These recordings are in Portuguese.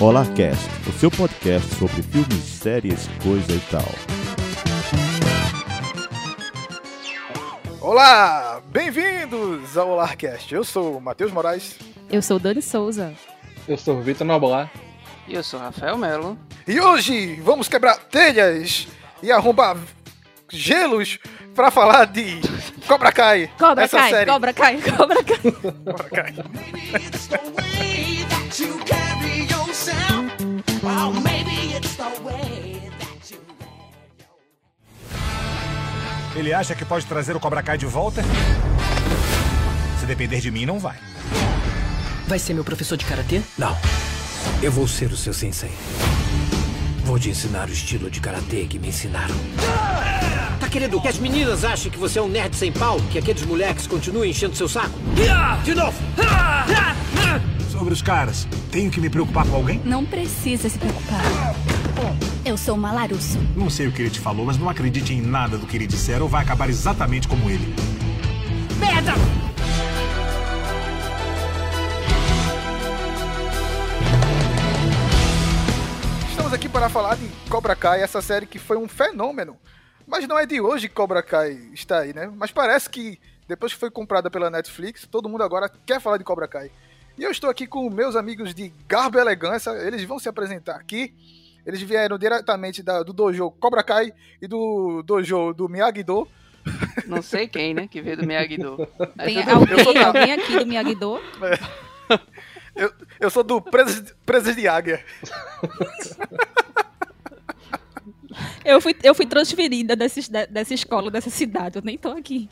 Olá Cast, o seu podcast sobre filmes, séries, coisa e tal. Olá, bem-vindos ao Olarcast. Eu sou o Matheus Moraes. Eu sou Dani Souza. Eu sou o Vitor Noblar. E eu sou Rafael Melo. E hoje vamos quebrar telhas e arrombar gelos pra falar de Cobra Kai. Cobra essa Kai, série. Cobra Kai, Cobra Kai. Cobra Kai. Ele acha que pode trazer o Cobra Kai de volta? Se depender de mim, não vai. Vai ser meu professor de karatê? Não. Eu vou ser o seu sensei. Vou te ensinar o estilo de karatê que me ensinaram. Tá querendo que as meninas achem que você é um nerd sem pau? Que aqueles moleques continuem enchendo seu saco? De novo! Sobre os caras, tenho que me preocupar com alguém? Não precisa se preocupar. Eu sou uma Larusso. Não sei o que ele te falou, mas não acredite em nada do que ele disser ou vai acabar exatamente como ele. Merda! Estamos aqui para falar de Cobra Kai, essa série que foi um fenômeno. Mas não é de hoje que Cobra Kai está aí, né? Mas parece que depois que foi comprada pela Netflix, todo mundo agora quer falar de Cobra Kai. E eu estou aqui com meus amigos de Garbo e Elegância, eles vão se apresentar aqui. Eles vieram diretamente da- do dojo Cobra Kai e do dojo do Miyagi-Do. Não sei quem, né? Que veio do Miyagi-Do. Tem alguém, alguém aqui do Miyagi-Do? Eu, eu sou do Presas, Presas de Águia. Eu fui, eu fui transferida desse, de- dessa escola, dessa cidade. Eu nem tô aqui.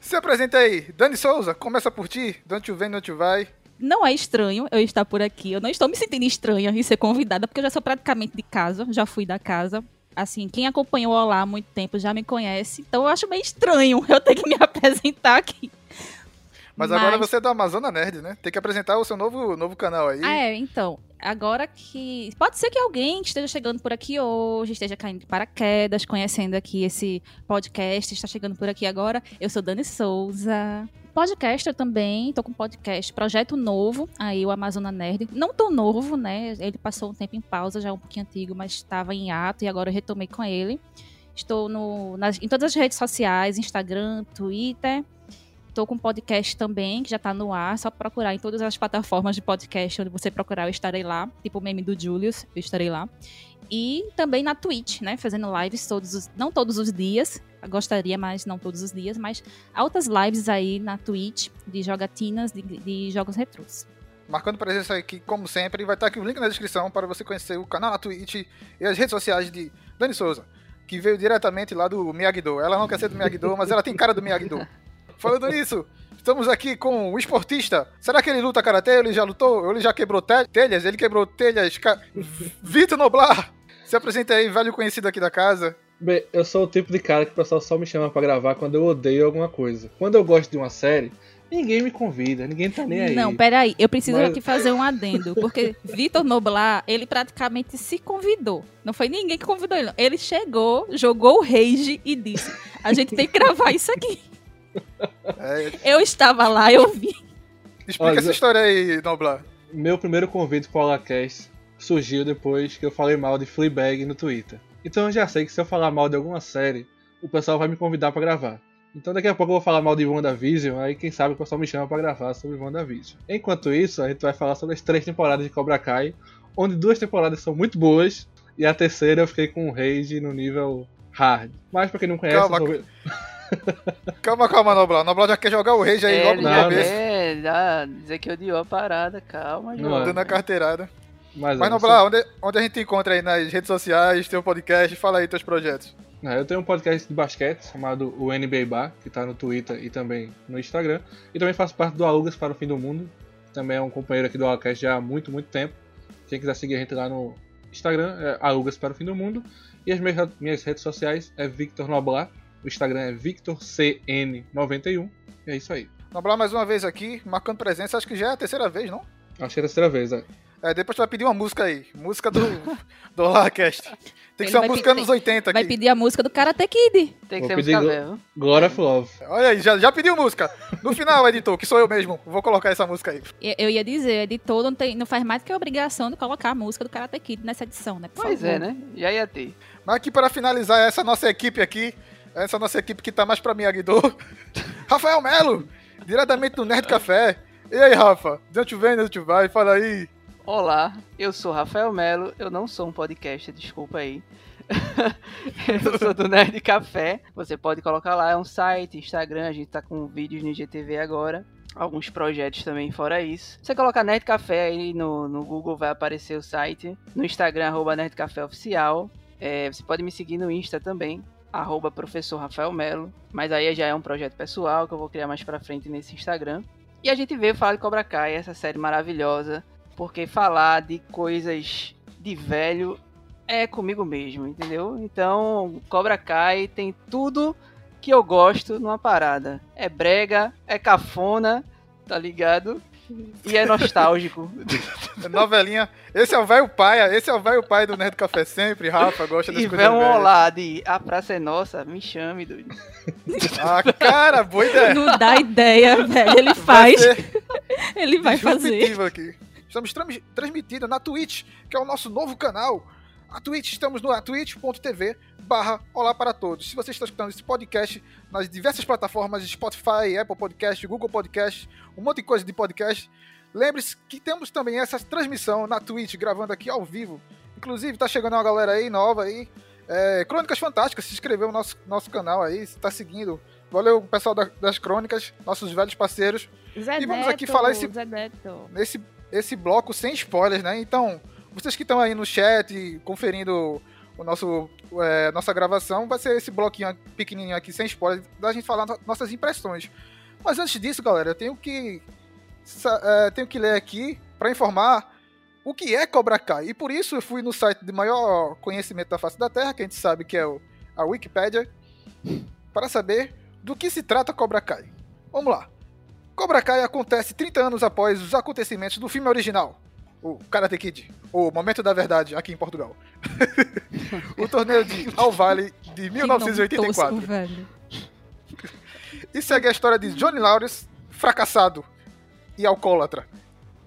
Se apresenta aí, Dani Souza, começa por ti. You vem, you vai. Não é estranho eu estar por aqui. Eu não estou me sentindo estranha em ser convidada, porque eu já sou praticamente de casa. Já fui da casa. Assim, quem acompanhou o Olá há muito tempo já me conhece. Então eu acho meio estranho eu ter que me apresentar aqui. Mas, agora você é do Amazona Nerd, né? Tem que apresentar o seu novo, novo canal aí. Ah, é, então. Agora que. Pode ser que alguém esteja chegando por aqui hoje, esteja caindo de paraquedas, conhecendo aqui esse podcast, está chegando por aqui agora. Eu sou Dani Souza. Podcaster também, tô com podcast, projeto novo, aí o Amazona Nerd. Não tão novo, né? Ele passou um tempo em pausa, já um pouquinho antigo, mas estava em ato e agora eu retomei com ele. Estou no, nas, em todas as redes sociais, Instagram, Twitter. Tô com um podcast também, que já tá no ar. Só procurar em todas as plataformas de podcast onde você procurar, eu estarei lá. Tipo o meme do Julius, eu estarei lá. E também na Twitch, né? Fazendo lives todos os. Não todos os dias. Gostaria, mas não todos os dias. Mas altas lives aí na Twitch de jogatinas, de, de jogos retrôs. Marcando presença aqui, como sempre, vai estar aqui o link na descrição para você conhecer o canal na Twitch e as redes sociais de Dani Souza, que veio diretamente lá do Miyagi-Do. Ela não quer ser do Miyagi-Do, mas ela tem cara do Miyagi-Do. Falando nisso, estamos aqui com o esportista. Será que ele luta karatê? Ele já lutou? Ou Ele já quebrou te- telhas? Ele quebrou telhas? Ca... Vitor Noblar! Se apresenta aí, velho conhecido aqui da casa. Bem, eu sou o tipo de cara que o pessoal só me chama pra gravar quando eu odeio alguma coisa. Quando eu gosto de uma série, ninguém me convida, ninguém tá nem aí. Não, peraí. Eu preciso Mas- aqui fazer um adendo. Porque Vitor Noblar, ele praticamente se convidou. Não foi ninguém que convidou ele. não. Ele chegou, jogou o rage e disse: A gente tem que gravar isso aqui. É, Eu estava lá, eu vi. explica Olha, essa história aí, Noblar. Meu primeiro convite pro Holacast surgiu depois que eu falei mal de Fleabag no Twitter. Então eu já sei que se eu falar mal de alguma série, o pessoal vai me convidar pra gravar. Então daqui a pouco eu vou falar mal de WandaVision, aí quem sabe o pessoal me chama pra gravar sobre WandaVision. Enquanto isso, a gente vai falar sobre as três temporadas de Cobra Kai, onde duas temporadas são muito boas, e a terceira eu fiquei com um rage no nível hard. Mas pra quem não conhece, Calma, eu Calma, calma, Noblar. Noblar já quer jogar o rage aí É, logo no já começo, é, já dizer que odiou a parada, calma, João. dando a carteirada. mas, Mas, Noblar, onde, onde a gente te encontra aí nas redes sociais, teu podcast? Fala aí teus projetos. Eu tenho um podcast de basquete chamado o NBA Bar, que tá no Twitter e também no Instagram. E também faço parte do Alugas para o Fim do Mundo, que também é um companheiro aqui do Alcast já há muito, muito tempo. Quem quiser seguir a gente lá no Instagram é Alugas para o Fim do Mundo. E as minhas, minhas redes sociais é Victor Noblar. O Instagram é VictorCN91. E é isso aí. Noblar mais uma vez aqui, marcando presença, acho que já é a terceira vez, não? Acho que é a terceira vez, é. É, depois tu vai pedir uma música aí. Música do, do Olacast. Tem que Ele ser uma vai música pedir- anos 80 Vai aqui. pedir a música do Karate Kid. Tem que Vou ser pedir música velha. Glory of Love. Olha aí, já, já pediu música. No final, editor, que sou eu mesmo, vou colocar essa música aí. Eu ia dizer, o editor não, tem, não faz mais do que a obrigação de colocar a música do Karate Kid nessa edição, né? Por Pois favor. é, né? Já ia ter. Mas aqui para finalizar essa nossa equipe aqui, essa nossa equipe que tá mais pra Miyagi-Do, Rafael Melo, diretamente do Nerd Café. E aí, Rafa? De onde vem, de onde vai? Fala aí. Olá, eu sou Rafael Melo, eu não sou um podcast, desculpa aí. eu sou do Nerd Café. Você pode colocar lá, é um site, Instagram, a gente tá com vídeos no IGTV agora. Alguns projetos também fora isso. Você coloca Nerd Café aí no, no Google, vai aparecer o site. No Instagram, arroba Nerd Café Oficial. É, você pode me seguir no Insta também, arroba Professor Rafael Melo. Mas aí já é um projeto pessoal que eu vou criar mais pra frente nesse Instagram. E a gente veio falar de Cobra Kai, essa série maravilhosa. Porque falar de coisas de velho é comigo mesmo, entendeu? Então, Cobra Kai tem tudo que eu gosto numa parada. É brega, é cafona, tá ligado? E é nostálgico. Novelinha. Esse é o velho pai, esse é o velho pai do Nerd Café sempre, Rafa, gosta das e coisas vem um olá de A Praça é Nossa, me chame, doido. Ah, cara, boa ideia. Não dá ideia, velho. Ele faz. Ele vai fazer. aqui. Estamos trans- transmitindo na Twitch, que é o nosso novo canal. A Twitch, estamos no twitch.tv barra Olá para Todos. Se você está escutando esse podcast nas diversas plataformas Spotify, Apple Podcast, Google Podcast, um monte de coisa de podcast, lembre-se que temos também essa transmissão na Twitch, gravando aqui ao vivo. Inclusive, tá chegando uma galera aí nova aí. É, Crônicas Fantásticas, se inscreveu no nosso, nosso canal aí, se tá seguindo. Valeu, pessoal da- das crônicas, nossos velhos parceiros. Zé E vamos aqui Neto, falar esse- nesse esse bloco sem spoilers, né? Então, vocês que estão aí no chat conferindo o nosso é, nossa gravação, vai ser esse bloquinho pequenininho aqui sem spoilers da gente falar no- nossas impressões. Mas antes disso, galera, eu tenho que é, tenho que ler aqui para informar o que é Cobra Kai. E por isso eu fui no site de maior conhecimento da face da Terra, que a gente sabe que é o, a Wikipédia, para saber do que se trata Cobra Kai. Vamos lá. Cobra Kai acontece 30 anos após os acontecimentos do filme original, o Karate Kid, o Momento da Verdade, aqui em Portugal. o torneio de Al Vale de Que nome 1984. tosco, velho. E segue a história de Johnny Lawrence, fracassado e alcoólatra,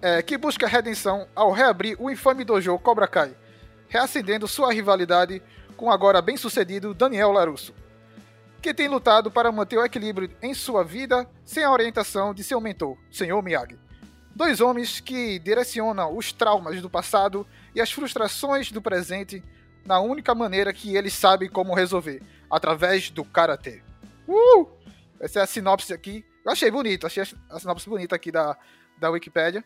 é, que busca redenção ao reabrir o infame dojo Cobra Kai, reacendendo sua rivalidade com o agora bem-sucedido Daniel Larusso, que tem lutado para manter o equilíbrio em sua vida sem a orientação de seu mentor, Sr. Miyagi. Dois homens que direcionam os traumas do passado e as frustrações do presente na única maneira que eles sabem como resolver, através do karatê. Uh! Essa é a sinopse aqui. Eu achei bonito, achei a sinopse bonita aqui da, da Wikipédia.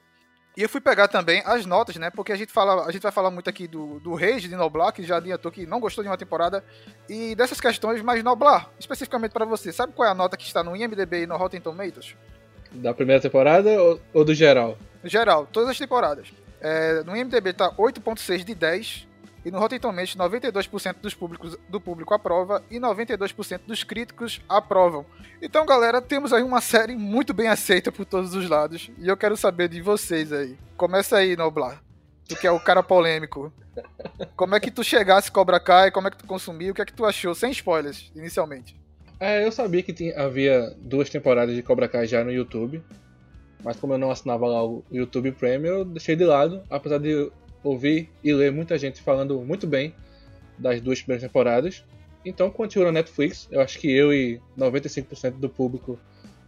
E eu fui pegar também as notas, né? Porque a gente, fala, a gente vai falar muito aqui do, do Rage de Noblar, que já adiantou que não gostou de uma temporada. E dessas questões, mas Noblar, especificamente para você, sabe qual é a nota que está no IMDB e no Rotten Tomatoes? Da primeira temporada ou, ou do geral? Geral, todas as temporadas. É, no IMDB tá 8.6 de 10 e no Rotten Tomatoes 92% dos públicos, do público aprova e 92% dos críticos aprovam. Então, galera, temos aí uma série muito bem aceita por todos os lados e eu quero saber de vocês aí. Começa aí, Noblar. Tu que é o cara polêmico. Como é que tu chegasse Cobra Kai, como é que tu consumiu, o que é que tu achou, sem spoilers, inicialmente? É, eu sabia que tinha- havia duas temporadas de Cobra Kai já no YouTube. Mas como eu não assinava lá o YouTube Premium, eu deixei de lado, apesar de ouvir e ler muita gente falando muito bem das duas primeiras temporadas. Então, quando chegou na Netflix, eu acho que eu e 95% do público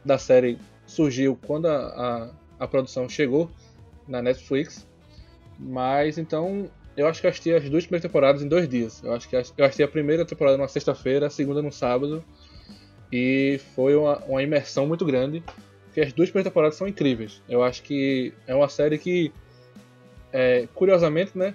da série surgiu quando a, a, a produção chegou na Netflix. Mas então, eu acho que eu assisti as duas primeiras temporadas em dois dias. Eu acho que eu assisti a primeira temporada numa sexta-feira, a segunda no sábado. E foi uma, uma imersão muito grande. Porque as duas primeiras temporadas são incríveis. Eu acho que é uma série que, é, curiosamente, né,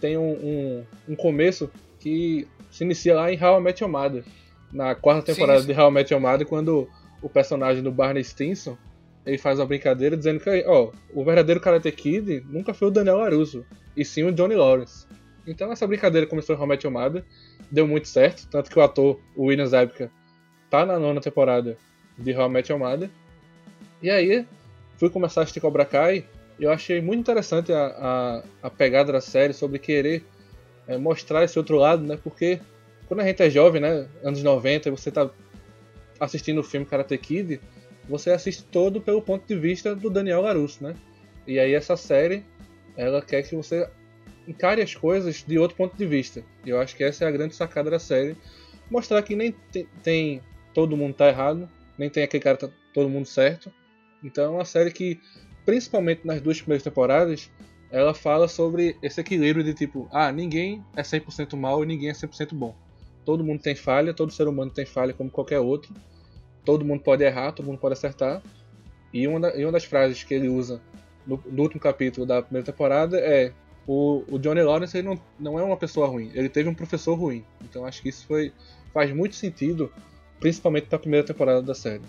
tem um, um, um começo que se inicia lá em How I Met Your Mother. Na quarta Sim, temporada sim. de How I Met Your Mother, quando o personagem do Barney Stinson ele faz uma brincadeira dizendo que ó, o verdadeiro Karate Kid nunca foi o Daniel LaRusso, e sim o Johnny Lawrence. Então essa brincadeira começou em How I Met Your Mother, deu muito certo, tanto que o ator, o William Zabka, tá na nona temporada de How I Met Your Mother. E aí, fui começar a assistir Cobra Kai Eu achei muito interessante a, a, a pegada da série sobre querer é, mostrar esse outro lado, né? Porque quando a gente é jovem, né? Anos 90, você tá assistindo o filme Karate Kid, você assiste todo pelo ponto de vista do Daniel LaRusso, né? E aí essa série, ela quer que você encare as coisas de outro ponto de vista. E eu acho que essa é a grande sacada da série. Mostrar que nem tem, tem todo mundo tá errado, nem tem aquele cara tá todo mundo certo. Então é uma série que, principalmente nas duas primeiras temporadas, ela fala sobre esse equilíbrio de tipo, ah, ninguém é 100% mal e ninguém é 100% bom. Todo mundo tem falha, todo ser humano tem falha como qualquer outro. Todo mundo pode errar, todo mundo pode acertar. E uma, da- e uma das frases que ele usa no, no último capítulo da primeira temporada é o, o Johnny Lawrence ele não, não é uma pessoa ruim, ele teve um professor ruim. Então acho que isso foi, faz muito sentido, principalmente na primeira temporada da série.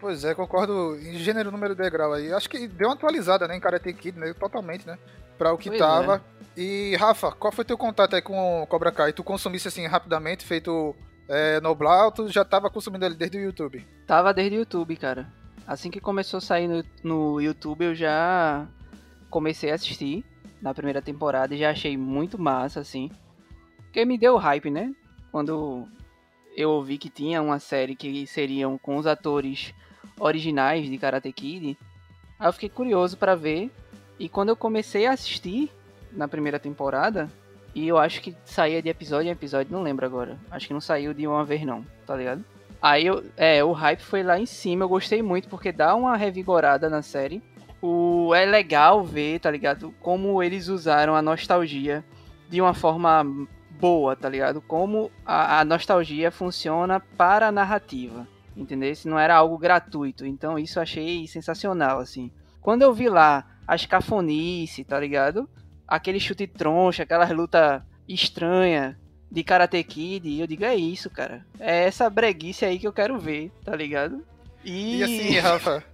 Pois é, concordo em gênero, número de degrau aí. Acho que deu uma atualizada, né, em Karate Kid, né, totalmente, né, pra o que Pois tava. E, Rafa, qual foi teu contato aí com o Cobra Kai? Tu consumisse, assim, rapidamente, feito é, Noblar, ou tu já tava consumindo ele desde o YouTube? Tava desde o YouTube, cara. Assim que começou a sair no, no YouTube, eu já comecei a assistir na primeira temporada e já achei muito massa, assim. Porque me deu hype, né? Quando eu ouvi que tinha uma série que seriam com os atores originais de Karate Kid, aí eu fiquei curioso pra ver. E quando eu comecei a assistir na primeira temporada, e eu acho que saía de episódio em episódio, não lembro agora. Acho que não saiu de uma vez não, tá ligado? Aí eu, é, o hype foi lá em cima, eu gostei muito porque dá uma revigorada na série. O é legal ver, tá ligado? Como eles usaram a nostalgia de uma forma boa, tá ligado? Como a, a nostalgia funciona para a narrativa, entendeu? Se não era algo gratuito, então isso eu achei sensacional, assim. Quando eu vi lá as cafonice, tá ligado? Aquele chute troncha, aquelas luta estranha de Karate Kid, eu digo, é isso, cara. É essa breguice aí que eu quero ver, tá ligado? E, E assim, Rafa,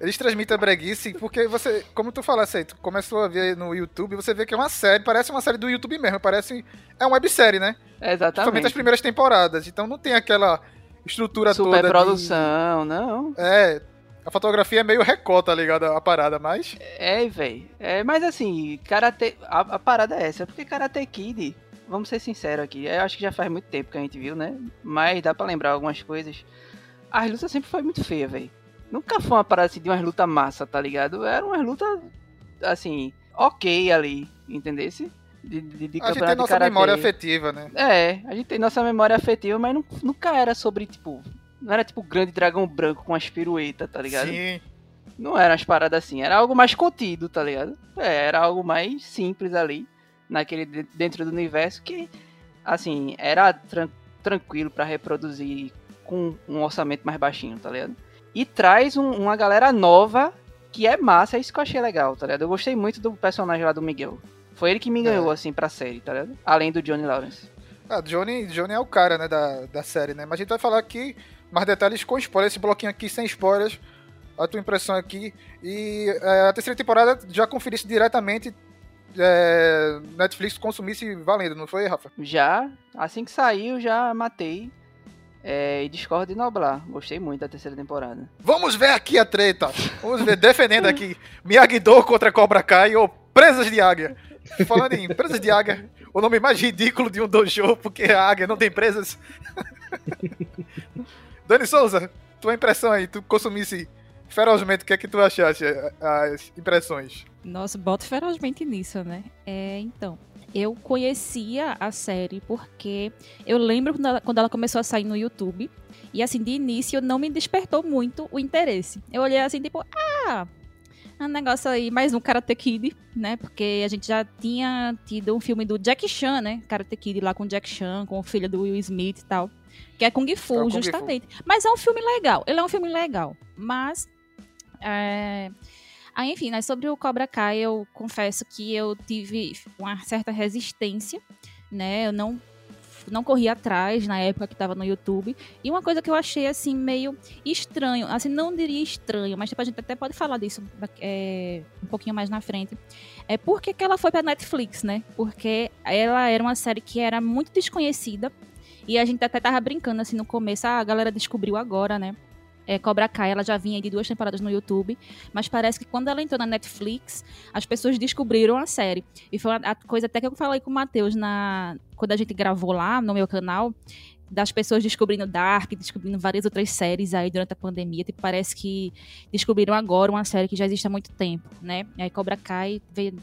eles transmitem a breguice porque você, como tu falasse aí, tu começou a ver no YouTube, você vê que é uma série, parece uma série do YouTube mesmo, parece. É uma websérie, né? Exatamente. as primeiras temporadas. Então não tem aquela estrutura toda. Super de- produção, não. É. A fotografia é meio recó, tá ligado? A parada, mas. É, velho. É, mas assim, karate, a, a parada é essa, porque Karate Kid, vamos ser sinceros aqui, eu acho que já faz muito tempo que a gente viu, né? Mas dá pra lembrar algumas coisas. As lutas sempre foi muito feia, velho. Nunca foi uma parada assim de umas lutas massa, tá ligado? Era umas lutas, assim, ok ali, entendesse? De, de, de A gente tem nossa memória afetiva, né? É, a gente tem nossa memória afetiva, mas nu- nunca era sobre, tipo. Não era tipo grande dragão branco com as piruetas, tá ligado? Sim. Não era umas paradas assim, era algo mais contido, tá ligado? É, era algo mais simples ali, naquele de- dentro do universo que, assim, era tran- tranquilo pra reproduzir com um orçamento mais baixinho, tá ligado? E traz um- uma galera nova que é massa, é isso que eu achei legal, tá ligado? Eu gostei muito do personagem lá do Miguel. Foi ele que me ganhou, assim, pra série, tá ligado? Além do Johnny Lawrence. Ah, Johnny, Johnny é o cara, né, da, da série, né? Mas a gente vai falar aqui mais detalhes com spoilers, esse bloquinho aqui sem spoilers, a tua impressão aqui. E é, a terceira temporada já conferisse diretamente é, Netflix consumisse valendo, não foi, Rafa? Já, assim que saiu, já matei. É, e Discord de Noblar. Gostei muito da terceira temporada. Vamos ver aqui a treta. Vamos ver, defendendo aqui Miyagi-Do contra Cobra Kai ou Presas de Águia. Falando em Presas de Águia, o nome mais ridículo de um dojo, porque a águia não tem presas. Dani Souza, tua impressão aí, tu consumisse ferozmente, o que é que tu achaste, eh, as impressões? Nossa, boto ferozmente nisso, né? É, então. Eu conhecia a série porque eu lembro quando ela, quando ela começou a sair no YouTube. E assim, de início não me despertou muito o interesse. Eu olhei assim, tipo, ah, um negócio aí, mais um Karate Kid, né? Porque a gente já tinha tido um filme do Jack Chan, né? Karate Kid lá com o Jack Chan, com o filho do Will Smith e tal. Que é Kung Fu, É Kung Fu. justamente. Mas é um filme legal. Ele é um filme legal. Mas. É... Ah, enfim, né, sobre o Cobra Kai, eu confesso que eu tive uma certa resistência, né? Eu não não corri atrás na época que estava no YouTube. E uma coisa que eu achei assim meio estranho, assim não diria estranho, mas tipo, a gente até pode falar disso é, um pouquinho mais na frente. É por que ela foi para Netflix, né? Porque ela era uma série que era muito desconhecida e a gente até tava brincando assim no começo, ah, a galera descobriu agora, né? É, Cobra Kai, ela já vinha de duas temporadas no YouTube, mas parece que quando ela entrou na Netflix, as pessoas descobriram a série. E foi a, coisa até que eu falei com o Matheus na, quando a gente gravou lá no meu canal, das pessoas descobrindo Dark, descobrindo várias outras séries aí durante a pandemia. Tipo, parece que descobriram agora uma série que já existe há muito tempo, né? E aí Cobra Kai veio.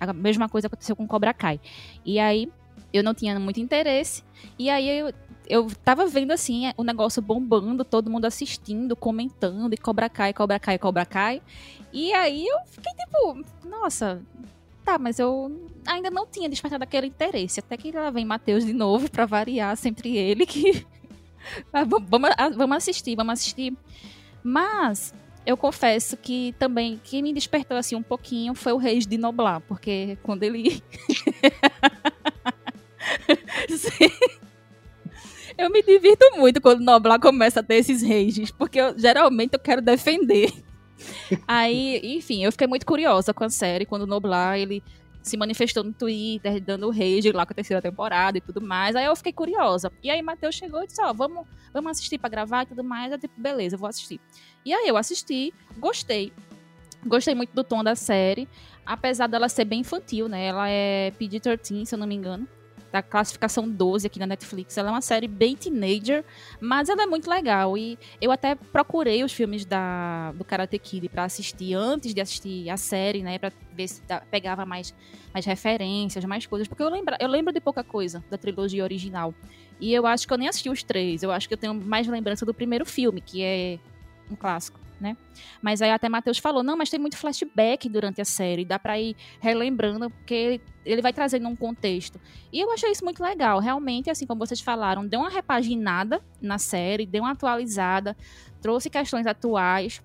A mesma coisa aconteceu com Cobra Kai. E aí eu não tinha muito interesse. E aí eu, eu tava vendo assim, o negócio bombando, todo mundo assistindo, comentando, e Cobra Kai, Cobra Kai, Cobra Kai. E aí eu fiquei tipo, nossa, tá, mas eu ainda não tinha despertado aquele interesse. Até que lá vem Matheus de novo, pra variar, sempre ele que. Ah, vamos, vamos- ah, vamos assistir, vamos assistir. Mas eu confesso que também quem me despertou assim um pouquinho foi o Reis de Noblar, porque quando ele. Eu me divirto muito quando Noblar começa a ter esses rages, porque eu, geralmente eu quero defender. Aí, enfim, eu fiquei muito curiosa com a série, quando o Noblar, ele se manifestou no Twitter, dando rage lá com a terceira temporada e tudo mais. Aí eu fiquei curiosa. E aí Matheus chegou e disse, ó, vamos, vamos assistir pra gravar e tudo mais. Eu, tipo, beleza, eu vou assistir. E aí eu assisti, gostei. Gostei muito do tom da série, apesar dela ser bem infantil, né? Ela é PG-13, se eu não me engano. Da classificação 12 aqui na Netflix. Ela é uma série bem teenager, mas ela é muito legal. E eu até procurei os filmes da, do Karate Kid pra assistir antes de assistir a série, né? Pra ver se da- pegava mais, mais referências, mais coisas. Porque eu lembro, eu lembro de pouca coisa da trilogia original. E eu acho que eu nem assisti os três. Eu acho que eu tenho mais lembrança do primeiro filme, que é um clássico, né? Mas aí até Matheus falou, não, mas tem muito flashback durante a série, dá pra ir relembrando, porque ele vai trazendo um contexto. E eu achei isso muito legal, realmente, assim como vocês falaram, deu uma repaginada na série, deu uma atualizada, trouxe questões atuais,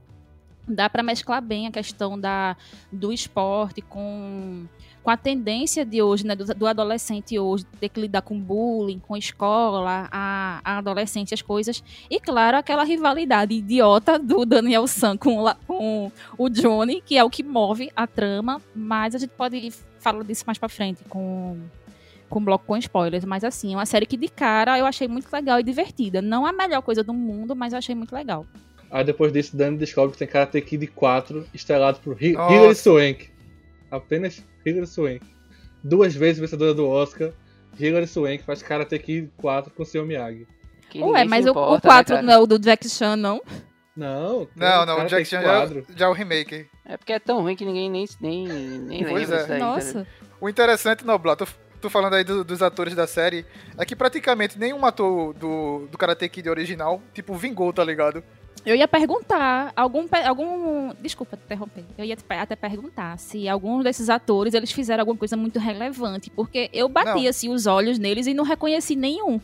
dá pra mesclar bem a questão da, do esporte com, com a tendência de hoje, né, do, do adolescente hoje, ter que lidar com bullying, com escola, a, a adolescência, as coisas. E claro, aquela rivalidade idiota do Daniel San com, com o Johnny, que é o que move a trama, mas a gente pode falar disso mais pra frente com com bloco com spoilers, mas assim, é uma série que de cara eu achei muito legal e divertida. Não a melhor coisa do mundo, mas eu achei muito legal. Aí depois disso, Dani descobre que tem Karate Kid 4, estrelado por Hi- Nossa. Hilary Swank. Apenas Hilary Swank. Duas vezes vencedora do Oscar, Hilary Swank faz Karate Kid 4 com seu Miyagi. Que Ué, mas o, o importa, né, 4 cara? não é o do Jack Chan, não? Não, Não, não, o Jack Chan já, 4. já é o remake. É porque é tão ruim que ninguém nem, nem, nem Pois lembra é. tá Nossa. O interessante, Noblar, tô, tô falando aí do- dos atores da série, é que praticamente nenhum ator do, do Karate Kid original, tipo, vingou, tá ligado? Eu ia perguntar, algum, algum, desculpa te interromper. Eu ia até perguntar se alguns desses atores eles fizeram alguma coisa muito relevante, porque eu bati Não. assim os olhos neles e não reconheci nenhum.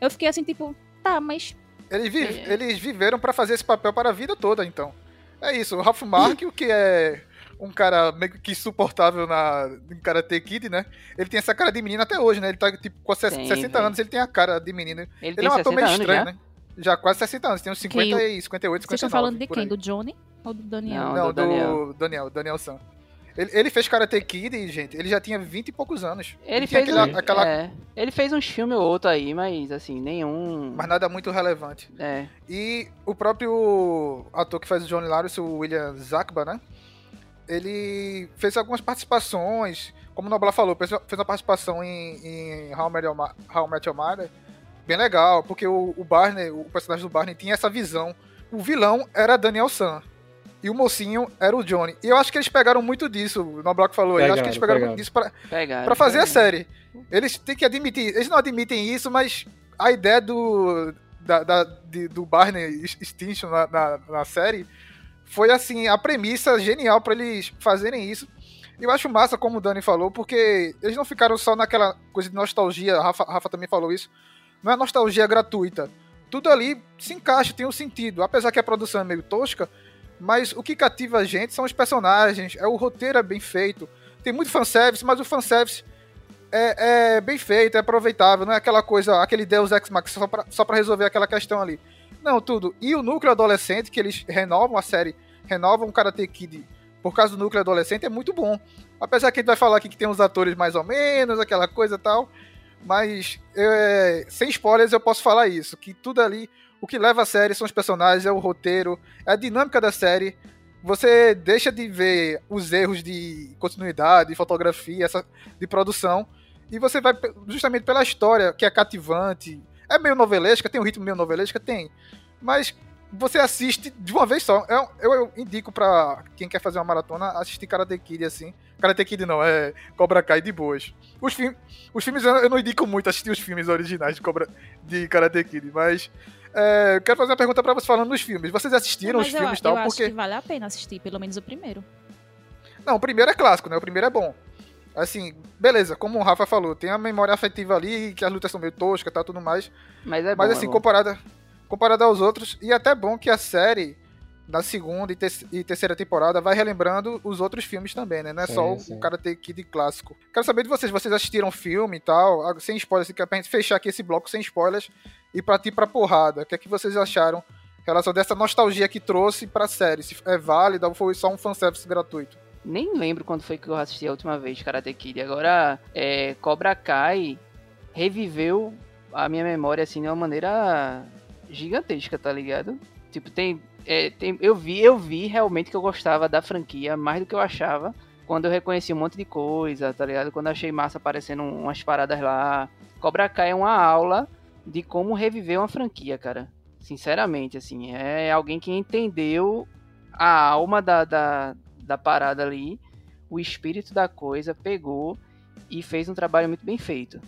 Eu fiquei assim tipo, tá, mas Eles, vi- É. eles viveram pra fazer esse papel para a vida toda, então. É isso, o Ralph Macchio, que é um cara meio que insuportável na, em Karate Kid, né? Ele tem essa cara de menino até hoje, né? Ele tá, tipo, com Tem, 60 velho. anos, ele tem a cara de menino. Ele, Ele tem é um ator 60 meio estranho, já? né? Já quase 60 anos, tem uns 50 Quem? e 58, 59. vocês estão falando de quem? aí. Do Johnny ou do Daniel? Não, Não, do do Daniel. Daniel, Daniel, San. Ele, ele fez Karate Kid e, gente, ele já tinha 20 e poucos anos. Ele tinha fez, aquela- um, aquela- é, ele fez um filme ou outro aí, mas assim, nenhum. Mas nada muito relevante. É, E o próprio ator que faz o Johnny Lawrence, o William Zakba, né? Ele fez algumas participações, como o Noblar falou, fez fez uma participação em, em How, Met Your How Met Your Mother, bem legal, porque o, o Barney, o personagem do Barney tinha essa visão. O vilão era Daniel San. E o mocinho era o Johnny. E eu acho que eles pegaram muito disso, o que falou. aí, eu acho que eles Pegaram, pegaram muito disso pra, pegaram. Pra fazer a pegaram. série. Eles têm que admitir. Eles não admitem isso, mas a ideia do. Da, da- de- do Barney Stinson na, na, na série foi assim, a premissa genial pra eles fazerem isso. E eu acho massa, como o Dani falou, porque eles não ficaram só naquela coisa de nostalgia, a Rafa, Rafa também falou isso. Não é nostalgia gratuita. Tudo ali se encaixa, tem um sentido. Apesar que a produção é meio tosca, mas o que cativa a gente são os personagens, é o roteiro é bem feito. Tem muito fanservice, mas o fanservice é, é bem feito, é aproveitável, não é aquela coisa, aquele Deus Ex Machina só pra, só pra resolver aquela questão ali. Não, tudo. E o núcleo adolescente, que eles renovam a série, renovam o Karate Kid por causa do núcleo adolescente, é muito bom. Apesar que a gente vai falar aqui que tem uns atores mais ou menos, aquela coisa e tal, mas é, sem spoilers eu posso falar isso, que tudo ali, O que leva a série são os personagens, é o roteiro, é a dinâmica da série. Você deixa de ver os erros de continuidade, de fotografia, essa, de produção, e você vai justamente pela história, que é cativante. É meio novelesca, tem um ritmo meio novelesca, tem. Mas você assiste de uma vez só. Eu, eu, eu indico pra quem quer fazer uma maratona assistir Karate Kid assim. Karate Kid não, é Cobra Kai de boas. Os, filmes os filmes eu eu não indico muito assistir os filmes originais de, Cobra, de Karate Kid, mas é, eu quero fazer uma pergunta pra você falando dos filmes. Vocês assistiram Mas os eu, filmes e eu tal? acho Porque. que vale a pena assistir, pelo menos o primeiro. Não, o primeiro é clássico, né? O primeiro é bom. Assim, beleza, como o Rafa falou, tem a memória afetiva ali, que as lutas são meio toscas e tal, tudo mais. Mas é bom. Mas é assim, bom. comparada, comparada aos outros, e até bom que a série, na segunda e, te- e terceira temporada, vai relembrando os outros filmes também, né? Não é Sim, só o- sim. o Karate Kid clássico. Quero saber de vocês, vocês assistiram filme e tal, ah, sem spoilers, assim, que é pra gente fechar aqui esse bloco sem spoilers e partir pra porrada. O que é que vocês acharam em relação dessa nostalgia que trouxe pra série? Se é válida ou foi só um fanservice gratuito? Nem lembro quando foi que eu assisti a última vez Karate Kid. Agora, é, Cobra Kai reviveu a minha memória assim de uma maneira gigantesca, tá ligado? Tipo, tem, é, tem eu vi, eu vi realmente que eu gostava da franquia mais do que eu achava quando eu reconheci um monte de coisa, tá ligado? Quando eu achei massa aparecendo umas paradas lá. Cobra Kai é uma aula de como reviver uma franquia, cara. Sinceramente, assim, é alguém que entendeu a alma da, da, da parada ali, o espírito da coisa, pegou e fez um trabalho muito bem feito,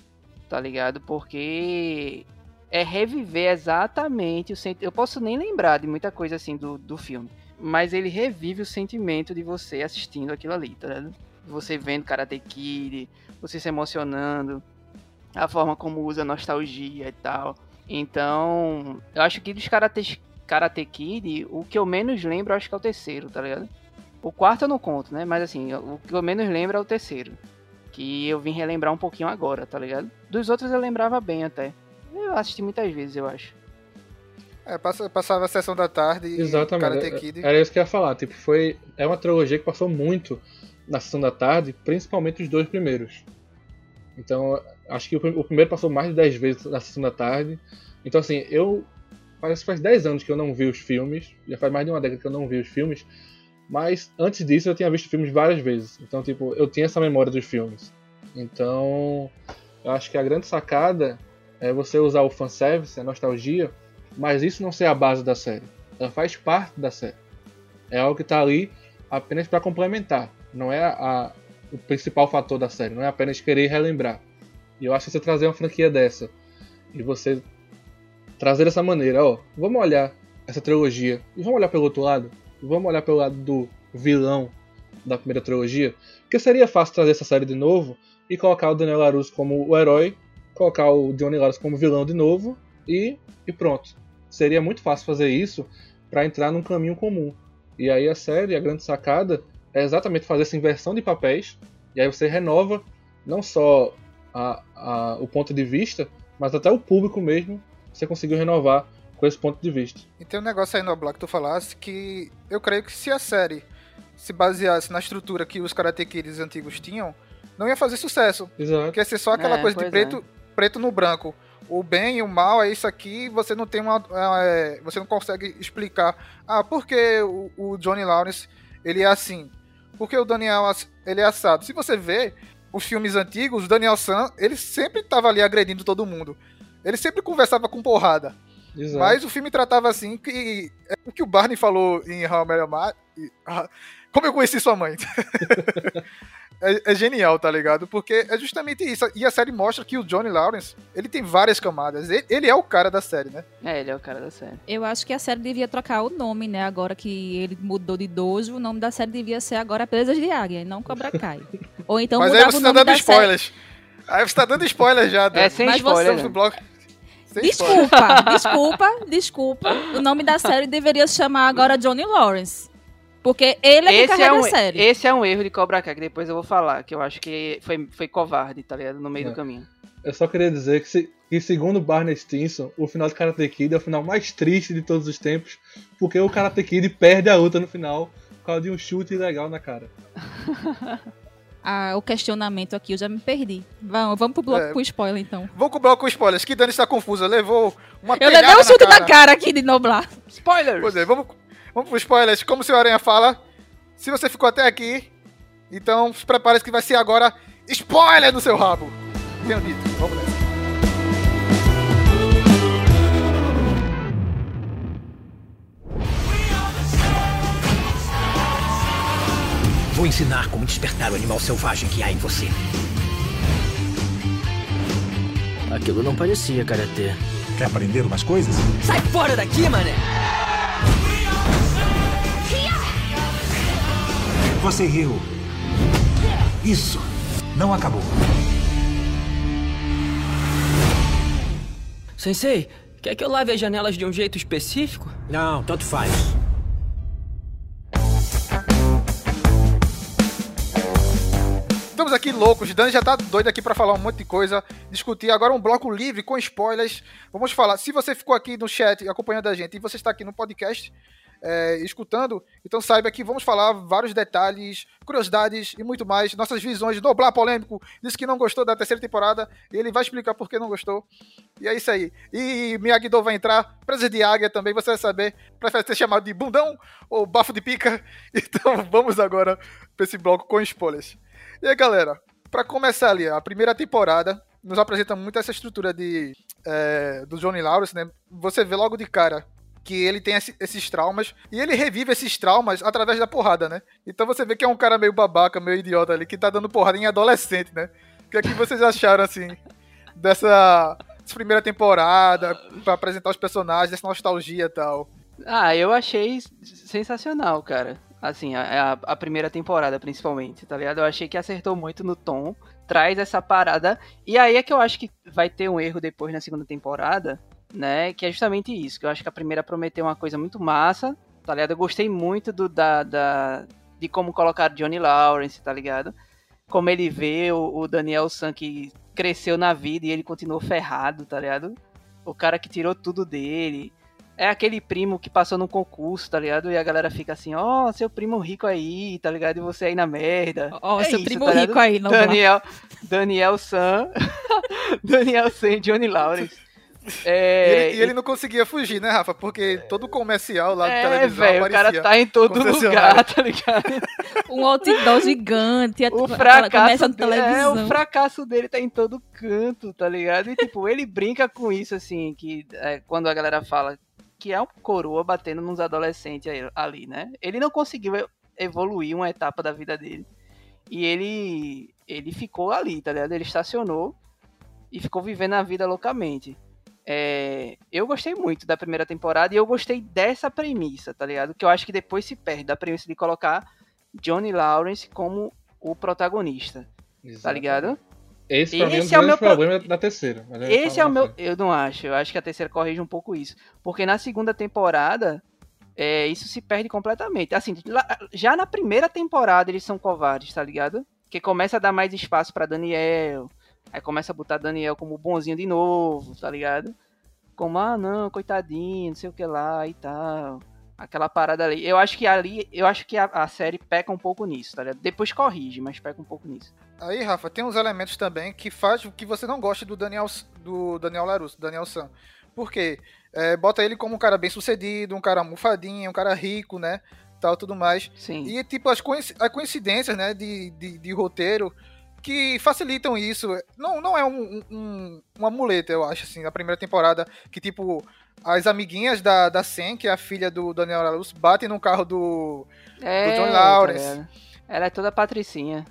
tá ligado? Porque é reviver exatamente o sentimento. Eu posso nem lembrar de muita coisa assim do, do filme, mas ele revive o sentimento de você assistindo aquilo ali, tá ligado? Você vendo Karate Kid, você se emocionando, a forma como usa nostalgia e tal. Então, eu acho que dos Karate, Karate Kid, o que eu menos lembro, acho que é o terceiro, tá ligado? O quarto eu não conto, né? Mas assim, o que eu menos lembro é o terceiro. Que eu vim relembrar um pouquinho agora, tá ligado? Dos outros eu lembrava bem até. Eu assisti muitas vezes, eu acho. É, passa- passava a sessão da tarde e Exatamente. Karate é- Kid. Era isso que eu ia falar. Tipo, foi. É uma trilogia que passou muito na sessão da tarde, principalmente os dois primeiros. Então, acho que o primeiro passou mais de 10 vezes na sessão da tarde. Então, assim, eu. Parece que faz 10 anos que eu não vi os filmes. Já faz mais de uma década que eu não vi os filmes. Mas antes disso eu tinha visto filmes várias vezes. Então, tipo, eu tinha essa memória dos filmes. Então, eu acho que a grande sacada é você usar o fanservice, a nostalgia, mas isso não ser a base da série. Ela faz parte da série. É algo que tá ali apenas para complementar. Não é a- o principal fator da série. Não é apenas querer relembrar. E eu acho que você trazer uma franquia dessa e você trazer dessa maneira, ó, vamos olhar essa trilogia e vamos olhar pelo outro lado. Vamos olhar pelo lado do vilão da primeira trilogia. Porque seria fácil trazer essa série de novo e colocar o Daniel LaRusso como o herói, colocar o Johnny Lawrence como vilão de novo e, e pronto. Seria muito fácil fazer isso para entrar num caminho comum. E aí a série, a grande sacada, é exatamente fazer essa inversão de papéis. E aí você renova não só a, a- o ponto de vista, mas até o público mesmo. Você conseguiu renovar com esse ponto de vista. E tem um negócio aí no Black que tu falasse que eu creio que se a série se baseasse na estrutura que os Karate Kids antigos tinham, não ia fazer sucesso. Exato. Porque ia ser só aquela É, coisa de pois preto, preto no branco. O bem e o mal é isso aqui, você não tem uma. é, você não consegue explicar. Ah, por que o, o Johnny Lawrence ele é assim? Por que o Daniel ele é assado? Se você vê os filmes antigos, o Daniel San, ele sempre tava ali agredindo todo mundo. Ele sempre conversava com porrada. Exato. Mas o filme tratava assim que. É o que o Barney falou em How I Met Your Mother- ah, Como eu conheci sua mãe. é, é genial, tá ligado? Porque é justamente isso. E a série mostra que o Johnny Lawrence, ele tem várias camadas. Ele, ele é o cara da série, né? É, ele é o cara da série. Eu acho que a série devia trocar o nome, né? Agora que ele mudou de dojo, o nome da série devia ser agora Presas de Águia, e não Cobra Kai. Ou então Mas aí mudava você o tá dando da série. spoilers. Aí você tá dando spoiler já, Dan. É, sem Mas spoiler. Estamos né? no bloco. Sem spoiler. Desculpa, desculpa, desculpa. O nome da série deveria se chamar agora Johnny Lawrence. Porque ele é que Esse carrega é, um, a série. esse é um erro de Cobra Kai, que depois eu vou falar, que eu acho que foi, foi covarde, tá ligado? No meio É. do caminho. Eu só queria dizer que, se- que, segundo Barney Stinson, o final de Karate Kid é o final mais triste de todos os tempos, porque o Karate Kid perde a luta no final por causa de um chute ilegal na cara. a- o questionamento aqui, eu já me perdi. Vamos, vamos pro bloco É. com spoiler, então. Vamos com o bloco com spoilers, que Dani está confusa. Levou uma Eu levei um chute na na cara aqui de Noblar. Spoilers! Pois é, vamos, vamos pro spoilers. Como o senhor Aranha fala, se você ficou até aqui, então prepare-se que vai ser agora spoiler no seu rabo. Tenho dito. Vamos nessa. Vou ensinar como despertar o animal selvagem que há em você. Aquilo não parecia karatê. Quer aprender umas coisas? Sai fora daqui, mané! Você riu. Isso não acabou. Sensei, quer que eu lave as janelas de um jeito específico? Não, tanto faz. Estamos aqui loucos, Dan já tá doido aqui pra falar um monte de coisa, discutir agora um bloco livre com spoilers. Vamos falar. Se você ficou aqui no chat acompanhando a gente e você está aqui no podcast é, escutando, então saiba que vamos falar vários detalhes, curiosidades e muito mais. Nossas visões. Noblar polêmico disse que não gostou da terceira temporada ele vai explicar por que não gostou. E é isso aí. E Miyagi-Do vai entrar, presa de águia também, você vai saber. Prefere ser chamado de bundão ou bafo de pica? Então vamos agora pra esse bloco com spoilers. E aí, galera, pra começar ali, a primeira temporada nos apresenta muito essa estrutura de é, do Johnny Lawrence, né? Você vê logo de cara que ele tem esse- esses traumas e ele revive esses traumas através da porrada, né? Então você vê que é um cara meio babaca, meio idiota ali, que tá dando porrada em adolescente, né? O que é que vocês acharam, assim, dessa, dessa primeira temporada, pra apresentar os personagens, dessa nostalgia e tal? Ah, eu achei sensacional, cara. Assim, a- a primeira temporada, principalmente, tá ligado? Eu achei que acertou muito no tom, traz essa parada. E aí é que eu acho que vai ter um erro depois na segunda temporada, né? Que é justamente isso. Que eu acho que a primeira prometeu uma coisa muito massa, tá ligado? Eu gostei muito do, da, da, de como colocar Johnny Lawrence, tá ligado? Como ele vê o, o Daniel San que cresceu na vida e ele continuou ferrado, tá ligado? O cara que tirou tudo dele. É aquele primo que passou num concurso, tá ligado? E a galera fica assim, ó, seu primo rico aí, tá ligado? E você aí na merda. Ó, É seu isso, primo tá rico aí, Noblar. Daniel, Daniel San. Daniel San e Johnny Lawrence. E É, ele, e ele não conseguia fugir, né, Rafa? Porque todo comercial lá é, televisão velho, o cara tá em todo lugar, tá ligado? Um outdoor gigante. O fracasso, dele, é, televisão. o fracasso dele tá em todo canto, tá ligado? E tipo, ele brinca com isso, assim, que é, quando a galera fala que é um coroa batendo nos adolescentes aí- ali, né? Ele não conseguiu e- evoluir uma etapa da vida dele. E ele, ele ficou ali, tá ligado? Ele estacionou e ficou vivendo a vida loucamente. É, eu gostei muito da primeira temporada e eu gostei dessa premissa, tá ligado? Que eu acho que depois se perde da premissa de colocar Johnny Lawrence como o protagonista, tá ligado? Esse pra mim é um Esse é o meu pro- problema da terceira. Esse é o meu. Eu não acho. Eu acho que a terceira corrige um pouco isso. Porque na segunda temporada, é, isso se perde completamente. Assim, já na primeira temporada eles são covardes, tá ligado? Que começa a dar mais espaço pra Daniel. Aí começa a botar Daniel como bonzinho de novo, tá ligado? Como, ah, não, coitadinho, não sei o que lá e tal. Aquela parada ali. Eu acho que ali, eu acho que a, a série peca um pouco nisso, tá ligado? Depois corrige, mas peca um pouco nisso. Aí, Rafa, tem uns elementos também que faz que você não goste do Daniel, do Daniel Larusso, Daniel San. Por quê? É, bota ele como um cara bem sucedido, um cara mufadinho, um cara rico, né? Tal, tudo mais. Sim. E, tipo, as coincidências, né, de, de, de roteiro que facilitam isso. Não, não é um, um, uma muleta, eu acho, assim, na primeira temporada, que, tipo, as amiguinhas da, da Sen, que é a filha do Daniel Larusso, batem no carro do, É, do John tá Lawrence. Ela é toda patricinha.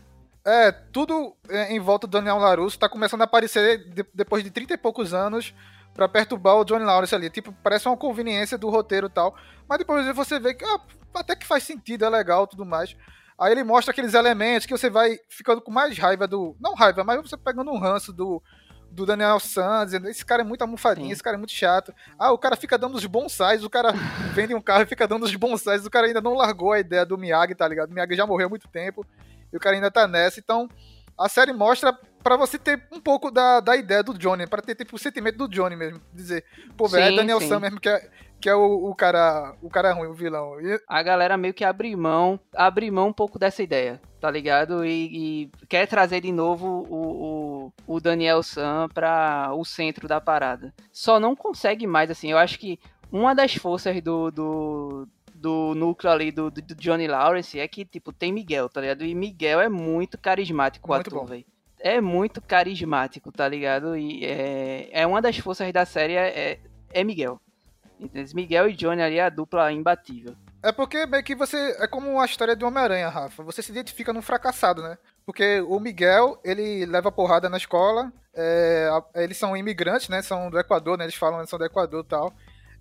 É, tudo é, em volta do Daniel LaRusso tá começando a aparecer de- depois de 30 e poucos anos pra perturbar o Johnny Lawrence ali. Tipo, parece uma conveniência do roteiro e tal. Mas depois você vê que ah, até que faz sentido, é legal tudo mais. Aí ele mostra aqueles elementos que você vai ficando com mais raiva do. Não raiva, mas você pegando um ranço do, do Daniel San, dizendo, esse cara é muito almofadinho, Sim. esse cara é muito chato. Ah, o cara fica dando os bonsais, o cara vende um carro e fica dando os bonsais, o cara ainda não largou a ideia do Miyagi, tá ligado? O Miyagi já morreu há muito tempo e o cara ainda tá nessa. Então, a série mostra pra você ter um pouco da, da ideia do Johnny, pra ter tipo, o sentimento do Johnny mesmo. Dizer, pô, velho, é Daniel sim. Sam mesmo que é, que é o, o cara o cara ruim, o vilão. E- A galera meio que abre mão, abre mão um pouco dessa ideia, tá ligado? E, e quer trazer de novo o, o, o Daniel Sam pra o centro da parada. Só não consegue mais, assim. Eu acho que uma das forças do, do, do núcleo ali do, do Johnny Lawrence é que, tipo, tem Miguel, tá ligado? E Miguel é muito carismático, o Muito ator, velho. É muito carismático, tá ligado? E é, é uma das forças da série é, é, é Miguel. Entendeu? Miguel e Johnny ali é a dupla imbatível. É porque meio que você. É como a história do Homem-Aranha, Rafa. Você se identifica num fracassado, né? Porque o Miguel, ele leva porrada na escola. é, eles são imigrantes, né? São do Equador, né? Eles falam que são do Equador e tal.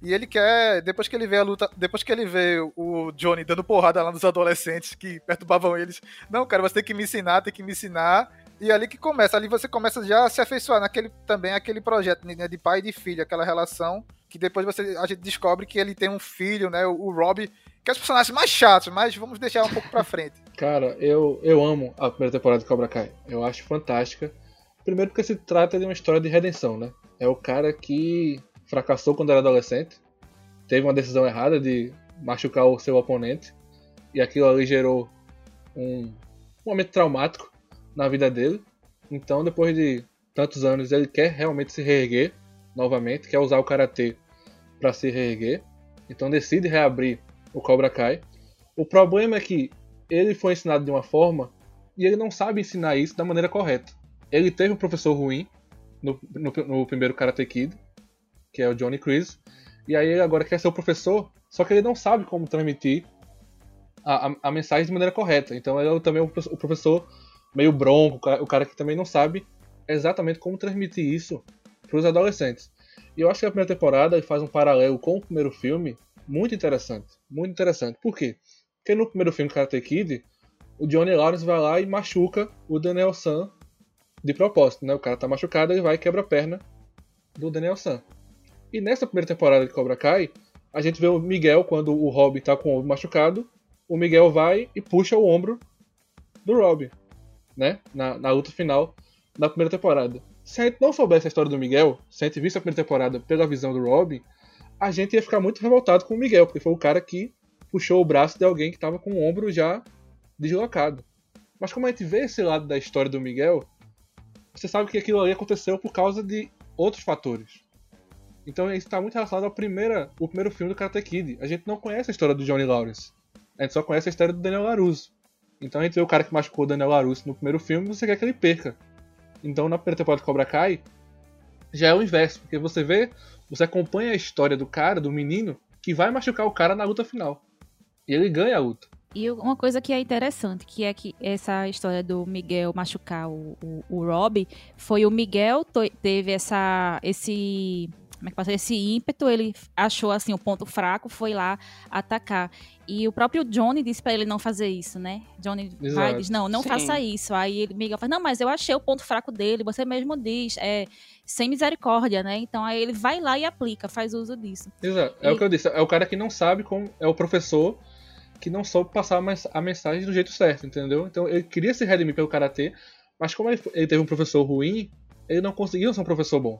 E ele quer, depois que ele vê a luta, depois que ele vê o Johnny dando porrada lá nos adolescentes que perturbavam eles, não, cara, você tem que me ensinar, tem que me ensinar. E ali que começa, ali você começa já a se afeiçoar naquele também aquele projeto né, de pai e de filho, aquela relação que depois você a gente descobre que ele tem um filho, né, o, o Rob, que é os personagens mais chatos, mas vamos deixar um pouco pra frente. Cara, eu, eu amo a primeira temporada de Cobra Kai. Eu acho fantástica. Primeiro porque se trata de uma história de redenção, né? É o cara que fracassou quando era adolescente, teve uma decisão errada de machucar o seu oponente, e aquilo ali gerou um momento traumático na vida dele. Então, depois de tantos anos, ele quer realmente se reerguer novamente, quer usar o karatê para se reerguer. Então, decide reabrir o Cobra Kai. O problema é que ele foi ensinado de uma forma e ele não sabe ensinar isso da maneira correta. Ele teve um professor ruim no, no, no primeiro Karate Kid, que é o Johnny Chris, e aí ele agora quer ser o professor, só que ele não sabe como transmitir a, a, a mensagem de maneira correta. Então ele é também o o professor meio bronco, o cara- que também não sabe exatamente como transmitir isso para os adolescentes. E eu acho que a primeira temporada faz um paralelo com o primeiro filme muito interessante. Muito interessante. Por quê? Porque no primeiro filme Karate Kid, o Johnny Lawrence vai lá e machuca o Daniel San de propósito, né? O cara tá machucado, ele vai e quebra a perna do Daniel San. E nessa primeira temporada de Cobra Kai, a gente vê o Miguel, quando o Rob tá com o ombro machucado, o Miguel vai e puxa o ombro do Rob, né? Na, na luta final da primeira temporada. Se a gente não soubesse a história do Miguel, se a gente visse a primeira temporada pela visão do Rob, a gente ia ficar muito revoltado com o Miguel, porque foi o cara que puxou o braço de alguém que tava com o ombro já deslocado. Mas como a gente vê esse lado da história do Miguel, você sabe que aquilo ali aconteceu por causa de outros fatores. Então isso está muito relacionado ao primeira, o primeiro filme do Karate Kid. A gente não conhece a história do Johnny Lawrence. A gente só conhece a história do Daniel LaRusso. Então vê o cara que machucou o Daniel LaRusso no primeiro filme você quer que ele perca. Então na primeira temporada de Cobra Kai já é o inverso, porque você vê, você acompanha a história do cara, do menino, que vai machucar o cara na luta final. E ele ganha a luta. E uma coisa que é interessante, que é que essa história do Miguel machucar o, o, o Rob, foi o Miguel teve essa, esse, como é que passa, esse ímpeto, ele achou assim o ponto fraco, foi lá atacar. E o próprio Johnny disse pra ele não fazer isso, né? Johnny vai diz, não, não Sim. faça isso. Aí ele, Miguel fala, não, mas eu achei o ponto fraco dele, você mesmo diz, é sem misericórdia, né? Então aí ele vai lá e aplica, faz uso disso. Exato. É E- o que eu disse. É o cara que não sabe como. É o professor que não soube passar a mens- a mensagem do jeito certo, entendeu? Então ele queria se redimir pelo karatê, mas como ele, ele teve um professor ruim, ele não conseguiu ser um professor bom.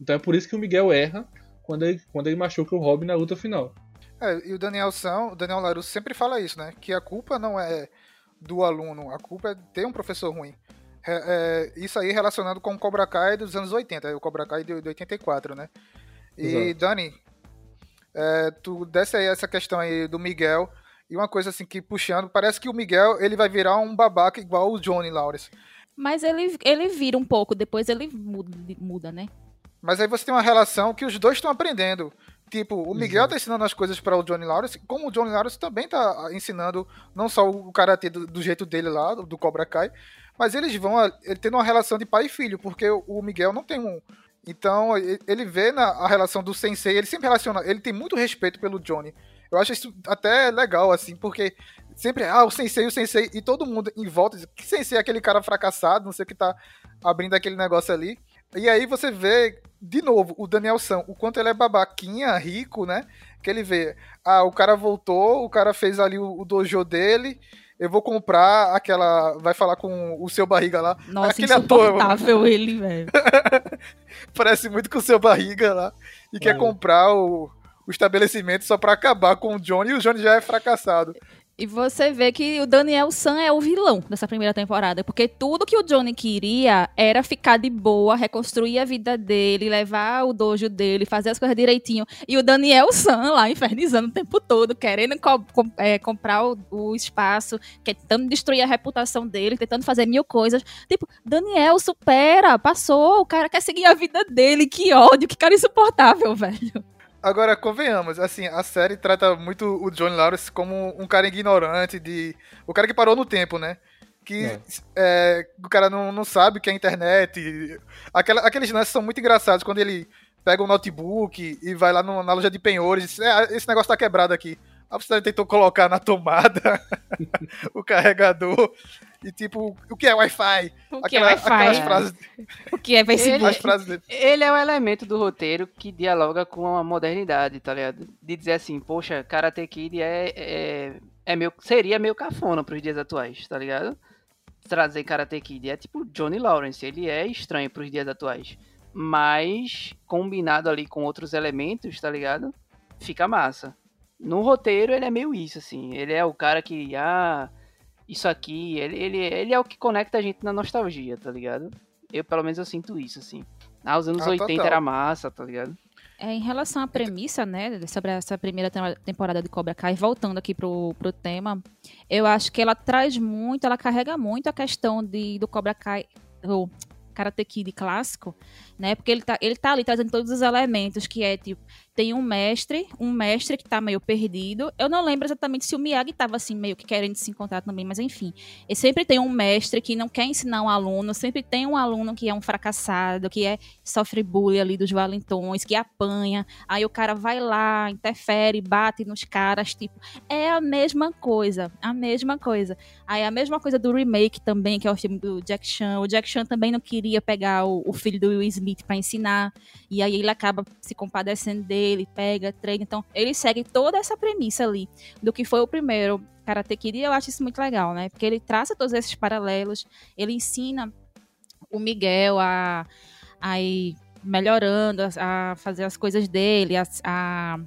Então é por isso que o Miguel erra quando ele, quando ele machuca o Robin na luta final. É, e o Daniel São, o Daniel Larusso sempre fala isso, né? Que a culpa não é do aluno, a culpa é ter um professor ruim. É, é, isso aí relacionado com o Cobra Kai dos anos 80, o Cobra Kai de, de 84, né? E, Exato. Dani, é, tu desce aí essa questão aí do Miguel, e uma coisa assim que puxando, parece que o Miguel ele vai virar um babaca igual o Johnny Lawrence. Mas ele, ele vira um pouco, depois ele muda, muda né? Mas aí você tem uma relação que os dois estão aprendendo. Tipo, o Miguel tá ensinando as coisas para o Johnny Lawrence, como o Johnny Lawrence também tá ensinando não só o karatê do, do jeito dele lá, do, do Cobra Kai, mas eles vão a- ele tendo uma relação de pai e filho, porque o, Miguel não tem um. Então, ele vê na a relação do sensei, ele sempre relaciona, ele tem muito respeito pelo Johnny. Eu acho isso até legal, assim, porque sempre, ah, o sensei, o sensei, e todo mundo em volta diz, que sensei é aquele cara fracassado, não sei o que tá abrindo aquele negócio ali. E aí você vê, de novo, o Daniel San, o quanto ele é babaquinha, rico, né? Que ele vê, ah, o cara voltou, o cara fez ali o, o dojo dele, eu vou comprar aquela. Vai falar com o seu barriga lá. Nossa, Aquele ator- insuportável ele, velho. Parece muito com o seu barriga lá. E quer É. comprar o, o estabelecimento só pra acabar com o Johnny. E o Johnny já é fracassado. E você vê que o Daniel San é o vilão dessa primeira temporada, porque tudo que o Johnny queria era ficar de boa, reconstruir a vida dele, levar o dojo dele, fazer as coisas direitinho. E o Daniel San lá infernizando o tempo todo, querendo co- com- é, comprar o, o espaço, tentando destruir a reputação dele, tentando fazer mil coisas. Tipo, Daniel, supera, passou, o cara quer seguir a vida dele, que ódio, que cara insuportável, velho. Agora, convenhamos, assim, a série trata muito o Johnny Lawrence como um cara ignorante, de. O cara que parou no tempo, né? Que É. é, o cara não, não sabe o que é internet. Aquela, aqueles lances são muito engraçados quando ele pega um notebook e vai lá no- na loja de penhores diz, "É, esse negócio tá quebrado aqui. Aí você tentou colocar na tomada o carregador. E tipo, o que é Wi-Fi? O que é Aquela- Wi-Fi? Aquelas É. frases, O que é Facebook? dele. Ele é o elemento do roteiro que dialoga com a modernidade, tá ligado? De dizer assim, poxa, Karate Kid é, é, é meio, seria meio cafona pros dias atuais, tá ligado? Trazer Karate Kid é tipo Johnny Lawrence, ele é estranho pros dias atuais. Mas, combinado ali com outros elementos, tá ligado? Fica massa. No roteiro, ele é meio isso, assim. Ele é o cara que, ah, isso aqui, ele, ele, ele é o que conecta a gente na nostalgia, tá ligado? Eu, pelo menos, eu sinto isso, assim. Ah, os anos Ah, 80 total. era massa, tá ligado? É, em relação à premissa, né, sobre essa primeira temporada de Cobra Kai, voltando aqui pro, pro tema, eu acho que ela traz muito, ela carrega muito a questão de, do Cobra Kai, o Karate Kid clássico, né, porque ele tá, ele tá ali trazendo todos os elementos, que é, tipo, tem um mestre, um mestre que tá meio perdido, eu não lembro exatamente se o Miyagi tava, assim, meio que querendo se encontrar também, mas enfim, e sempre tem um mestre que não quer ensinar um aluno, sempre tem um aluno que é um fracassado, que é sofre bullying ali dos valentões, que apanha, aí o cara vai lá, interfere, bate nos caras, tipo, é a mesma coisa, a mesma coisa. Aí a mesma coisa do remake também, que é o filme do Jack Chan, o Jack Chan também não queria pegar o, o filho do Will Smith pra ensinar, e aí ele acaba se compadecendo dele, pega, treina, então ele segue toda essa premissa ali, do que foi o primeiro Karate Kid, e eu acho isso muito legal, né, porque ele traça todos esses paralelos, ele ensina o Miguel a, a ir melhorando, a, a fazer as coisas dele, a, a-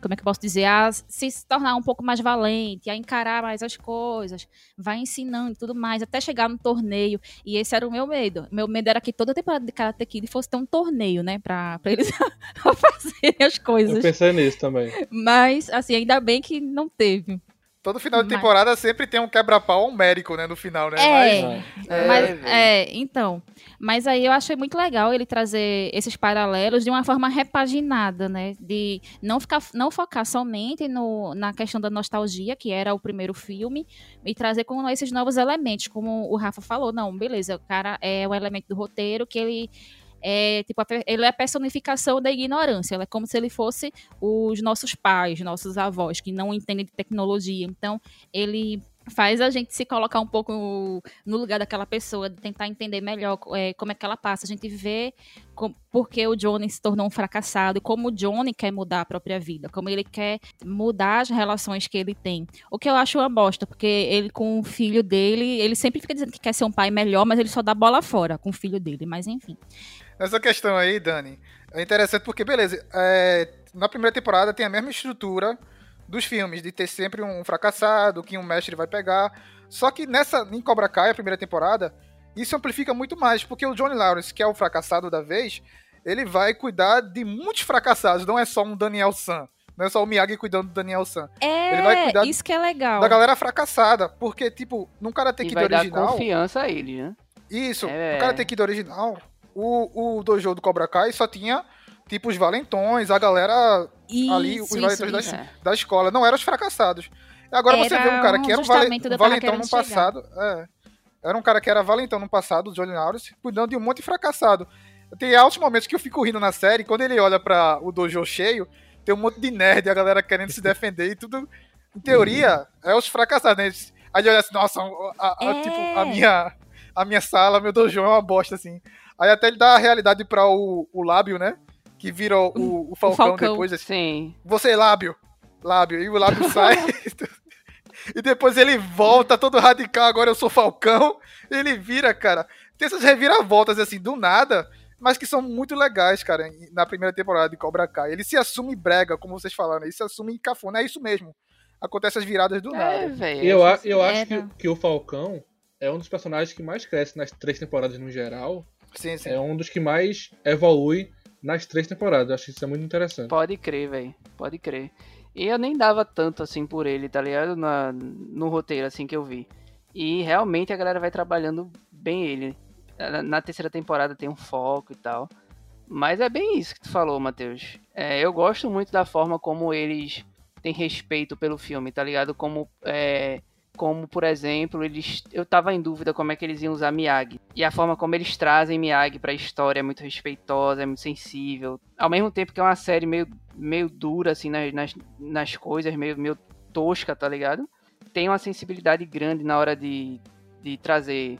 como é que eu posso dizer, a se tornar um pouco mais valente, a encarar mais as coisas, vai ensinando e tudo mais, até chegar no torneio. E esse era o meu medo. Meu medo era que toda temporada de Karate Kid fosse ter um torneio, né, pra, pra eles fazerem as Eu coisas. pensei nisso também. Mas, assim, ainda bem que não teve. Todo final de Mas- temporada sempre tem um quebra-pau numérico, né? No final, né? É. Mas- É, Mas, velho. é, então. Mas aí eu achei muito legal ele trazer esses paralelos de uma forma repaginada, né? De não, ficar, não focar somente no, na questão da nostalgia, que era o primeiro filme, e trazer com esses novos elementos, como o Rafa falou. Não, beleza, o cara é um elemento do roteiro que ele. É, tipo, ele é a personificação da ignorância. Ele é como se ele fosse os nossos pais, nossos avós, que não entendem de tecnologia. Então, ele faz a gente se colocar um pouco no, lugar daquela pessoa, tentar entender melhor é, como é que ela passa. A gente vê com, por que o Johnny se tornou um fracassado, como o Johnny quer mudar a própria vida, como ele quer mudar as relações que ele tem. O que eu acho uma bosta, porque ele com o filho dele, ele sempre fica dizendo que quer ser um pai melhor, mas ele só dá bola fora com o filho dele, mas enfim. Essa questão aí, Dani, é interessante porque, beleza, é, na primeira temporada tem a mesma estrutura dos filmes, de ter sempre um fracassado, que um mestre vai pegar. Só que nessa, em Cobra Kai, a primeira temporada, isso amplifica muito mais, porque o Johnny Lawrence, que é o fracassado da vez, ele vai cuidar de muitos fracassados, não é só um Daniel San. Não é só o Miyagi cuidando do Daniel San. Ele vai É, cuidar isso que é legal. Da galera fracassada. Porque, tipo, num Karate E Kid vai dar original. confiança a ele, né? Isso, É. no Karate Kid original, o, o dojo do Cobra Kai só tinha, tipo, os valentões, a galera ali, os Isso, valentões isso, da, isso. da escola. Não eram os fracassados. Agora você vê um cara que era um, vale- valentão no passado. É, era um cara que era valentão no passado, o Johnny Lawrence, cuidando de um monte de fracassado. Tem altos momentos que eu fico rindo na série, quando ele olha para o dojo cheio, tem um monte de nerd, a galera querendo se defender e tudo. Em teoria, é os fracassados, né? Aí ele olha assim, nossa, a, a- É. tipo, a minha, a minha sala, meu dojo é uma bosta, assim. Aí até ele dá a realidade para o, o lábio, né? Que vira o, o, Falcão, Falcão. depois, assim. Sim. Você, lábio. Lábio. E o lábio sai. E depois ele volta todo radical, agora eu sou Falcão. Ele vira, cara. Tem essas reviravoltas, assim, do nada, mas que são muito legais, cara, na primeira temporada de Cobra Kai. Ele se assume brega, como vocês falaram, ele se assume cafona. É isso mesmo. Acontece as viradas do É, nada. velho. Eu, a- eu acho que, que o Falcão é um dos personagens que mais cresce nas três temporadas no geral. Sim, sim. É um dos que mais evolui nas três temporadas. Eu acho isso é muito interessante. Pode crer, velho. Pode crer. E eu nem dava tanto assim por ele, tá ligado? Na, no roteiro, assim que eu vi. E realmente a galera vai trabalhando bem ele. Na, na terceira temporada tem um foco e tal. Mas é bem isso que tu falou, Matheus. É, eu gosto muito da forma como eles têm respeito pelo filme, tá ligado? Como, é, como por exemplo, eles. Eu tava em dúvida como é que eles iam usar Miyagi. E a forma como eles trazem Miyagi pra história é muito respeitosa, é muito sensível. Ao mesmo tempo que é uma série meio, meio dura, assim, nas, nas, nas coisas, meio, meio tosca, tá ligado? Tem uma sensibilidade grande na hora de, de trazer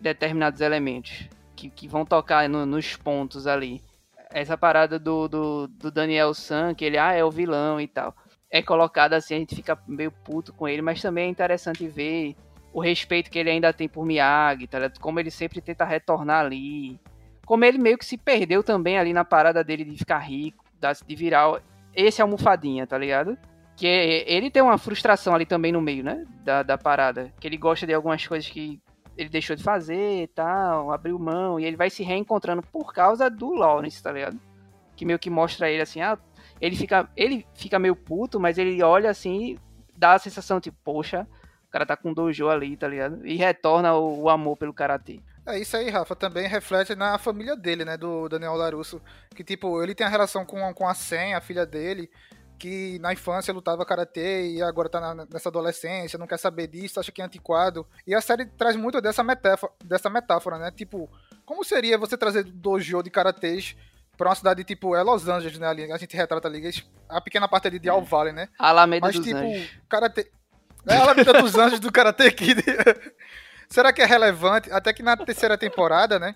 determinados elementos que, que vão tocar no- nos pontos ali. Essa parada do, do, do Daniel San, que ele ah, é o vilão e tal. É colocada assim, a gente fica meio puto com ele, mas também é interessante ver o respeito que ele ainda tem por Miyagi, tá ligado? Como ele sempre tenta retornar ali. Como ele meio que se perdeu também ali na parada dele de ficar rico, de virar esse almofadinha, tá ligado? Que é- ele tem uma frustração ali também no meio, né? Da, da parada. Que ele gosta de algumas coisas que ele deixou de fazer e tal, abriu mão, e ele vai se reencontrando por causa do Lawrence, tá ligado? Que meio que mostra ele assim, ah, ele fica, ele fica meio puto, mas ele olha assim e dá a sensação tipo, poxa, o cara tá com dojo ali, tá ligado? E retorna o, o amor pelo karatê. É isso aí, Rafa. Também reflete na família dele, né? Do Daniel Larusso. Que, tipo, ele tem a relação com, com a Sen, a filha dele, que na infância lutava karatê e agora tá na- nessa adolescência, não quer saber disso, acha que é antiquado. E a série traz muito dessa metáfora, dessa metáfora né? Tipo, como seria você trazer dojo de karatês pra uma cidade tipo é Los Angeles, né? Ali, a gente retrata ali a pequena parte ali de Al Valley, né? Alameda Mas, dos tipo, Anjos. Karate... É a Alameda dos Anjos do Karate Kid. Será que é relevante? Até que na terceira temporada, né?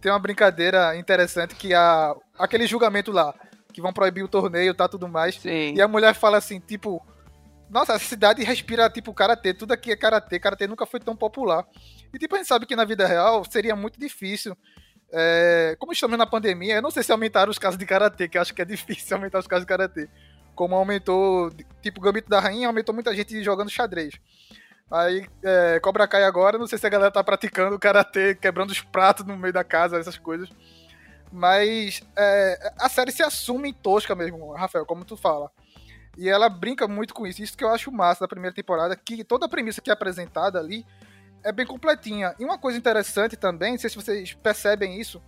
Tem uma brincadeira interessante que a... aquele julgamento lá, que vão proibir o torneio, tá, tudo mais. Sim. E a mulher fala assim, tipo... Nossa, essa cidade respira, tipo, Karatê. Tudo aqui é Karatê. Karatê nunca foi tão popular. E, tipo, a gente sabe que na vida real seria muito difícil. É, Como estamos na pandemia, eu não sei se aumentaram os casos de Karatê, que eu acho que é difícil aumentar os casos de Karatê como aumentou, tipo, o Gambito da Rainha, aumentou muita gente jogando xadrez. Aí, é, Cobra Kai agora, não sei se a galera tá praticando karatê, quebrando os pratos no meio da casa, essas coisas. Mas é, a série se assume tosca mesmo, Rafael, como tu fala. E ela brinca muito com isso. Isso que eu acho massa da primeira temporada, que toda a premissa que é apresentada ali é bem completinha. E uma coisa interessante também, não sei se vocês percebem isso,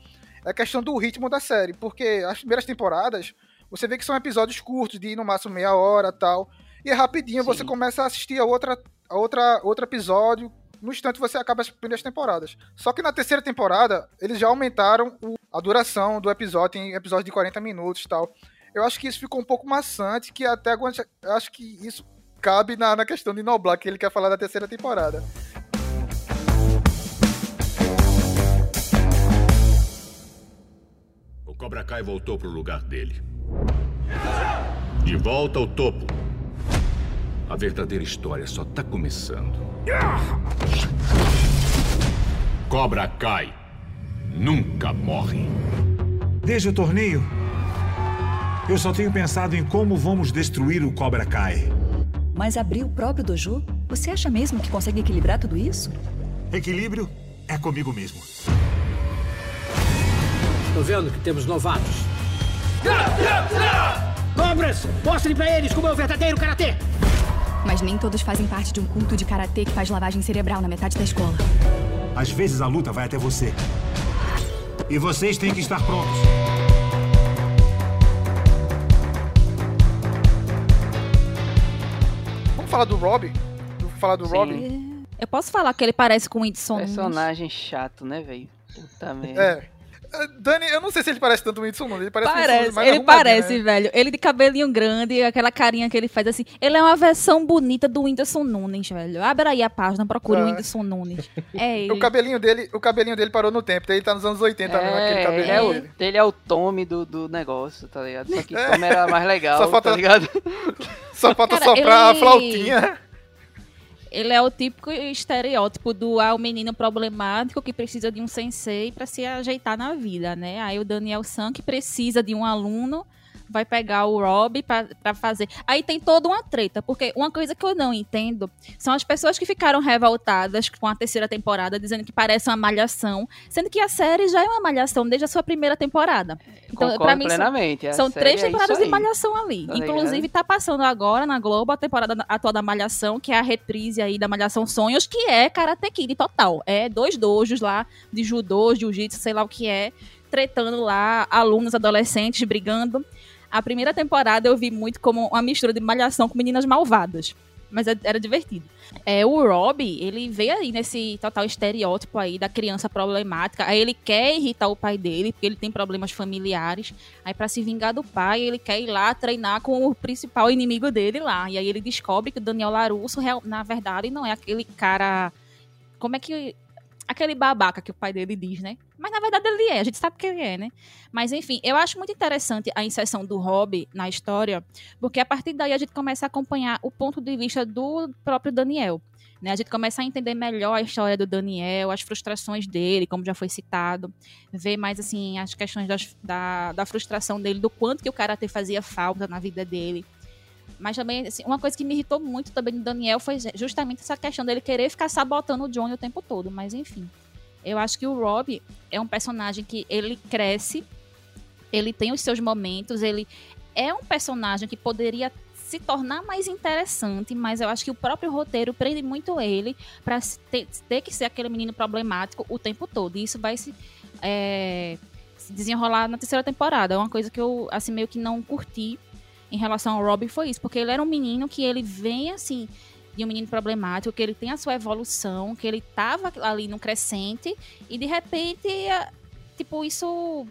é a questão do ritmo da série. Porque as primeiras temporadas, você vê que são episódios curtos, de no máximo meia hora tal. E é rapidinho, você começa a assistir a outra, a outra, outro episódio. No instante você acaba as primeiras temporadas. Só que na terceira temporada, eles já aumentaram o- a duração do episódio, em episódio de 40 minutos e tal. Eu acho que isso ficou um pouco maçante, que até agora acho que isso cabe na, na questão de Noblar, que ele quer falar da terceira temporada. Cobra Kai voltou pro lugar dele. De volta ao topo. A verdadeira história só tá começando. Cobra Kai nunca morre. Desde o torneio, eu só tenho pensado em como vamos destruir o Cobra Kai. Mas abrir o próprio dojo? Você acha mesmo que consegue equilibrar tudo isso? Equilíbrio é comigo mesmo. Tô vendo que temos novatos. Cobras, mostrem pra eles como é o verdadeiro karatê. Mas nem todos fazem parte de um culto de karatê que faz lavagem cerebral na metade da escola. Às vezes a luta vai até você. E vocês têm que estar prontos. Vamos falar do Rob? Vamos falar do Sim. Rob? Eu posso falar que ele parece com o Whindersson Nunes? Personagem chato, né, velho? Puta merda. É. Dani, eu não sei se ele parece tanto o Whindersson Nunes. Ele parece, Parece, mais ele arrumadinho, parece, né? velho. Ele de cabelinho grande, aquela carinha que ele faz assim. Ele é uma versão bonita do Whindersson Nunes, velho. Abra aí a página, procure Ah. o Whindersson Nunes. É ele. O cabelinho dele, o cabelinho dele parou no tempo, ele tá nos anos 80 mesmo, aquele É, ele cabelinho é, o, dele. ele é o Tommy do, do negócio, tá ligado? Só que É. Tommy era mais legal, Só falta- tá ligado? Só falta Cara, soprar ele- a flautinha. Ele é o típico estereótipo do ah, o menino problemático que precisa de um sensei pra se ajeitar na vida, né? Aí o Daniel San que precisa de um aluno vai pegar o Rob pra, pra fazer. Aí tem toda uma treta, porque uma coisa que eu não entendo são as pessoas que ficaram revoltadas com a terceira temporada, dizendo que parece uma malhação, sendo que a série já é uma malhação desde a sua primeira temporada. Então, pra mim, são, três é temporadas isso de malhação ali. Tá Inclusive, ligado? tá passando agora na Globo a temporada atual da Malhação, que é a reprise aí da Malhação Sonhos, que é Karate Kid total. É dois dojos lá de judô, jiu-jitsu, sei lá o que é, tretando lá, alunos adolescentes brigando. A primeira temporada eu vi muito como uma mistura de Malhação com Meninas Malvadas. Mas é- era divertido. É, o Rob, ele veio aí nesse total estereótipo aí da criança problemática. Aí ele quer irritar o pai dele, porque ele tem problemas familiares. Aí pra se vingar do pai, ele quer ir lá treinar com o principal inimigo dele lá. E aí ele descobre que o Daniel Larusso, na verdade, não é aquele cara... Como é que... Aquele babaca que o pai dele diz, né? Mas na verdade ele é, a gente sabe que ele é, né? Mas enfim, eu acho muito interessante a inserção do Rob na história, porque a partir daí a gente começa a acompanhar o ponto de vista do próprio Daniel. Né? A gente começa a entender melhor a história do Daniel, as frustrações dele, como já foi citado, ver mais assim as questões das- da, da frustração dele, do quanto que o karatê fazia falta na vida dele. Mas também, assim, uma coisa que me irritou muito também no Daniel foi justamente essa questão dele querer ficar sabotando o Johnny o tempo todo. Mas enfim, eu acho que o Rob é um personagem que ele cresce, ele tem os seus momentos, ele é um personagem que poderia se tornar mais interessante, mas eu acho que o próprio roteiro prende muito ele para ter, ter que ser aquele menino problemático o tempo todo. E isso vai se, é, se desenrolar na terceira temporada. É uma coisa que eu assim meio que não curti em relação ao Robbie foi isso, porque ele era um menino que ele vem assim de um menino problemático, que ele tem a sua evolução, que ele tava ali no crescente e de repente, tipo, isso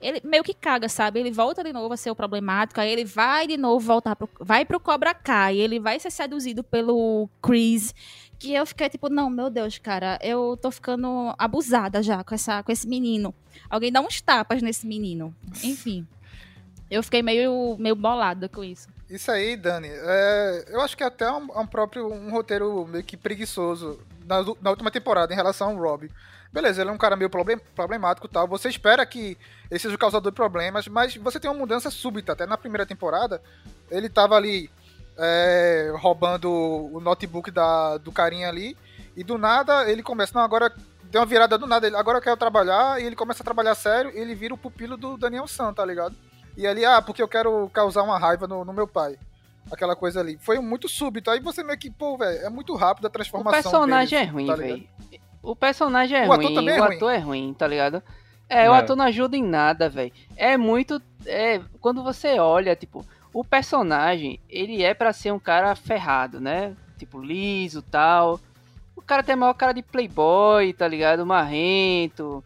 ele meio que caga, sabe? Ele volta de novo a ser o problemático, aí ele vai de novo voltar pro, vai pro Cobra Kai, ele vai ser seduzido pelo Chris, que eu fiquei tipo, não, meu Deus, cara, eu tô ficando abusada já com essa com esse menino. Alguém dá uns tapas nesse menino. Enfim. Eu fiquei meio meio bolada com isso. Isso aí, Dani, é, eu acho que é até um, um próprio um roteiro meio que preguiçoso na, na última temporada em relação ao Rob. Beleza, ele é um cara meio problem- problemático e tal. Você espera que ele seja o causador de problemas, mas você tem uma mudança súbita. Até na primeira temporada, ele tava ali é, roubando o notebook da, do carinha ali, e do nada ele começa, não, agora deu uma virada do nada, ele, agora eu quero trabalhar, e ele começa a trabalhar sério, e ele vira o pupilo do Daniel San, tá ligado? E ali, ah, porque eu quero causar uma raiva no, no meu pai. Aquela coisa ali. Foi muito súbito. Aí você meio que, pô, velho, é muito rápido a O transformação. personagem dele, é ruim, tá velho. O personagem é O ator ruim, também é o ruim. ator é ruim, tá ligado? É, o É. ator não ajuda em nada, velho. É muito. É, quando você olha, tipo, o personagem, ele é pra ser um cara ferrado, né? Tipo, liso tal. O cara tem a maior cara de playboy, tá ligado? Marrento.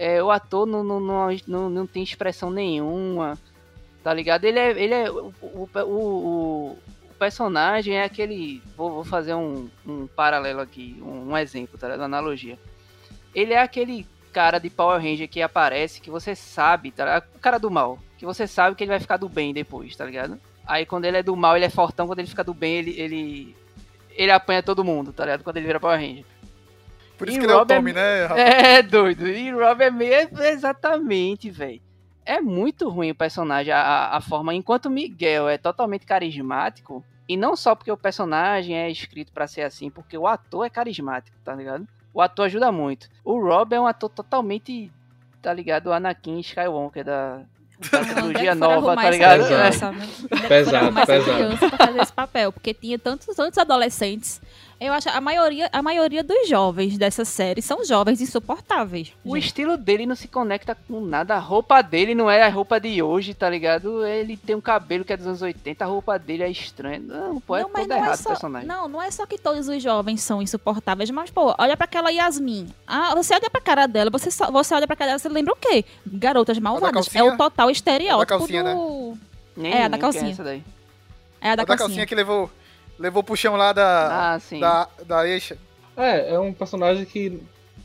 É, o ator não, não, não, não, tem expressão nenhuma, tá ligado? Ele é. Ele é o, o, o, o- personagem é aquele. Vou, vou fazer um, um paralelo aqui, um, um exemplo, tá ligado? Analogia. Ele é aquele cara de Power Ranger que aparece, que você sabe, tá ligado? O cara do mal, que você sabe que ele vai ficar do bem depois, tá ligado? Aí quando ele é do mal, ele é fortão, quando ele fica do bem, ele. ele... Ele apanha todo mundo, tá ligado? Quando ele vira Power Ranger. Por isso E que ele é o Rob Tommy, né, Rafa? É, doido. E Rob é meio. Exatamente, velho. É muito ruim o personagem, a- a, forma. Enquanto Miguel é totalmente carismático, e não só porque o personagem é escrito pra ser assim, porque o ator é carismático, tá ligado? O ator ajuda muito. O Rob é um ator totalmente, tá ligado? O Anakin Skywalker da, da trilogia é nova, tá ligado? criança, É. né? Onde é Pesado, pesado. criança pra fazer esse papel? Porque tinha tantos, tantos adolescentes. Eu acho a maioria, a maioria dos jovens dessa série são jovens insuportáveis. O estilo dele não se conecta com nada. A roupa dele não é a roupa de hoje, tá ligado? Ele tem um cabelo que é dos anos 80, a roupa dele é estranha. Não, pô, é Não, todo não errado é o só, personagem. não, não é só que todos os jovens são insuportáveis, mas pô, olha pra aquela Yasmin. Ah, você olha pra cara dela, você só, você olha pra cara dela, você lembra o quê? Garotas malvadas. É o total estereótipo A da calcinha, né? do Nem É, a da calcinha. É a da A da calcinha. calcinha que levou, levou pro chão lá da, Ah, sim. da, da Eixa. É, é um personagem que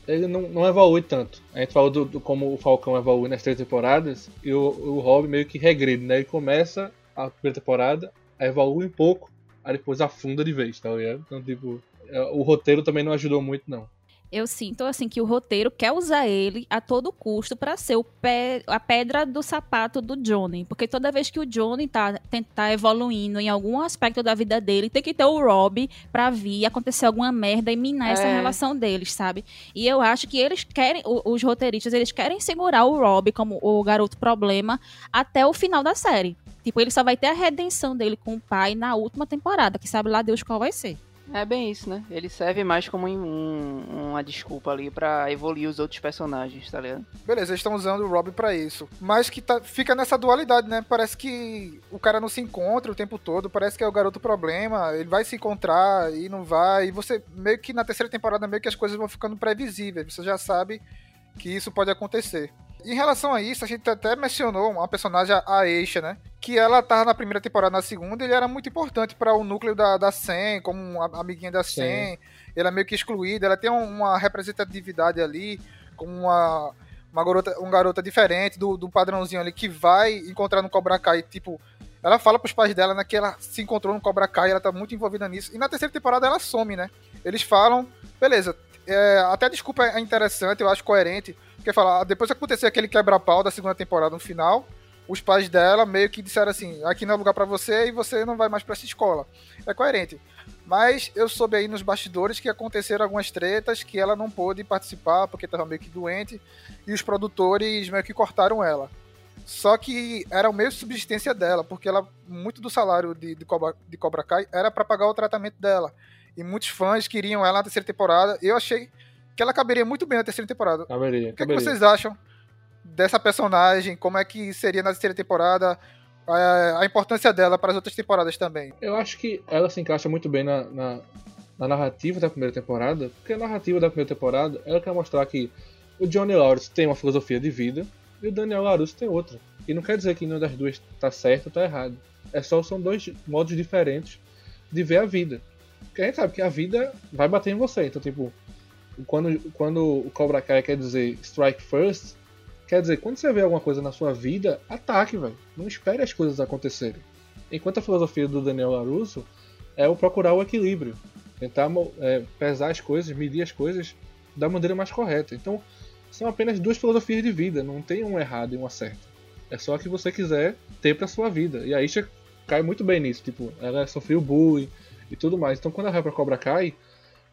ele não, não evolui tanto. A gente falou do, do como o Falcão evolui nas três temporadas e o, o Robin meio que regride, né? Ele começa a primeira temporada, evolui um pouco, aí depois afunda de vez, tá ligado? Então, tipo, é, o roteiro também não ajudou muito, não. Eu sinto assim que o roteiro quer usar ele a todo custo pra ser o pé, a pedra do sapato do Johnny, porque toda vez que o Johnny tá tentar evoluindo em algum aspecto da vida dele, tem que ter o Rob pra vir acontecer alguma merda e minar essa É. relação deles, sabe? E eu acho que eles querem os roteiristas, eles querem segurar o Rob como o garoto problema até o final da série. Tipo, ele só vai ter a redenção dele com o pai na última temporada, que sabe lá Deus qual vai ser. É bem isso, né? Ele serve mais como um- uma desculpa ali pra evoluir os outros personagens, tá ligado? Beleza, eles estão usando o Rob pra isso. Mas que tá- fica nessa dualidade, né? Parece que o cara não se encontra o tempo todo, parece que é o garoto problema, ele vai se encontrar e não vai. E você, meio que na terceira temporada, meio que as coisas vão ficando previsíveis. Você já sabe que isso pode acontecer. Em relação a isso, a gente até mencionou uma personagem, a Aisha, né? Que ela tava na primeira temporada, na segunda, ele era muito importante para o núcleo da, da Sen, como uma amiguinha da Sen. Ela é meio que excluída, ela tem um- uma representatividade ali, como uma, uma garota, um garota diferente do, do padrãozinho ali que vai encontrar no Cobra Kai, tipo, ela fala pros pais dela, né, que ela se encontrou no Cobra Kai, ela tá muito envolvida nisso. E na terceira temporada ela some, né? Eles falam, beleza, é, até a desculpa é interessante, eu acho coerente, porque fala, ah, depois aconteceu aquele quebra-pau da segunda temporada no final, os pais dela meio que disseram assim, aqui não é lugar pra você e você não vai mais pra essa escola. É coerente. Mas eu soube aí nos bastidores que aconteceram algumas tretas que ela não pôde participar porque estava meio que doente e os produtores meio que cortaram ela. Só que era o meio de subsistência dela, porque ela muito do salário de, de, Cobra, de Cobra Kai era para pagar o tratamento dela. E muitos fãs queriam ela na terceira temporada. Eu achei que ela caberia muito bem na terceira temporada. Caberia, O que, é que vocês acham dessa personagem? Como é que seria na terceira temporada? A, a importância dela para as outras temporadas também. Eu acho que ela se encaixa muito bem na, na, na narrativa da primeira temporada, porque a narrativa da primeira temporada ela quer mostrar que o Johnny Lawrence tem uma filosofia de vida e o Daniel LaRusso tem outra. E não quer dizer que nenhuma das duas tá certo ou tá errado. É só são dois modos diferentes de ver a vida. Porque a gente sabe que a vida vai bater em você. Então, tipo, quando, quando o Cobra Kai quer dizer strike first, quer dizer, quando você vê alguma coisa na sua vida, ataque, velho. Não espere as coisas acontecerem. Enquanto a filosofia do Daniel LaRusso é o procurar o equilíbrio. Tentar é, pesar as coisas, medir as coisas da maneira mais correta. Então, são apenas duas filosofias de vida. Não tem um errado e um certo. É só o que você quiser ter pra sua vida. E a Isha cai muito bem nisso. Tipo, ela sofreu bullying e tudo mais. Então, quando ela vai pra Cobra Kai,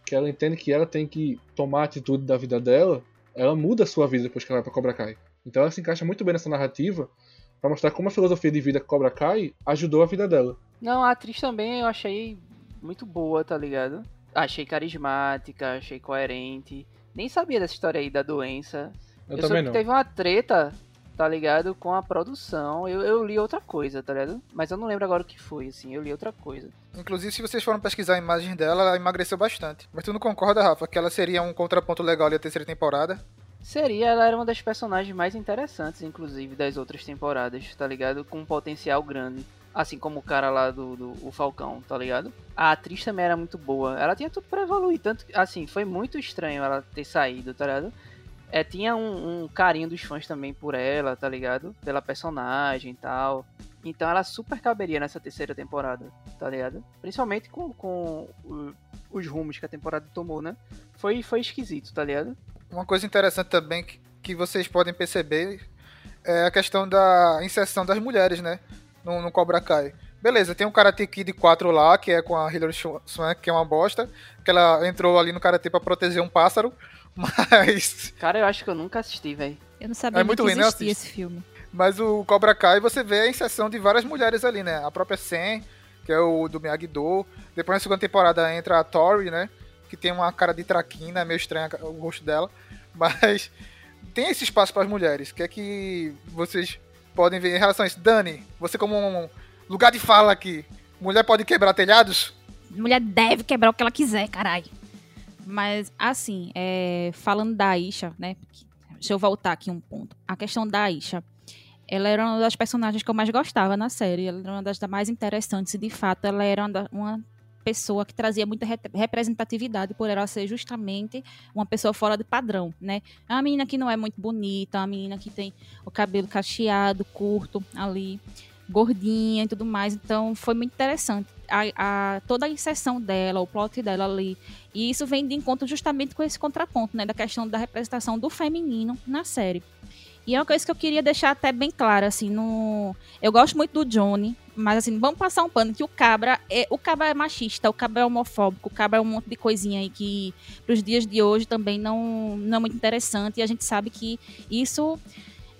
que ela entende que ela tem que tomar a atitude da vida dela, ela muda a sua vida depois que ela vai pra Cobra Kai. Então ela se encaixa muito bem nessa narrativa pra mostrar como a filosofia de vida que Cobra Kai ajudou a vida dela. Não, a atriz também eu achei muito boa, tá ligado? Achei carismática, achei coerente. Nem sabia dessa história aí da doença. Eu soube também que não. teve uma treta, tá ligado? Com a produção. Eu, eu li outra coisa, tá ligado? Mas eu não lembro agora o que foi, assim. Eu li outra coisa. Inclusive, se vocês forem pesquisar a imagem dela, ela emagreceu bastante. Mas tu não concorda, Rafa, que ela seria um contraponto legal ali à terceira temporada? Seria, ela era uma das personagens mais interessantes, inclusive, das outras temporadas, tá ligado? Com um potencial grande. Assim como o cara lá do, do o Falcão, tá ligado? A atriz também era muito boa. Ela tinha tudo pra evoluir. Tanto que, assim, foi muito estranho ela ter saído, tá ligado? É, tinha um, um carinho dos fãs também por ela, tá ligado? Pela personagem e tal. Então ela super caberia nessa terceira temporada, tá ligado? Principalmente com, com o- os rumos que a temporada tomou, né? Foi, foi esquisito, tá ligado? Uma coisa interessante também que, que vocês podem perceber é a questão da inserção das mulheres, né? No, no Cobra Kai. Beleza, tem um Karate Kid 4 lá, que é com a Hilary Swank, que é uma bosta, que ela entrou ali no Karate pra proteger um pássaro, mas... Cara, eu acho que eu nunca assisti, velho. Eu não sabia É muito que ruim, né? existia Assiste. esse filme. Mas o Cobra Kai, você vê a inserção de várias mulheres ali, né? A própria Sen, que é o do Miyagi-Do. Depois na segunda temporada entra a Tori, né? Que tem uma cara de traquina, é meio estranha o rosto dela. Mas tem esse espaço para as mulheres. O que é que vocês podem ver em relação a isso? Dani, você como um lugar de fala aqui, mulher pode quebrar telhados? Mulher deve quebrar o que ela quiser, caralho. Mas, assim, é, falando da Aisha, né? Deixa eu voltar aqui um ponto. A questão da Aisha. Ela era uma das personagens que eu mais gostava na série. Ela era uma das mais interessantes. E, de fato, ela era uma, pessoa que trazia muita re- representatividade por ela ser justamente uma pessoa fora de padrão, né? É uma menina que não é muito bonita, uma menina que tem o cabelo cacheado, curto ali, gordinha e tudo mais. Então, foi muito interessante a, a- toda a inserção dela, o plot dela ali. E isso vem de encontro justamente com esse contraponto, né? Da questão da representação do feminino na série. E é uma coisa que eu queria deixar até bem clara, assim, no... Eu gosto muito do Johnny, mas assim, vamos passar um pano que o Cabra é, o Cabra é machista, o Cabra é homofóbico, o Cabra é um monte de coisinha aí que pros dias de hoje também não, não é muito interessante. E a gente sabe que isso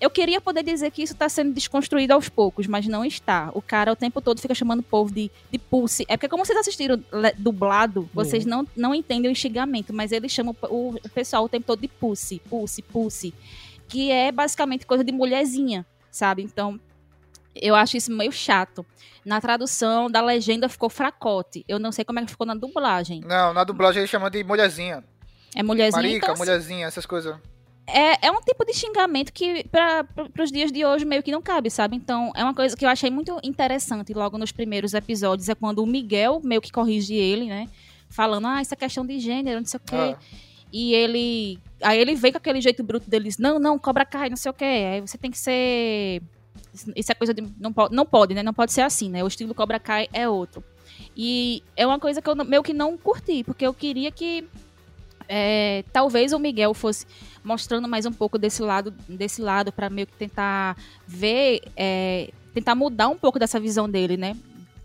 eu queria poder dizer que isso está sendo desconstruído aos poucos, mas não está. O cara o tempo todo fica chamando o povo de, de pulse. É porque, como vocês assistiram dublado, vocês não, não entendem o enxergamento, mas ele chama o, o pessoal o tempo todo de pulse, pulse, pulse. Que é basicamente coisa de mulherzinha, sabe? Então, eu acho isso meio chato. Na tradução da legenda ficou fracote. Eu não sei como é que ficou na dublagem. Não, na dublagem ele chama de mulherzinha. É mulherzinha. Marica, então, assim, mulherzinha, essas coisas. É, é um tipo de xingamento que para os dias de hoje meio que não cabe, sabe? Então, é uma coisa que eu achei muito interessante logo nos primeiros episódios, é quando o Miguel meio que corrige ele, né? Falando, ah, essa questão de gênero, não sei o quê. Ah. E ele. Aí ele vem com aquele jeito bruto deles, não, não, cobra cai, não sei o quê. Aí você tem que ser. Isso é coisa de. Não pode, não pode, né? Não pode ser assim, né? O estilo Cobra Kai é outro. E é uma coisa que eu meio que não curti, porque eu queria que é, talvez o Miguel fosse mostrando mais um pouco desse lado, desse lado para meio que tentar ver, é, tentar mudar um pouco dessa visão dele, né?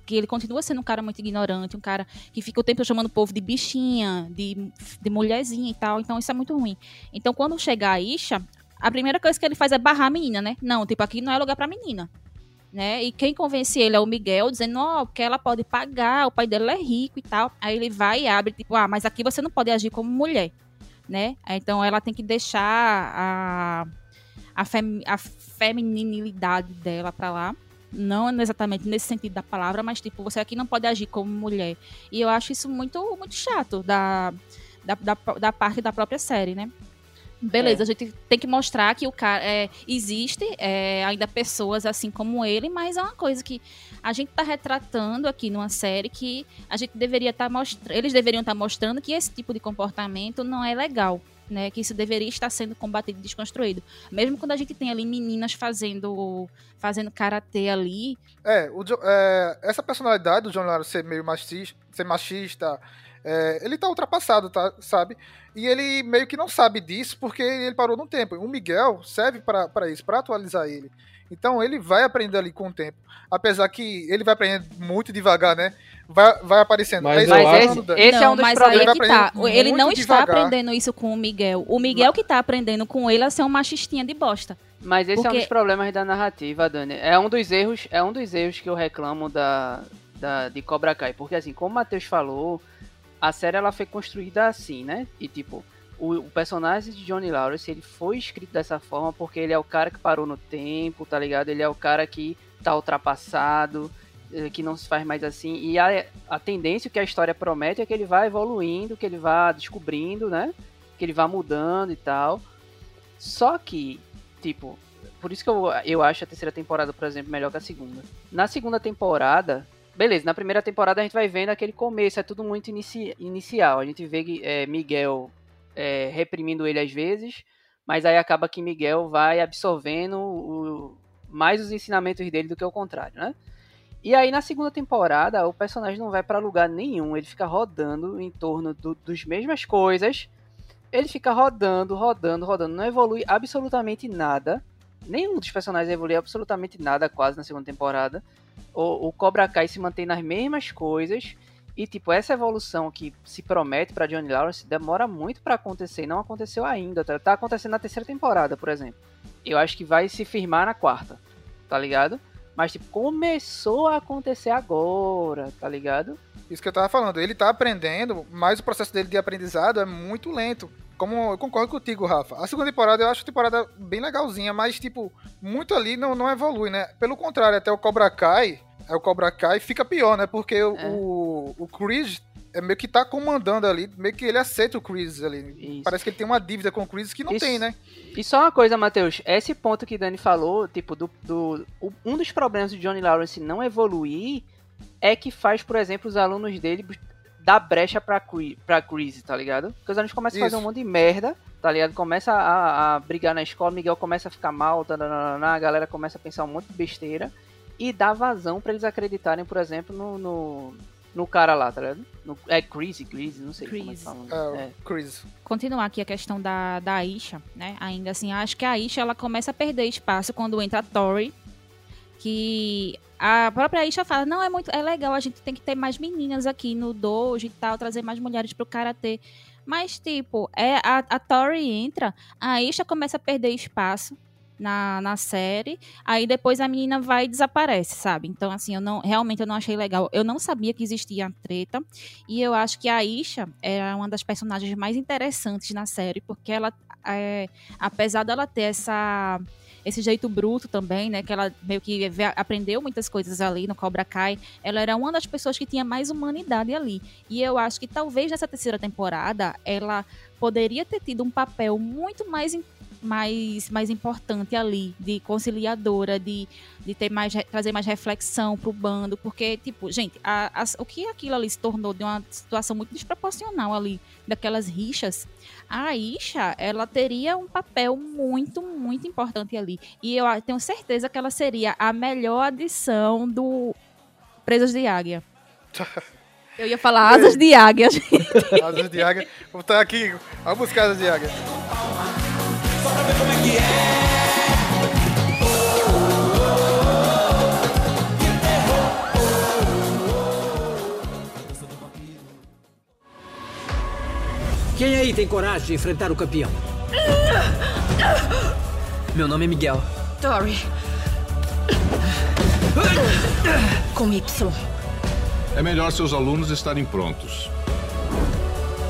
Que ele continua sendo um cara muito ignorante, um cara que fica o tempo chamando o povo de bichinha, de, de mulherzinha e tal. Então isso é muito ruim. Então quando chegar a Isha, a primeira coisa que ele faz é barrar a menina, né? Não, tipo, aqui não é lugar pra menina. Né? E quem convence ele é o Miguel, dizendo, ó, porque ela pode pagar, o pai dela é rico e tal. Aí ele vai e abre, tipo, ah, mas aqui você não pode agir como mulher, né? Então ela tem que deixar a, a, fem, a feminilidade dela pra lá. Não exatamente nesse sentido da palavra, mas tipo, você aqui não pode agir como mulher. E eu acho isso muito, muito chato da, da, da, da parte da própria série, né? Beleza, É. a gente tem que mostrar que o cara é, existe é, ainda pessoas assim como ele, mas é uma coisa que a gente tá retratando aqui numa série que a gente deveria estar mostrando, eles deveriam estar mostrando que esse tipo de comportamento não é legal, né? Que isso deveria estar sendo combatido e desconstruído. Mesmo quando a gente tem ali meninas fazendo fazendo karatê ali, É, o é, essa personalidade do John Lawrence ser meio machista, ser machista é, ele tá ultrapassado, tá, sabe? E ele meio que não sabe disso porque ele parou no tempo. O Miguel serve pra pra isso, pra atualizar ele. Então ele vai aprender ali com o tempo. Apesar que ele vai aprendendo muito devagar, né? Vai, vai aparecendo. Mas É Dan. esse é não, um dos mas problemas. aí que tá. Ele não está devagar. aprendendo isso com o Miguel. O Miguel que tá aprendendo com ele a ser um machistinha de bosta. Mas esse é um Porque- dos problemas da narrativa, Dani. É um dos erros, é um dos erros que eu reclamo da, da de Cobra Kai, porque assim, como o Matheus falou, a série ela foi construída assim, né? E tipo, o, o personagem de Johnny Lawrence, ele foi escrito dessa forma porque ele é o cara que parou no tempo, tá ligado? Ele é o cara que tá ultrapassado, eh, que não se faz mais assim. E a, a tendência que a história promete é que ele vá evoluindo, que ele vá descobrindo, né? Que ele vá mudando e tal. Só que, tipo, por isso que eu, eu acho a terceira temporada, por exemplo, melhor que a segunda. Na segunda temporada, beleza, na primeira temporada a gente vai vendo aquele começo, é tudo muito inici- inicial. A gente vê é, Miguel é, reprimindo ele às vezes, mas aí acaba que Miguel vai absorvendo o- mais os ensinamentos dele do que o contrário, né? E aí na segunda temporada o personagem não vai pra lugar nenhum, ele fica rodando em torno do, dos mesmas coisas. Ele fica rodando, rodando, rodando, não evolui absolutamente nada. Nenhum dos personagens evolui absolutamente nada quase na segunda temporada. O, o Cobra Kai se mantém nas mesmas coisas. E, tipo, essa evolução que se promete pra Johnny Lawrence demora muito pra acontecer. e Não aconteceu ainda. Tá, tá acontecendo na terceira temporada, por exemplo. Eu acho que vai se firmar na quarta, tá ligado? Mas, tipo, começou a acontecer agora, tá ligado? Isso que eu tava falando. Ele tá aprendendo, mas o processo dele de aprendizado é muito lento. Como eu concordo contigo, Rafa. A segunda temporada eu acho a temporada bem legalzinha, mas, tipo, muito ali não, não evolui, né? Pelo contrário, até o Cobra Kai, é o Cobra Kai fica pior, né? Porque o, É. o, o Chris é meio que tá comandando ali, meio que ele aceita o Chris ali. Isso. Parece que ele tem uma dívida com o Chris que não Isso- tem, né? E só uma coisa, Matheus, esse ponto que Dani falou, tipo, do, do um dos problemas do Johnny Lawrence não evoluir é que faz, por exemplo, os alunos dele dar brecha pra, pra Chris, tá ligado? Porque os alunos começam a fazer um Isso. monte de merda, tá ligado? Começa a, a brigar na escola, Miguel começa a ficar mal, tananana, a galera começa a pensar um monte de besteira e dá vazão pra eles acreditarem, por exemplo, no, no, no cara lá, tá ligado? No, é Greasy, Greasy, não sei como é que Greasy. fala. É, Chris. continuar aqui a questão da, da Aisha, né? Ainda assim, acho que a Aisha ela começa a perder espaço quando entra a Tori, que a própria Aisha fala, não, é muito, é legal, a gente tem que ter mais meninas aqui no dojo e tal, trazer mais mulheres pro karatê. Mas, tipo, é, a, a Tori entra, a Aisha começa a perder espaço na, na série, aí depois a menina vai e desaparece, sabe? Então, assim, eu não, realmente eu não achei legal. Eu não sabia que existia treta, e eu acho que a Aisha era uma das personagens mais interessantes na série, porque ela, é, apesar dela ter essa esse jeito bruto também, né? Que ela meio que aprendeu muitas coisas ali no Cobra Kai. Ela era uma das pessoas que tinha mais humanidade ali. E eu acho que talvez nessa terceira temporada ela poderia ter tido um papel muito mais im- mais, mais importante ali, de conciliadora, de, de ter mais, trazer mais reflexão pro bando, porque, tipo, gente, a- as- o que aquilo ali se tornou de uma situação muito desproporcional ali, daquelas rixas, a Isha, ela teria um papel muito, muito importante ali. E eu a- tenho certeza que ela seria a melhor adição do Presas de Águia. Eu ia falar asas de águia, gente. Asas de águia. Vou estar aqui. Vamos buscar asas de águia. Quem aí tem coragem de enfrentar o campeão? Meu nome é Miguel. Tori. Com Y. É melhor seus alunos estarem prontos.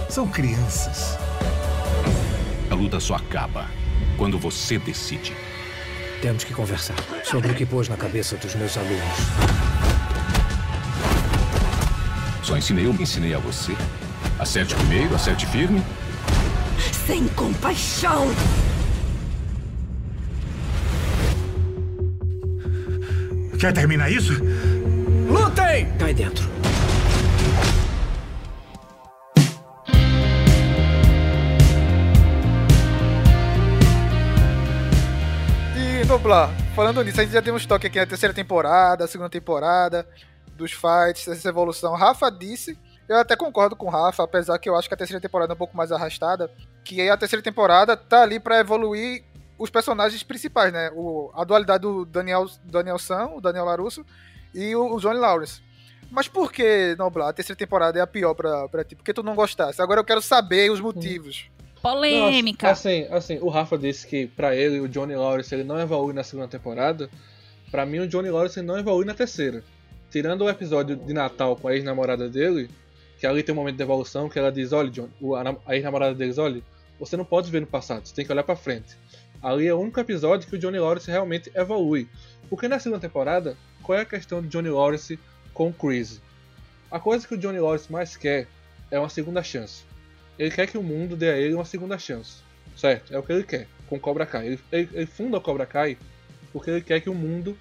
São crianças. A luta só acaba quando você decide. Temos que conversar sobre o que pôs na cabeça dos meus alunos. Só ensinei o que ensinei a você. Acerte primeiro, acerte firme. Sem compaixão. Quer terminar isso? Lutem! Cai dentro. Noblar, falando nisso, a gente já deu um estoque aqui na terceira temporada, segunda temporada, dos fights, essa evolução. Rafa disse, eu até concordo com o Rafa, apesar que eu acho que a terceira temporada é um pouco mais arrastada, que a terceira temporada tá ali pra evoluir os personagens principais, né? O, a dualidade do Daniel, Daniel San, o Daniel Larusso, e o, o Johnny Lawrence. Mas por que, Noblar, a terceira temporada é a pior pra, pra ti? Por que tu não gostasse? Agora eu quero saber os motivos. Polêmica. Não, assim, assim, o Rafa disse que pra ele o Johnny Lawrence ele não evolui na segunda temporada. Pra mim o Johnny Lawrence não evolui na terceira. Tirando o episódio de Natal com a ex-namorada dele, que ali tem um momento de evolução que ela diz, olha, John, a, nam- a ex-namorada deles, olha, você não pode ver no passado, você tem que olhar pra frente. Ali é o único episódio que o Johnny Lawrence realmente evolui. Porque na segunda temporada, qual é a questão de Johnny Lawrence com o Chris? A coisa que o Johnny Lawrence mais quer é uma segunda chance. Ele quer que o mundo dê a ele uma segunda chance. Certo? É o que ele quer com Cobra Kai. Ele, ele- ele funda o Cobra Kai porque ele quer que o mundo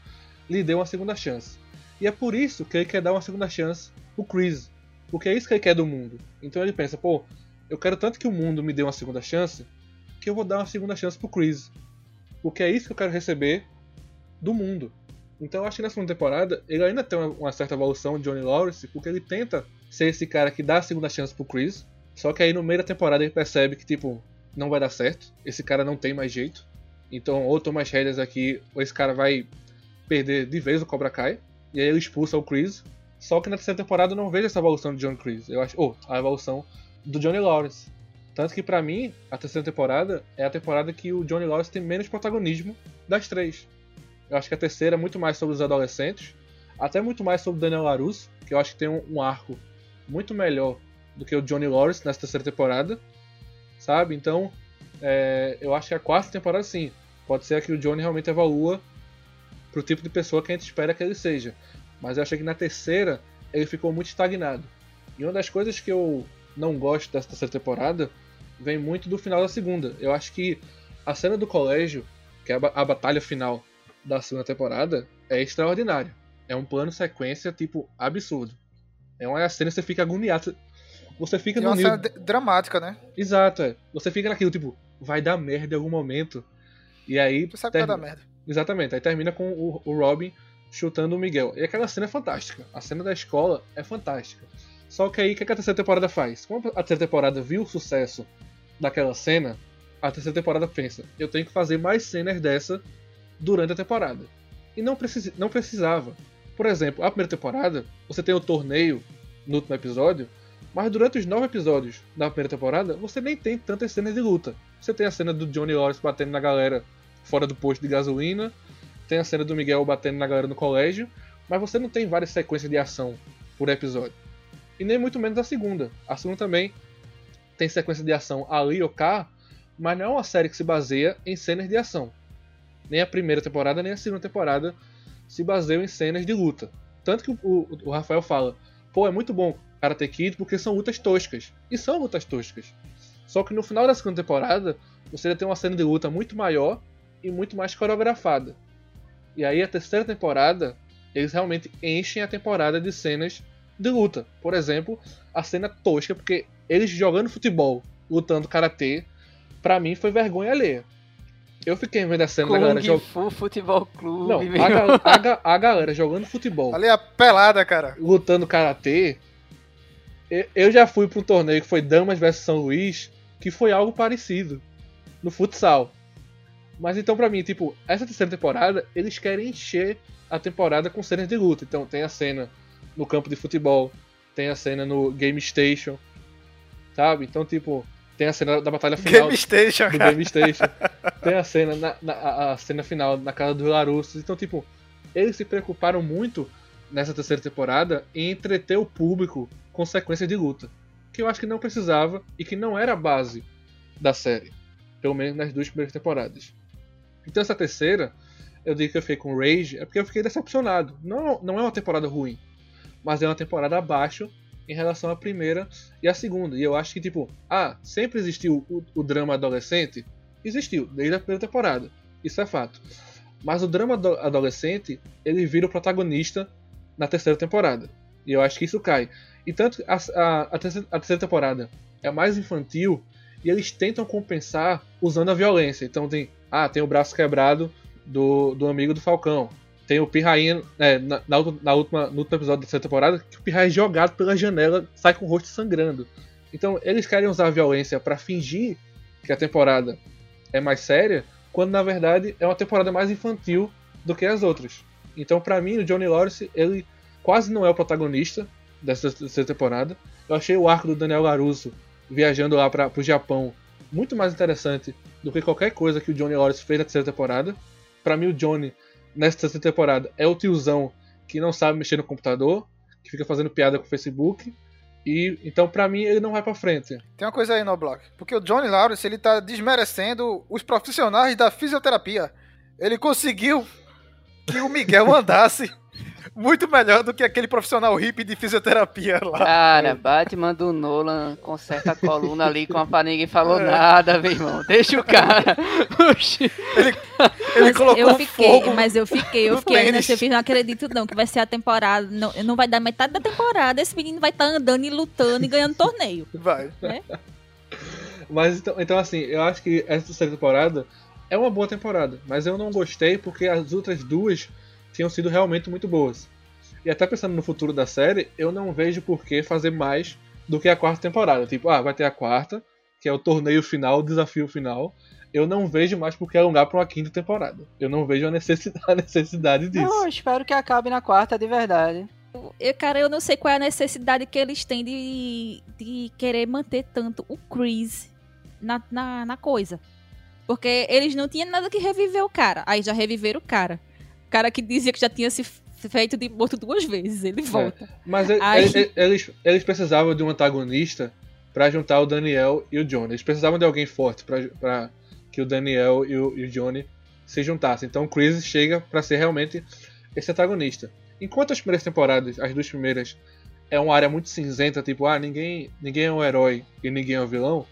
lhe dê uma segunda chance. E é por isso que ele quer dar uma segunda chance pro Chris. Porque é isso que ele quer do mundo. Então ele pensa, pô, eu quero tanto que o mundo me dê uma segunda chance que eu vou dar uma segunda chance pro Chris. Porque é isso que eu quero receber do mundo. Então eu acho que na segunda temporada ele ainda tem uma, uma certa evolução de Johnny Lawrence, porque ele tenta ser esse cara que dá a segunda chance pro Chris. Só que aí no meio da temporada ele percebe que, tipo, não vai dar certo. Esse cara não tem mais jeito. Então, ou toma as rédeas aqui, ou esse cara vai perder de vez o Cobra Kai. E aí ele expulsa o Chris. Só que na terceira temporada eu não vejo essa evolução de John Chris. Eu acho. Ou, a evolução do Johnny Lawrence. Tanto que pra mim, a terceira temporada é a temporada que o Johnny Lawrence tem menos protagonismo das três. Eu acho que a terceira é muito mais sobre os adolescentes. Até muito mais sobre Daniel LaRusso, que eu acho que tem um, um arco muito melhor do que o Johnny Lawrence nessa terceira temporada. Sabe? Então, é, eu acho que a quarta temporada sim. Pode ser que o Johnny realmente evolua pro tipo de pessoa que a gente espera que ele seja. Mas eu achei que na terceira ele ficou muito estagnado. E uma das coisas que eu não gosto dessa terceira temporada vem muito do final da segunda. Eu acho que a cena do colégio, que é a, ba- a batalha final da segunda temporada, é extraordinária. É um plano sequência, tipo, absurdo. É uma cena que você fica agoniado. Você fica E no uma nível... cena dramática, né? Exato, é. Você fica naquilo, tipo, vai dar merda em algum momento. E aí. Tu sabe que vai dar merda. Exatamente. Aí termina com o, o Robin chutando o Miguel. E aquela cena é fantástica. A cena da escola é fantástica. Só que aí, o que que a terceira temporada faz? Como a terceira temporada viu o sucesso daquela cena, a terceira temporada pensa: eu tenho que fazer mais cenas dessa durante a temporada. E não, precisi- não precisava. Por exemplo, a primeira temporada, você tem o torneio no último episódio, mas durante os nove episódios da primeira temporada, você nem tem tantas cenas de luta. Você tem a cena do Johnny Lawrence batendo na galera fora do posto de gasolina, tem a cena do Miguel batendo na galera no colégio, mas você não tem várias sequências de ação por episódio. E nem muito menos a segunda. A segunda também tem sequência de ação ali ou cá, mas não é uma série que se baseia em cenas de ação. Nem a primeira temporada, nem a segunda temporada se baseiam em cenas de luta. Tanto que o, o- o Rafael fala, pô, é muito bom Karate Kid porque são lutas toscas. E são lutas toscas. Só que no final da segunda temporada, você já tem uma cena de luta muito maior e muito mais coreografada. E aí a terceira temporada, eles realmente enchem a temporada de cenas de luta. Por exemplo, a cena tosca, porque eles jogando futebol, lutando karatê, pra mim foi vergonha alheia. Eu fiquei vendo a cena da galera Kung jogando. Fu Futebol Clube. Não, a, ga- a ga- a galera jogando futebol. Ali é a pelada, cara. Lutando karatê. Eu já fui pra um torneio que foi Damas vs São Luís, que foi algo parecido no futsal. Mas então, pra mim, tipo, essa terceira temporada, eles querem encher a temporada com cenas de luta. Então, tem a cena no campo de futebol, tem a cena no Game Station, sabe? Então, tipo, tem a cena da batalha final. Game Station, do cara. Game Station. Tem a cena, na, na- a cena final na casa dos Larussos. Então, tipo, eles se preocuparam muito nessa terceira temporada em entreter o público com sequência de luta. Que eu acho que não precisava e que não era a base da série. Pelo menos nas duas primeiras temporadas. Então essa terceira, eu digo que eu fiquei com Rage, é porque eu fiquei decepcionado. Não, não é uma temporada ruim, mas é uma temporada abaixo em relação à primeira e à segunda. E eu acho que, tipo, ah, sempre existiu o, o drama adolescente? Existiu, desde a primeira temporada. Isso é fato. Mas o drama ado- adolescente, ele vira o protagonista na terceira temporada. E eu acho que isso cai. E tanto a, a, a terceira, a terceira temporada é mais infantil e eles tentam compensar usando a violência. Então tem, ah, tem o braço quebrado do, do amigo do Falcão. Tem o Pirrainha, é, na, na, última, no último episódio da terceira temporada, que o Pirraia é jogado pela janela, sai com o rosto sangrando. Então eles querem usar a violência para fingir que a temporada é mais séria, quando na verdade é uma temporada mais infantil do que as outras. Então pra mim o Johnny Lawrence, ele quase não é o protagonista dessa terceira temporada. Eu achei o arco do Daniel Larusso viajando lá para o Japão muito mais interessante do que qualquer coisa que o Johnny Lawrence fez na terceira temporada. Pra mim, o Johnny, nessa terceira temporada, é o tiozão que não sabe mexer no computador, que fica fazendo piada com o Facebook. E então, pra mim, ele não vai pra frente. Tem uma coisa aí no bloco. Porque o Johnny Lawrence, ele tá desmerecendo os profissionais da fisioterapia. Ele conseguiu que o Miguel andasse muito melhor do que aquele profissional hippie de fisioterapia lá. Cara, Batman do Nolan conserta a coluna ali com a pá, ninguém falou É. nada, meu irmão. Deixa o cara. Oxi. Ele Mas colocou eu fiquei, fogo mas eu fiquei, eu fiquei nesse eu fiz, não acredito não, que vai ser a temporada, não, não vai dar metade da temporada, esse menino vai estar andando e lutando e ganhando torneio. Vai. Né? Mas então, então, assim, eu acho que essa terceira temporada é uma boa temporada. Mas eu não gostei porque as outras duas tinham sido realmente muito boas. E até pensando no futuro da série, eu não vejo por que fazer mais do que a quarta temporada. Tipo, ah, vai ter a quarta, que é o torneio final, o desafio final. Eu não vejo mais por que alongar pra uma quinta temporada. Eu não vejo a necessidade, a necessidade disso. Não, eu espero que acabe na quarta de verdade. Eu, cara, eu não sei qual é a necessidade que eles têm de, de querer manter tanto o Chris na, na, na coisa. Porque eles não tinham nada que reviver o cara. Aí já reviveram o cara. Cara que dizia que já tinha se feito de morto duas vezes. Ele volta. Mas e- Aí- eles, eles precisavam de um antagonista pra juntar o Daniel e o Johnny. Eles precisavam de alguém forte pra- pra que o Daniel e o, e o Johnny se juntassem. Então o Chris chega pra ser realmente esse antagonista. Enquanto as primeiras temporadas, as duas primeiras, é uma área muito cinzenta, tipo, ah, ninguém, ninguém é um herói e ninguém é um vilão.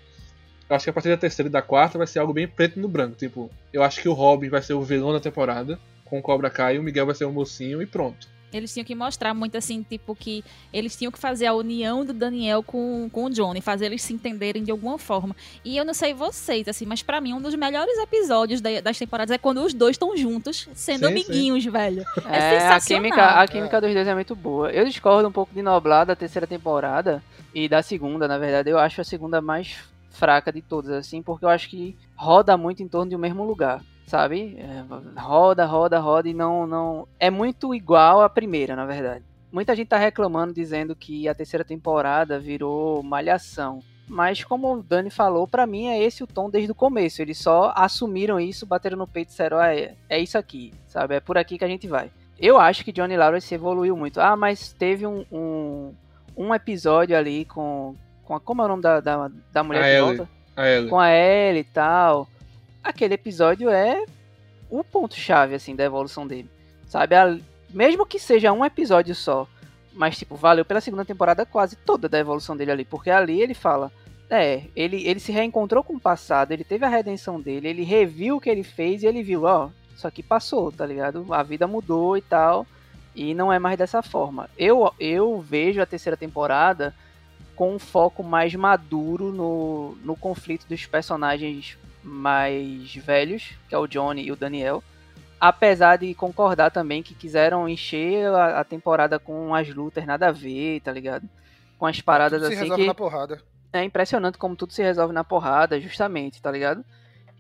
Eu acho que a partir da terceira e da quarta vai ser algo bem preto no branco. Tipo, eu acho que o Robin vai ser o vilão da temporada, com o Cobra Kai, e o Miguel vai ser o mocinho e pronto. Eles tinham que mostrar muito assim, tipo, que eles tinham que fazer a união do Daniel com, com o Johnny, fazer eles se entenderem de alguma forma. E eu não sei vocês, assim, mas pra mim um dos melhores episódios da- das temporadas é quando os dois estão juntos, sendo Sim, amiguinhos, velho. É, É, a sensacional. química, a química dos dois é muito boa. Eu discordo um pouco de Noblar da terceira temporada e da segunda, na verdade. Eu acho a segunda mais fraca de todas, assim, porque eu acho que roda muito em torno de um mesmo lugar, sabe? É, roda, roda, roda e não, não. É muito igual à primeira, na verdade. Muita gente tá reclamando, dizendo que a terceira temporada virou malhação. Mas como o Dani falou, pra mim é esse o tom desde o começo. Eles só assumiram isso, bateram no peito e disseram, ah, é, é isso aqui, sabe? É por aqui que a gente vai. Eu acho que Johnny Lawrence evoluiu muito. Ah, mas teve um, um, um episódio ali com, com a, como é o nome da, da, da mulher A que Ellie. volta? A Ellie. Com a Ellie e tal. Aquele episódio é o ponto-chave, assim, da evolução dele. Sabe? A- mesmo que seja um episódio só, mas, tipo, valeu pela segunda temporada quase toda da evolução dele ali. Porque ali ele fala. É, ele, ele se reencontrou com o passado, ele teve a redenção dele, ele reviu o que ele fez e ele viu, ó, isso aqui passou, tá ligado? A vida mudou e tal. E não é mais dessa forma. Eu, eu vejo a terceira temporada com um foco mais maduro no, no conflito dos personagens mais velhos, que é o Johnny e o Daniel. Apesar de concordar também que quiseram encher a, a temporada com as lutas nada a ver, tá ligado? Com as paradas Tudo se assim resolve que na porrada. é impressionante como tudo se resolve na porrada, justamente, tá ligado?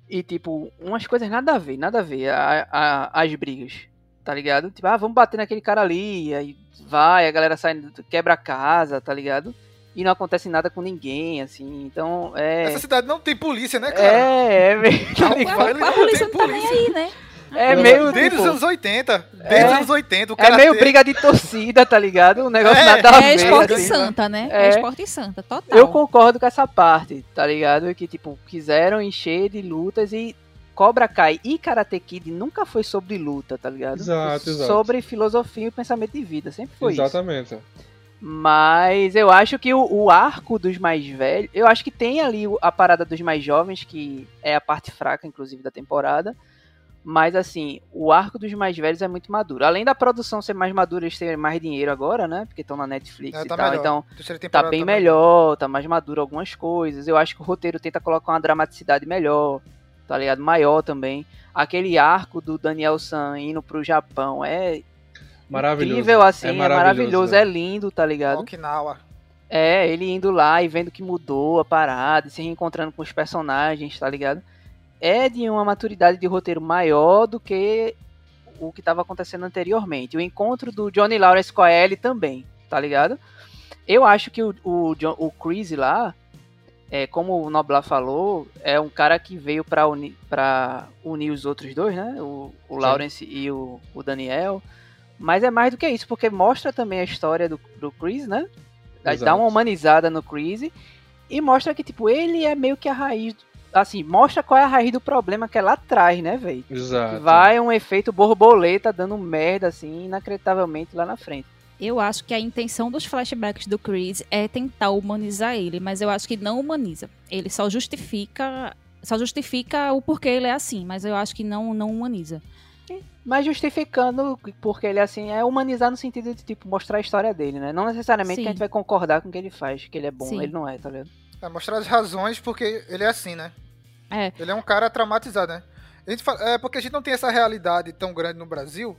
E, tipo, umas coisas nada a ver, nada a ver, a, a- as brigas, tá ligado? Tipo, ah, vamos bater naquele cara ali, aí vai, a galera sai, quebra a casa, tá ligado? E não acontece nada com ninguém, assim, então é... Essa cidade não tem polícia, né, cara? É, é meio, A polícia não tá nem aí, né? É meio, Desde tipo, os anos 80. Desde É. os anos 80. O é meio briga de torcida, tá ligado? Um negócio É, nada a ver. É esporte assim. santa, né? É, É. esporte santa, total. Eu concordo com essa parte, tá ligado? Que, tipo, quiseram encher de lutas e Cobra Kai e Karate Kid nunca foi sobre luta, tá ligado? Exato, exato. Sobre filosofia e pensamento de vida, sempre foi isso. Exatamente. Mas eu acho que o, o arco dos mais velhos, eu acho que tem ali a parada dos mais jovens, que é a parte fraca, inclusive, da temporada. Mas assim, o arco dos mais velhos é muito maduro. Além da produção ser mais madura, eles terem mais dinheiro agora, né? Porque estão na Netflix É, e tá tal. melhor. Então, tá bem tá melhor. melhor, tá mais maduro algumas coisas. Eu acho que o roteiro tenta colocar uma dramaticidade melhor, tá ligado? Maior também. Aquele arco do Daniel San indo pro Japão é Maravilhoso. incrível assim, É é maravilhoso, maravilhoso, é lindo, tá ligado? Okinawa. É, ele indo lá e vendo que mudou a parada, e se reencontrando com os personagens, tá ligado? É de uma maturidade de roteiro maior do que o que estava acontecendo anteriormente. O encontro do Johnny Lawrence com a Ellie também, tá ligado? Eu acho que o, o, John- o Chris lá, é, como o Noblar falou, é um cara que veio pra unir, pra unir os outros dois, né? O, o. Lawrence e o, o Daniel. Mas é mais do que isso, porque mostra também a história do, do Chris, né? Dá Exato. uma humanizada no Chris e mostra que, tipo, ele é meio que a raiz. Assim, mostra qual é a raiz do problema que é lá atrás, né, velho? Exato. Vai um efeito borboleta dando merda, assim, inacreditavelmente lá na frente. Eu acho que a intenção dos flashbacks do Chris é tentar humanizar ele, mas eu acho que não humaniza. Ele só justifica, só justifica o porquê ele é assim, mas eu acho que não não humaniza. Mas justificando porque ele, assim, é humanizar no sentido de, tipo, mostrar a história dele, né? Não necessariamente Sim. que a gente vai concordar com o que ele faz, que ele é bom, Sim. ele não é, tá ligado? É mostrar as razões porque ele é assim, né? É. Ele é um cara traumatizado, né? A gente fala- é porque a gente não tem essa realidade tão grande no Brasil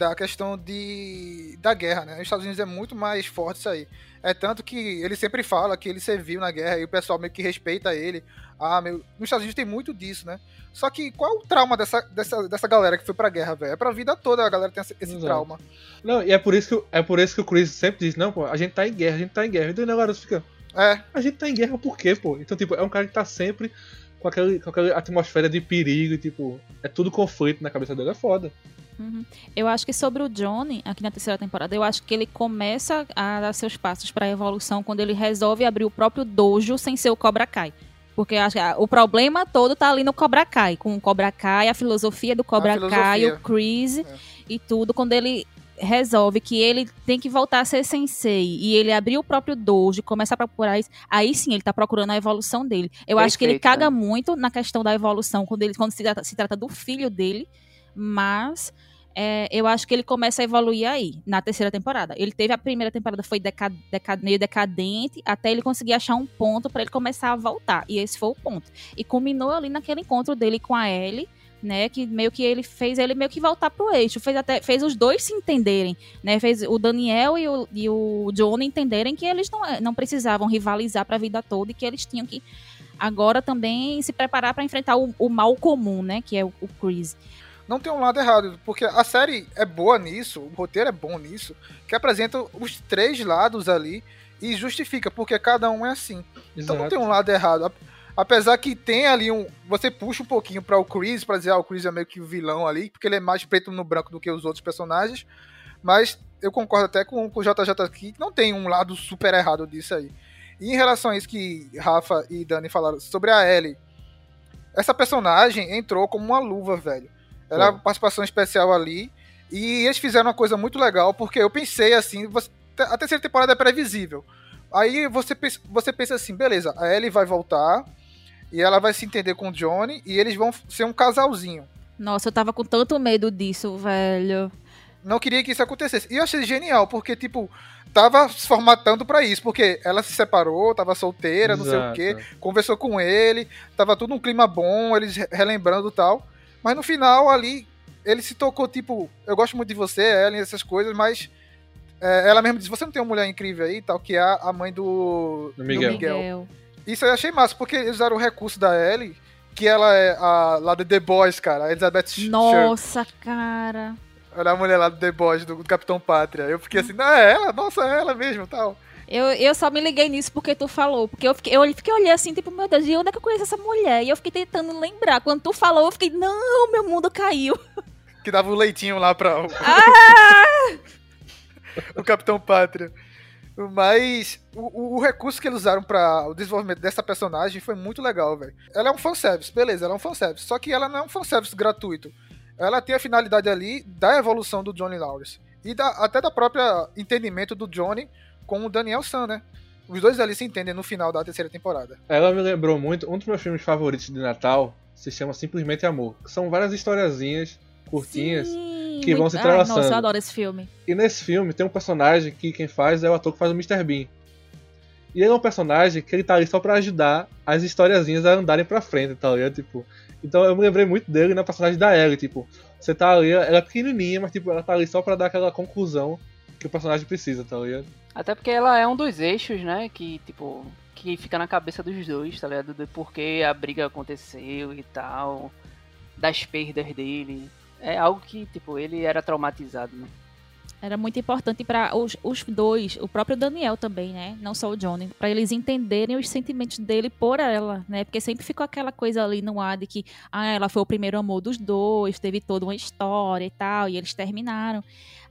da questão de da guerra, né? Nos Estados Unidos é muito mais forte isso aí. É tanto que ele sempre fala que ele serviu na guerra e o pessoal meio que respeita ele. Ah, meu, nos Estados Unidos tem muito disso, né? Só que qual é o trauma dessa, dessa, dessa galera que foi pra guerra, velho? É pra vida toda a galera tem esse, esse trauma. Não, e é por isso que, é por isso que o Chris sempre diz, não, pô, a gente tá em guerra, a gente tá em guerra. Então o negócio fica, É, a gente tá em guerra por quê, pô? Então, tipo, é um cara que tá sempre com, aquele, com aquela atmosfera de perigo e, tipo, é tudo conflito na cabeça dele, é foda. Uhum. Eu acho que sobre o Johnny, aqui na terceira temporada, eu acho que ele começa a dar seus passos para a evolução quando ele resolve abrir o próprio dojo sem ser o Cobra Kai. Porque eu acho que o problema todo tá ali no Cobra Kai, com o Cobra Kai, a filosofia do Cobra Kai, filosofia. o Chris e tudo, quando ele resolve que ele tem que voltar a ser sensei e ele abrir o próprio dojo e começar a procurar isso, aí sim ele tá procurando a evolução dele. Eu acho que ele Perfeito, caga né? muito na questão da evolução quando ele quando se trata, se trata do filho dele, mas é, eu acho que ele começa a evoluir aí, na terceira temporada. Ele teve a primeira temporada, foi deca, deca- meio decadente, até ele conseguir achar um ponto pra ele começar a voltar. E esse foi o ponto. E culminou ali naquele encontro dele com a Ellie, né? Que meio que ele fez ele meio que voltar pro eixo. Fez, até, fez os dois se entenderem, né? Fez o Daniel e o, e o Johnny entenderem que eles não, não precisavam rivalizar pra vida toda e que eles tinham que agora também se preparar pra enfrentar o, o mal comum, né? Que é o, o Chris. Não tem um lado errado, porque a série é boa nisso, o roteiro é bom nisso, que apresenta os três lados ali e justifica, porque cada um é assim. Então não Exato. tem um lado errado. Ap- Apesar que tem ali um. Você puxa um pouquinho para o Chris, pra dizer, ah, o Chris é meio que o vilão ali, porque ele é mais preto no branco do que os outros personagens. Mas eu concordo até com, com o JJ aqui, que não tem um lado super errado disso aí. E em relação a isso que Rafa e Dani falaram sobre a Ellie, essa personagem entrou como uma luva, velho. Ela é uma participação especial ali. E eles fizeram uma coisa muito legal, porque eu pensei assim, você- a terceira temporada é previsível. Aí você pensa, você pensa assim, beleza, a Ellie vai voltar e ela vai se entender com o Johnny e eles vão ser um casalzinho. Nossa, eu tava com tanto medo disso, velho. Não queria que isso acontecesse. E eu achei genial, porque, tipo, tava se formatando pra isso, porque ela se separou, tava solteira, não sei o Exato. quê, conversou com ele, tava tudo um clima bom, eles re- relembrando e tal. Mas no final ali, ele se tocou, tipo, eu gosto muito de você, Ellen, essas coisas, mas é, ela mesma disse, você não tem uma mulher incrível aí e tal, que é a mãe do, Do Miguel. Miguel. Isso eu achei massa, porque eles usaram o recurso da Ellie, que ela é a, lá do The Boys, cara, a Elizabeth. Nossa, cara. Ela é a mulher lá do The Boys, do, do Capitão Pátria. Eu fiquei assim, não, é ela, nossa, é ela mesmo tal. Eu, eu só me liguei nisso porque tu falou. Porque eu fiquei, eu fiquei olhando assim, tipo, meu Deus, de onde é que eu conheço essa mulher? E eu fiquei tentando lembrar. Quando tu falou, eu fiquei, não, meu mundo caiu. Que dava o leitinho lá pra o, Ah! o Capitão Pátria. Mas o, o- o recurso que eles usaram para o desenvolvimento dessa personagem foi muito legal, velho. Ela é um fanservice, beleza, ela é um fanservice. Só que ela não é um fanservice gratuito. Ela tem a finalidade ali da evolução do Johnny Lawrence. E da- até da própria entendimento do Johnny com o Daniel San, né? Os dois ali se entendem no final da terceira temporada. Ela me lembrou muito, um dos meus filmes favoritos de Natal se chama Simplesmente Amor. São várias historiazinhas curtinhas Sim, que vão muito- se entrelaçando. Nossa, eu adoro esse filme. E nesse filme tem um personagem que quem faz é o ator que faz o Mr. Bean. E ele é um personagem que ele tá ali só pra ajudar as historiazinhas a andarem pra frente, tá ligado? Tipo, então eu me lembrei muito dele na personagem da Ellie, tipo, você tá ali, ela é pequenininha, mas tipo, ela tá ali só pra dar aquela conclusão que o personagem precisa, tá ligado? Até porque ela é um dos eixos, né? Que, tipo, que fica na cabeça dos dois, tá ligado? Do porquê a briga aconteceu e tal. Das perdas dele. É algo que, tipo, ele era traumatizado, né? Era muito importante para os, os dois, o próprio Daniel também, né? Não só o Johnny, para eles entenderem os sentimentos dele por ela, né? Porque sempre ficou aquela coisa ali no ar de que ah, ela foi o primeiro amor dos dois, teve toda uma história e tal, e eles terminaram.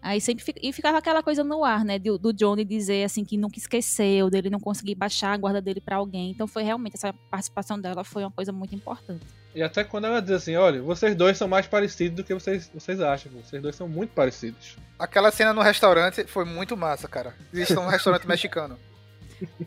Aí sempre fica, e ficava aquela coisa no ar, né? Do, do Johnny dizer assim que nunca esqueceu, dele não conseguir baixar a guarda dele para alguém. Então foi realmente essa participação dela foi uma coisa muito importante. E até quando ela diz assim, olha, vocês dois são mais parecidos do que vocês, vocês acham, vocês dois são muito parecidos. Aquela cena no restaurante foi muito massa, cara. Existe um restaurante mexicano.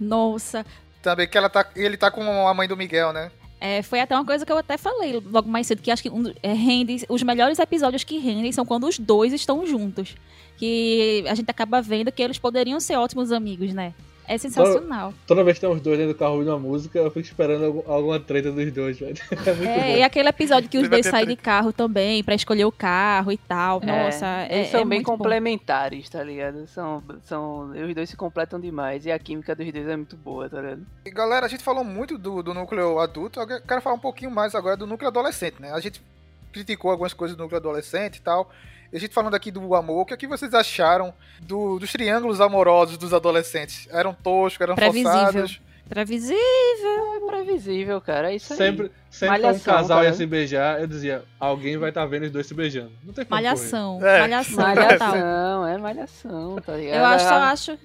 Nossa, Também que ela tá, ele tá com a mãe do Miguel, né? É, foi até uma coisa que eu até falei logo mais cedo, que acho que um, é, rende, os melhores episódios que rendem são quando os dois estão juntos. Que a gente acaba vendo que eles poderiam ser ótimos amigos, né? É sensacional. Toda vez que tem os dois dentro do carro ouvindo uma música, eu fico esperando algum- alguma treta dos dois, velho. É muito É, bom. e aquele episódio que os dois saem de carro também, pra escolher o carro e tal. Nossa, é, Eles são é bem muito bom. complementares, tá ligado? São, são, os dois se completam demais e a química dos dois é muito boa, tá ligado? E galera, a gente falou muito do, do núcleo adulto, eu quero falar um pouquinho mais agora do núcleo adolescente, né? A gente criticou algumas coisas do núcleo adolescente e tal. E a gente falando aqui do amor, o que, é que vocês acharam do- dos triângulos amorosos dos adolescentes? Eram toscos, eram Previsível. forçados? Previsível. É previsível, cara. É isso aí. Sempre, sempre que um Malhação, casal cara. ia se beijar, eu dizia, alguém vai estar vendo os dois se beijando. Não tem como correr. Malhação. É. Malhação. Malhação, é malhação, tá ligado? Eu acho, só Ah, acho,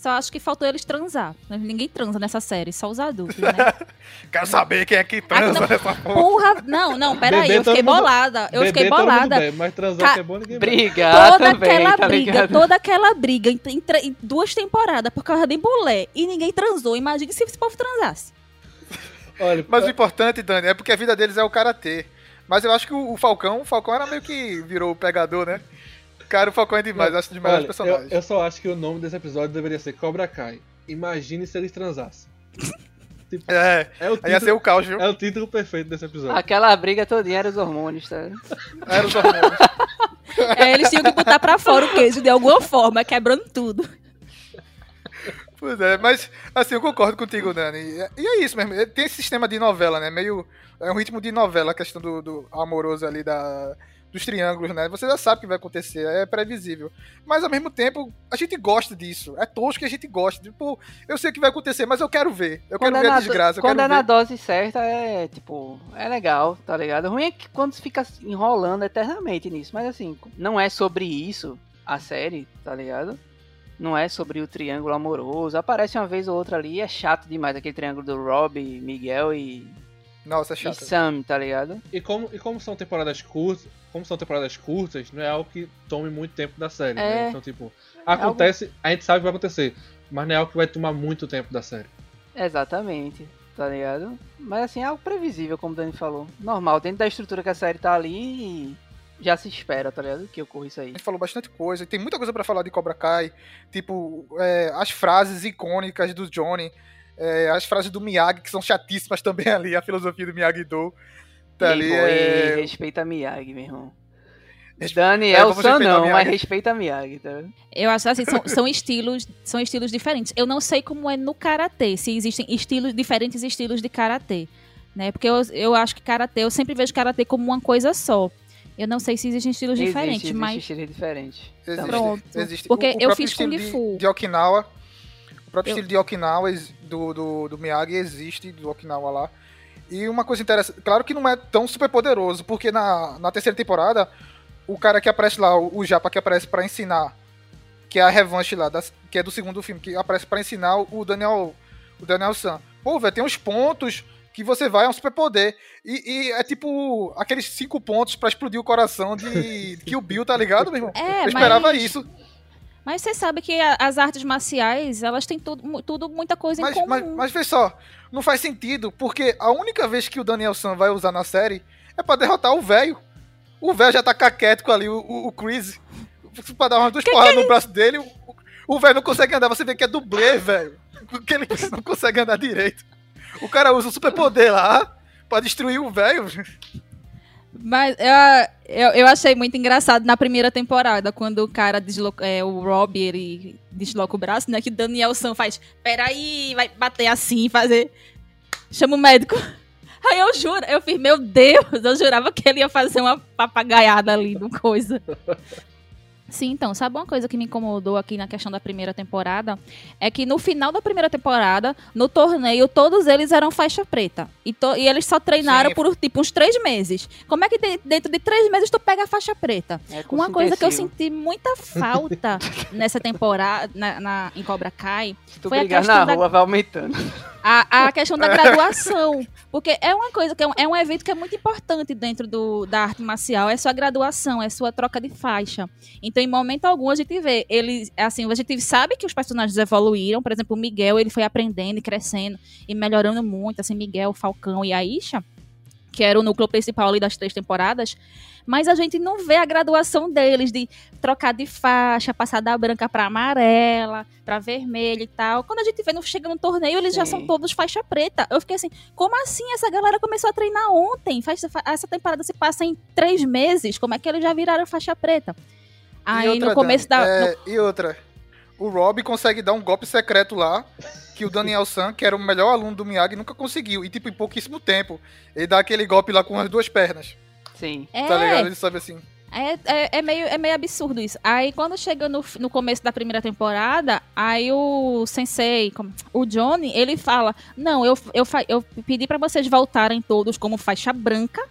só acho que faltou eles transar. Ninguém transa nessa série, só os adultos, né? Quero saber quem é que transa Ah, não. nessa porra. Não, não, peraí, eu fiquei bolada. Eu fiquei bolada. bebe, mas transar Ca- que é bom, ninguém bebe. Brigar toda também, aquela tá briga, ligado? toda aquela briga em, em em duas temporadas por causa de mulher e ninguém transou. Imagina se esse povo transasse. Olha, Mas o importante, Dani, é porque a vida deles é o karatê. Mas eu acho que o, o Falcão, o Falcão era meio que virou o pegador, né? Cara, o Falcão é demais, eu acho demais Olha, os personagens. eu, eu só acho que o nome desse episódio deveria ser Cobra Kai. Imagine se eles transassem. Tipo, É, é o aí ia ser o caos, viu? É o título perfeito desse episódio. Aquela briga todinha era os hormônios, tá? Era os hormônios. É, eles tinham que botar pra fora o queijo de alguma forma, quebrando tudo. Pois é, mas assim, eu concordo contigo, Dani. E é isso mesmo. Tem esse sistema de novela, né? Meio. É um ritmo de novela, a questão do, do amoroso ali da, dos triângulos, né? Você já sabe o que vai acontecer, é previsível. Mas ao mesmo tempo, a gente gosta disso. É tosco que a gente gosta. Tipo, eu sei o que vai acontecer, mas eu quero ver. Eu quero Quando é ver a na- desgraça. Eu Quando quero é na ver. dose certa, é tipo, é legal, tá ligado? O ruim é que quando fica enrolando eternamente nisso. Mas assim, não é sobre isso a série, tá ligado? Não é sobre o triângulo amoroso. Aparece uma vez ou outra ali e é chato demais aquele triângulo do Rob, Miguel e, Nossa, é e chato. Sam, tá ligado? E como, e como são temporadas curtas, como são temporadas curtas, não é algo que tome muito tempo da série, né? É. Então, tipo, acontece, a gente sabe o que vai acontecer, mas não é algo que vai tomar muito tempo da série. Exatamente, tá ligado? Mas assim, é algo previsível, como o Dani falou. Normal, dentro da estrutura que a série tá ali, já se espera, tá ligado? Que ocorra isso aí. A gente falou bastante coisa. Tem muita coisa pra falar de Cobra Kai. Tipo, é, as frases icônicas do Johnny. é, as frases do Miyagi, que são chatíssimas também ali. A filosofia do Miyagi-Do. Tá Ei, ali. é, ei, respeita a Miyagi, meu irmão. Respe- Daniel É, San não, mas Miyagi. respeita a Miyagi, tá? Eu acho assim, são, são estilos, são estilos diferentes. Eu não sei como é no karatê, se existem estilos diferentes estilos de karatê, né? Porque eu, eu acho que karatê, eu sempre vejo karatê como uma coisa só. Eu não sei se existem estilos Existe, diferentes, existe mas estilo diferente. Existe, Pronto. existe. Porque O- o eu fiz Kung de- Fu. De, Okinawa. O próprio Eu- estilo de Okinawa, do, do, do Miyagi, existe, do Okinawa lá. E uma coisa interessante, claro que não é tão super poderoso, porque na, na terceira temporada, o cara que aparece lá, o, o Japa que aparece pra ensinar, que é a revanche lá, das- que é do segundo filme, que aparece pra ensinar o Daniel, o Daniel San. Pô, velho, tem uns pontos que você vai, é um superpoder. E, e é tipo aqueles cinco pontos pra explodir o coração de Kill Bill, tá ligado, meu irmão? É, Eu esperava mas- isso. Mas você sabe que a- as artes marciais, elas têm tudo, tudo muita coisa em Mas, comum. mas, mas vê só, não faz sentido, porque a única vez que o Daniel San vai usar na série é pra derrotar o velho. O velho já tá caquético ali, o, o, o Chris. Pra dar umas duas porradas no braço dele, o- o velho não consegue andar. Você vê que é dublê, velho. Que ele não consegue andar direito. O cara usa o superpoder lá pra destruir o velho. Mas eu, eu, eu achei muito engraçado na primeira temporada, quando o cara desloca, é, o Rob, ele desloca o braço, né? Que Daniel San faz, peraí, vai bater assim, fazer. Chama o médico. Aí eu juro, eu fiz, meu Deus, eu jurava que ele ia fazer uma papagaiada ali no coisa. Sim, então, sabe uma coisa que me incomodou aqui na questão da primeira temporada? É que no final da primeira temporada, no torneio, todos eles eram faixa preta. E, to- e eles só treinaram Sim. por, tipo, uns três meses. Como é que de- dentro de três meses tu pega a faixa preta? É Uma coisa que eu senti muita falta nessa temporada, na, na- em Cobra Kai, Se tu foi a questão na da- rua, vai aumentando. A, a questão da graduação. Porque é uma coisa, que é um, é um evento que é muito importante dentro do, da arte marcial. É sua graduação, é sua troca de faixa. Então, em momento algum, a gente vê. Eles, assim, a gente sabe que os personagens evoluíram. Por exemplo, o Miguel, ele foi aprendendo e crescendo e melhorando muito. Assim, Miguel, Falcão e a Isha, que era o núcleo principal ali das três temporadas. Mas a gente não vê a graduação deles de trocar de faixa, passar da branca pra amarela, pra vermelha e tal. Quando a gente vê, no, chega no torneio, eles já Sim. são todos faixa preta. Eu fiquei assim, como assim essa galera começou a treinar ontem? Essa temporada se passa em três meses, como é que eles já viraram faixa preta? Aí outra, no começo Dani, da... é, E outra, o Rob consegue dar um golpe secreto lá, que o Daniel San, que era o melhor aluno do Miyagi, nunca conseguiu. E tipo, em pouquíssimo tempo. Ele dá aquele golpe lá com as duas pernas. Sim. É, Tá ligado? Ele sabe assim. É, é, é meio, é meio absurdo isso. Aí quando chega no, no começo da primeira temporada, aí o sensei, o Johnny, ele fala: Não, eu, eu, eu pedi pra vocês voltarem todos como faixa branca,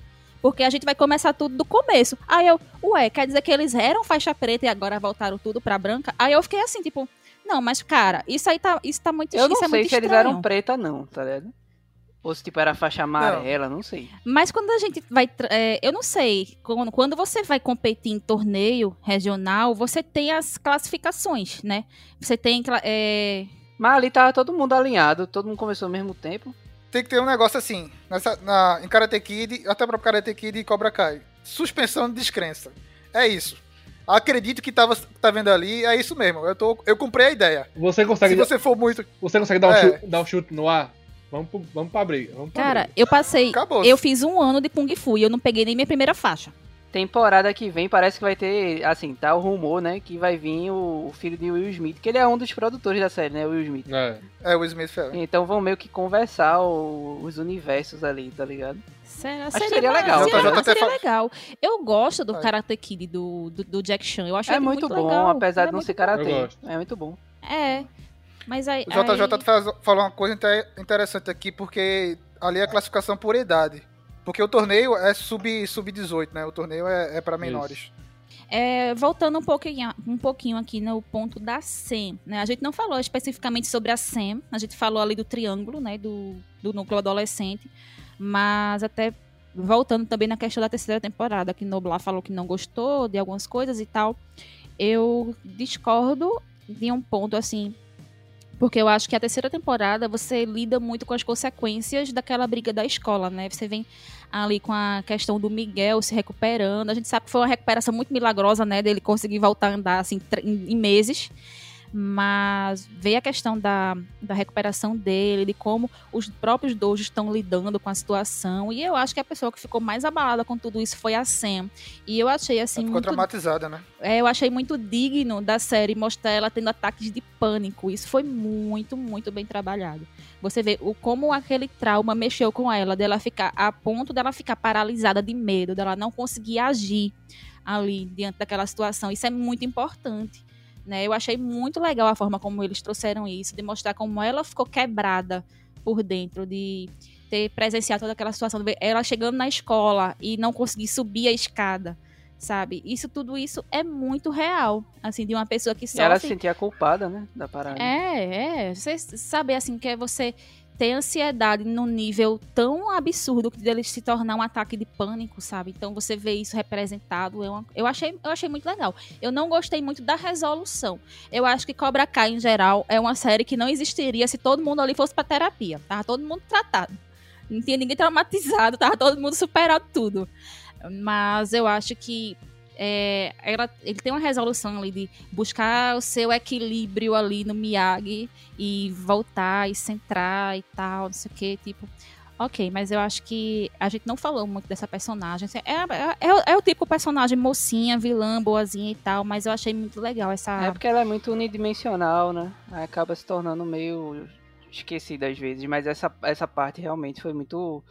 porque a gente vai começar tudo do começo. Aí eu, ué, quer dizer que eles eram faixa preta e agora voltaram tudo pra branca? Aí eu fiquei assim, tipo, não, mas cara, isso aí tá, isso tá muito Eu não isso é sei muito se eles estranho. eram preta, não, tá ligado? Ou se tipo era faixa amarela, não, sei. Mas quando a gente vai. é, eu não sei. Quando, quando você vai competir em torneio regional, você tem as classificações, né? Você tem. É, Mas ali tava todo mundo alinhado, todo mundo começou ao mesmo tempo. Tem que ter um negócio assim, nessa, na, em Karate Kid, até para Karate Kid e Cobra Kai. Suspensão de descrença. É isso. Acredito que tava, tá vendo ali, é isso mesmo. Eu, tô, eu comprei a ideia. Você consegue. Se você for muito. Você consegue dar um, É. chute, dar um chute no ar? Vamos, pro- vamos pra briga. Vamos pra Cara, briga. eu passei. Acabou. Eu fiz um ano de Kung Fu e eu não peguei nem minha primeira faixa. Temporada que vem parece que vai ter, assim, tá o rumor, né, que vai vir o, o filho de Will Smith, que ele é um dos produtores da série, né, Will Smith. É. É, o Smith Ferrer. Então vão meio que conversar o- os universos ali, tá ligado? Será, Acho que seria, seria ma- legal. Seria, seria fala- legal. Eu gosto do É. Karate Kid do, do, do Jack Chan. Eu achei É ele muito, bom, legal. apesar Ele de é não muito ser gosto. É muito bom. É. Mas aí. O JJ aí- falou uma coisa inte- interessante aqui, porque ali é a classificação por idade. Porque o torneio é sub- sub-18, né? O torneio é, é para menores. É, voltando um pouquinho, um pouquinho aqui no ponto da SEM, né? A gente não falou especificamente sobre a SEM, a gente falou ali do triângulo, né? Do, do núcleo adolescente, mas até voltando também na questão da terceira temporada, que Noblar falou que não gostou de algumas coisas e tal, eu discordo de um ponto assim, porque eu acho que a terceira temporada você lida muito com as consequências daquela briga da escola, né? Você vem ali com a questão do Miguel se recuperando. A gente sabe que foi uma recuperação muito milagrosa, né? Dele conseguir voltar a andar assim em meses. Mas veio a questão da, da recuperação dele, de como os próprios dojos estão lidando com a situação. E eu acho que a pessoa que ficou mais abalada com tudo isso foi a Sam. E eu achei assim. Ela ficou muito traumatizada, né? é, eu achei muito digno da série mostrar ela tendo ataques de pânico. Isso foi muito, muito bem trabalhado. Você vê o como aquele trauma mexeu com ela, dela ficar a ponto dela ficar paralisada de medo, dela não conseguir agir ali diante daquela situação. Isso é muito importante. Né? Eu achei muito legal a forma como eles trouxeram isso, de mostrar como ela ficou quebrada por dentro, de ter presenciado toda aquela situação, ela chegando na escola e não conseguir subir a escada sabe? Isso tudo isso é muito real, assim, de uma pessoa que E sofre. ela se sentia culpada, né, da parada. É, é. Você saber assim que é você ter ansiedade num nível tão absurdo que dele se tornar um ataque de pânico, sabe? Então você vê isso representado, é uma- eu achei, eu achei muito legal. Eu não gostei muito da resolução. Eu acho que Cobra Kai em geral é uma série que não existiria se todo mundo ali fosse pra terapia. Tava todo mundo tratado. Não tinha ninguém traumatizado, tava todo mundo superado tudo. Mas eu acho que é, ela, ele tem uma resolução ali de buscar o seu equilíbrio ali no Miyagi e voltar e centrar e tal, não sei o que, tipo. Ok, mas eu acho que a gente não falou muito dessa personagem. Assim, É, é, é o- é o tipo personagem mocinha, vilã, boazinha e tal, mas eu achei muito legal essa. É porque ela é muito unidimensional, né? Aí acaba se tornando meio esquecida às vezes, mas essa, essa parte realmente foi muito.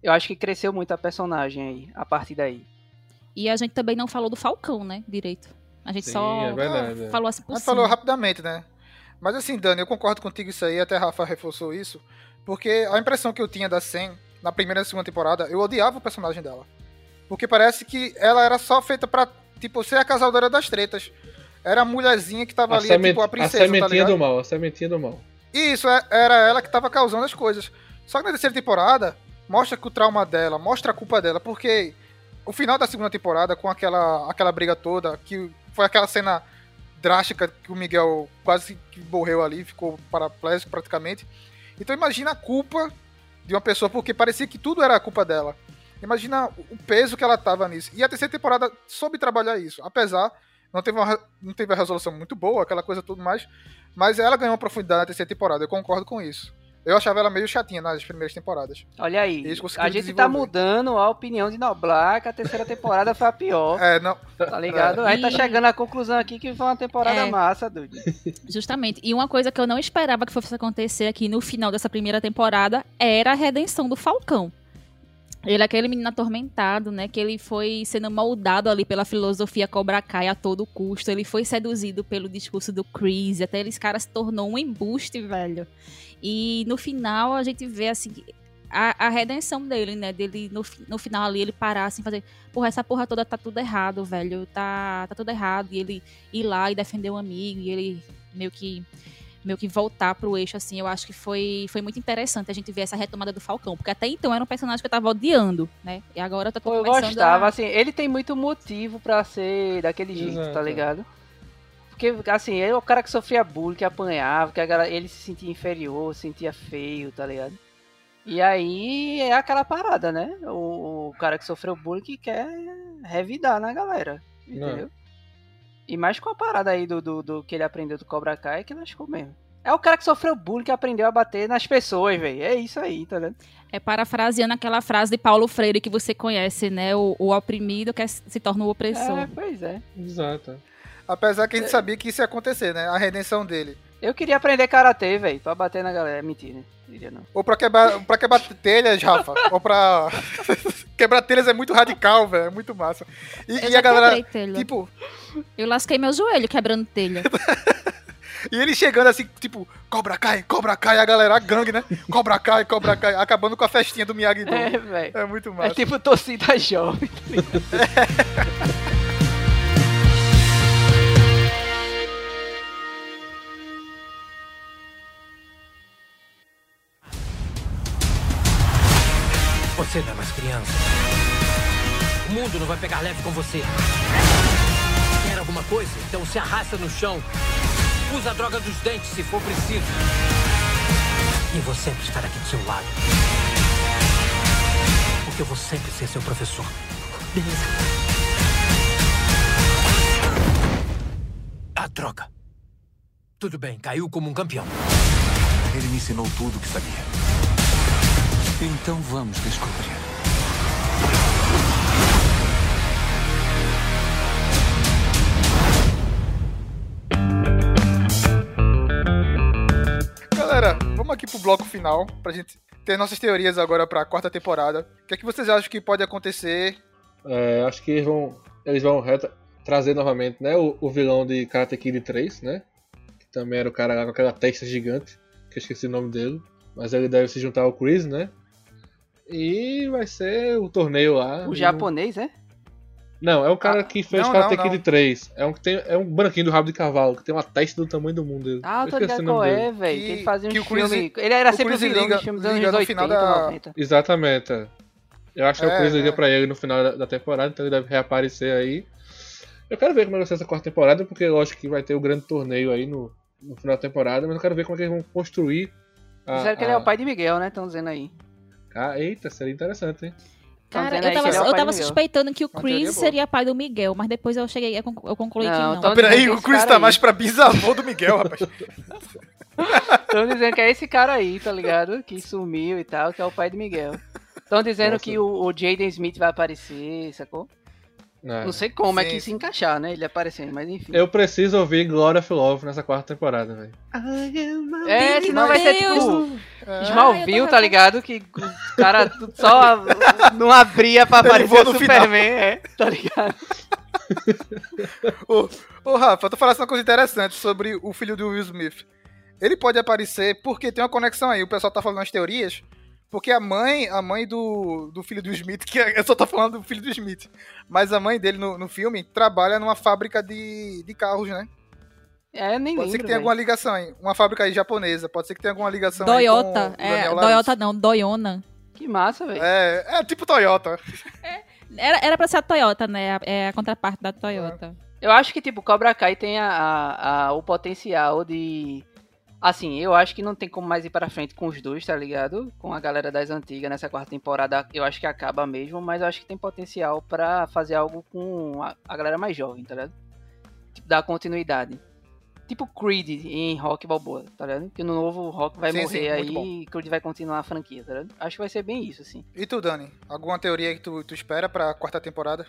Eu acho que cresceu muito a personagem aí, a partir daí. E a gente também não falou do Falcão, né? Direito. A gente Sim, só é é. falou assim por A gente cima. falou rapidamente, né? Mas assim, Dani, eu concordo contigo isso aí, até a Rafa reforçou isso, porque a impressão que eu tinha da Sen na primeira e segunda temporada, eu odiava o personagem dela. Porque parece que ela era só feita pra, tipo, ser a casaldeira das tretas. Era a mulherzinha que tava A, ali, semen- tipo, a a princesa, tá sementinha ligado? do mal, a sementinha do mal. Isso, é- era ela que tava causando as coisas. Só que na terceira temporada, mostra que o trauma dela, mostra a culpa dela, porque o final da segunda temporada, com aquela, aquela briga toda, que foi aquela cena drástica que o Miguel quase que morreu ali, ficou paraplégico praticamente. Então imagina a culpa de uma pessoa, porque parecia que tudo era a culpa dela. Imagina o peso que ela tava nisso. E a terceira temporada soube trabalhar isso, apesar não teve uma, não teve uma resolução muito boa, aquela coisa tudo mais, mas ela ganhou uma profundidade na terceira temporada, eu concordo com isso. Eu achava ela meio chatinha nas primeiras temporadas. Olha aí, Eles a gente tá mudando a opinião de Noblar, que a terceira temporada foi a pior. É, não. Tá ligado? Aí tá E- chegando à conclusão aqui que foi uma temporada É. massa, doido. Justamente. E uma coisa que eu não esperava que fosse acontecer aqui no final dessa primeira temporada era a redenção do Falcão. Ele é aquele menino atormentado, né? Que ele foi sendo moldado ali pela filosofia Cobra Kai a todo custo. Ele foi seduzido pelo discurso do Chris. Até esse cara se tornou um embuste, velho. E no final a gente vê assim. A, a redenção dele, né? Dele no, no final ali, ele parar assim, fazer. Porra, essa porra toda tá tudo errado, velho. Tá, tá tudo errado. E ele ir lá e defender um amigo. E ele meio que meio que voltar pro eixo, assim, eu acho que foi, foi muito interessante a gente ver essa retomada do Falcão, porque até então era um personagem que eu tava odiando, né? E agora eu tô Pô, eu começando gostava, a... assim, ele tem muito motivo pra ser daquele jeito, Exato. tá ligado? Porque, assim, ele é o cara que sofria bullying, que apanhava, que a galera, ele se sentia inferior, se sentia feio, tá ligado? E aí é aquela parada, né? O, o cara que sofreu bullying que quer revidar na galera. Entendeu? E mais com a parada aí do, do, do que ele aprendeu do Cobra Kai que lascou mesmo. É o cara que sofreu bullying que aprendeu a bater nas pessoas, velho. É isso aí, tá vendo? É parafraseando aquela frase de Paulo Freire que você conhece, né? O, o oprimido que se torna o opressor. É, pois é. Exato. Apesar que a gente sabia que isso ia acontecer, né? A redenção dele. Eu queria aprender karatê, velho, pra bater na galera. Mentira, queria não. Ou pra quebrar, pra quebrar telhas, Rafa. Ou pra. quebrar telhas é muito radical, velho. É muito massa. E, Eu e já a galera. telha. Tipo, Eu lasquei meu joelho quebrando telha. e ele chegando assim, tipo, Cobra Kai, Cobra Kai, a galera, a gangue, né? Cobra Kai, Cobra Kai, acabando com a festinha do Miyagi-Do. É, velho. É muito massa. É tipo torcida jovem. Você não é mais criança. O mundo não vai pegar leve com você. Quer alguma coisa? Então se arrasta no chão. Usa a droga dos dentes se for preciso. E vou sempre estar aqui do seu lado. Porque eu vou sempre ser seu professor. Beleza? A droga. Tudo bem, caiu como um campeão. Ele me ensinou tudo o que sabia. Então vamos descobrir. Galera, vamos aqui pro bloco final, pra gente ter nossas teorias agora pra quarta temporada. O que é que vocês acham que pode acontecer? É, acho que eles vão, eles vão reta- trazer novamente né, o, o vilão de Karate Kid 3, né? Que também era o cara lá com aquela testa gigante, que eu esqueci o nome dele. Mas ele deve se juntar ao Chris, né? E vai ser o torneio lá. O E japonês, é? Não, é o cara que fez não, Karate não, Kid não. 3. É um, que tem, é um branquinho do rabo de cavalo, que tem uma testa do tamanho do mundo dele. Ah, eu tô ligado qual é, velho. Que, Que- ele fazia que Chris- filmes. Ele era sempre o Chris vilão liga- dos filmes dos liga anos no 80, final da- 90. Exatamente. é. Eu acho que É, o Chris liga é. pra ele no final da, da temporada, então ele deve reaparecer aí. Eu quero ver como é que vai ser essa quarta temporada, porque lógico que vai ter o grande torneio aí no, no final da temporada, mas eu quero ver como é que eles vão construir. A, Disseram que ele é o pai de Miguel, né? Estão dizendo aí. Ah, eita, seria interessante, hein? Cara, dizendo eu tava, eu tava do suspeitando que o Chris seria pai do Miguel, mas depois eu cheguei, eu conclu- eu concluí Não, que não. então- Peraí, o Chris tá aí- mais pra bisavô do Miguel, rapaz. Estão dizendo que é esse cara aí, tá ligado? Que sumiu e tal, que é o pai de Miguel. Estão dizendo Nossa. que o, o Jaden Smith vai aparecer, sacou? É. Não sei como é Sim, que se encaixar, né? Ele aparecendo, mas enfim. Eu preciso ouvir Glory of Love nessa quarta temporada, velho. É, senão vai ser tipo É. Smallville, tá ligado? Que o cara só não abria pra aparecer o no Superman, é, tá ligado? Ô, ô, Rafa, tu falasse uma coisa interessante sobre o filho do Will Smith. Ele pode aparecer porque tem uma conexão aí. O pessoal tá falando as teorias. Porque a mãe, a mãe do, do filho do Smith, que eu só tô falando do filho do Smith, mas a mãe dele no, no filme trabalha numa fábrica de, de carros, né? É, nem Pode ser lembro, que tenha alguma ligação aí. Uma fábrica aí japonesa. Pode ser que tenha alguma ligação Toyota. aí É. Toyota não, Doyona. Que massa, velho. É, é tipo Toyota. Era, era pra ser a Toyota, né? A- É a contraparte da Toyota. Eu acho que, tipo, Cobra Kai tem a, a- a- o potencial de. Assim, eu acho que não tem como mais ir pra frente com os dois, tá ligado? Com a galera das antigas nessa quarta temporada, eu acho que acaba mesmo, mas eu acho que tem potencial pra fazer algo com a, a galera mais jovem, tá ligado? Tipo, dar continuidade. Tipo Creed em Rock Balboa, tá ligado? Que no novo Rock vai Sim, morrer sim, aí e Creed vai continuar a franquia, tá ligado? Acho que vai ser bem isso, assim. E tu, Dani? Alguma teoria que tu, tu espera pra quarta temporada?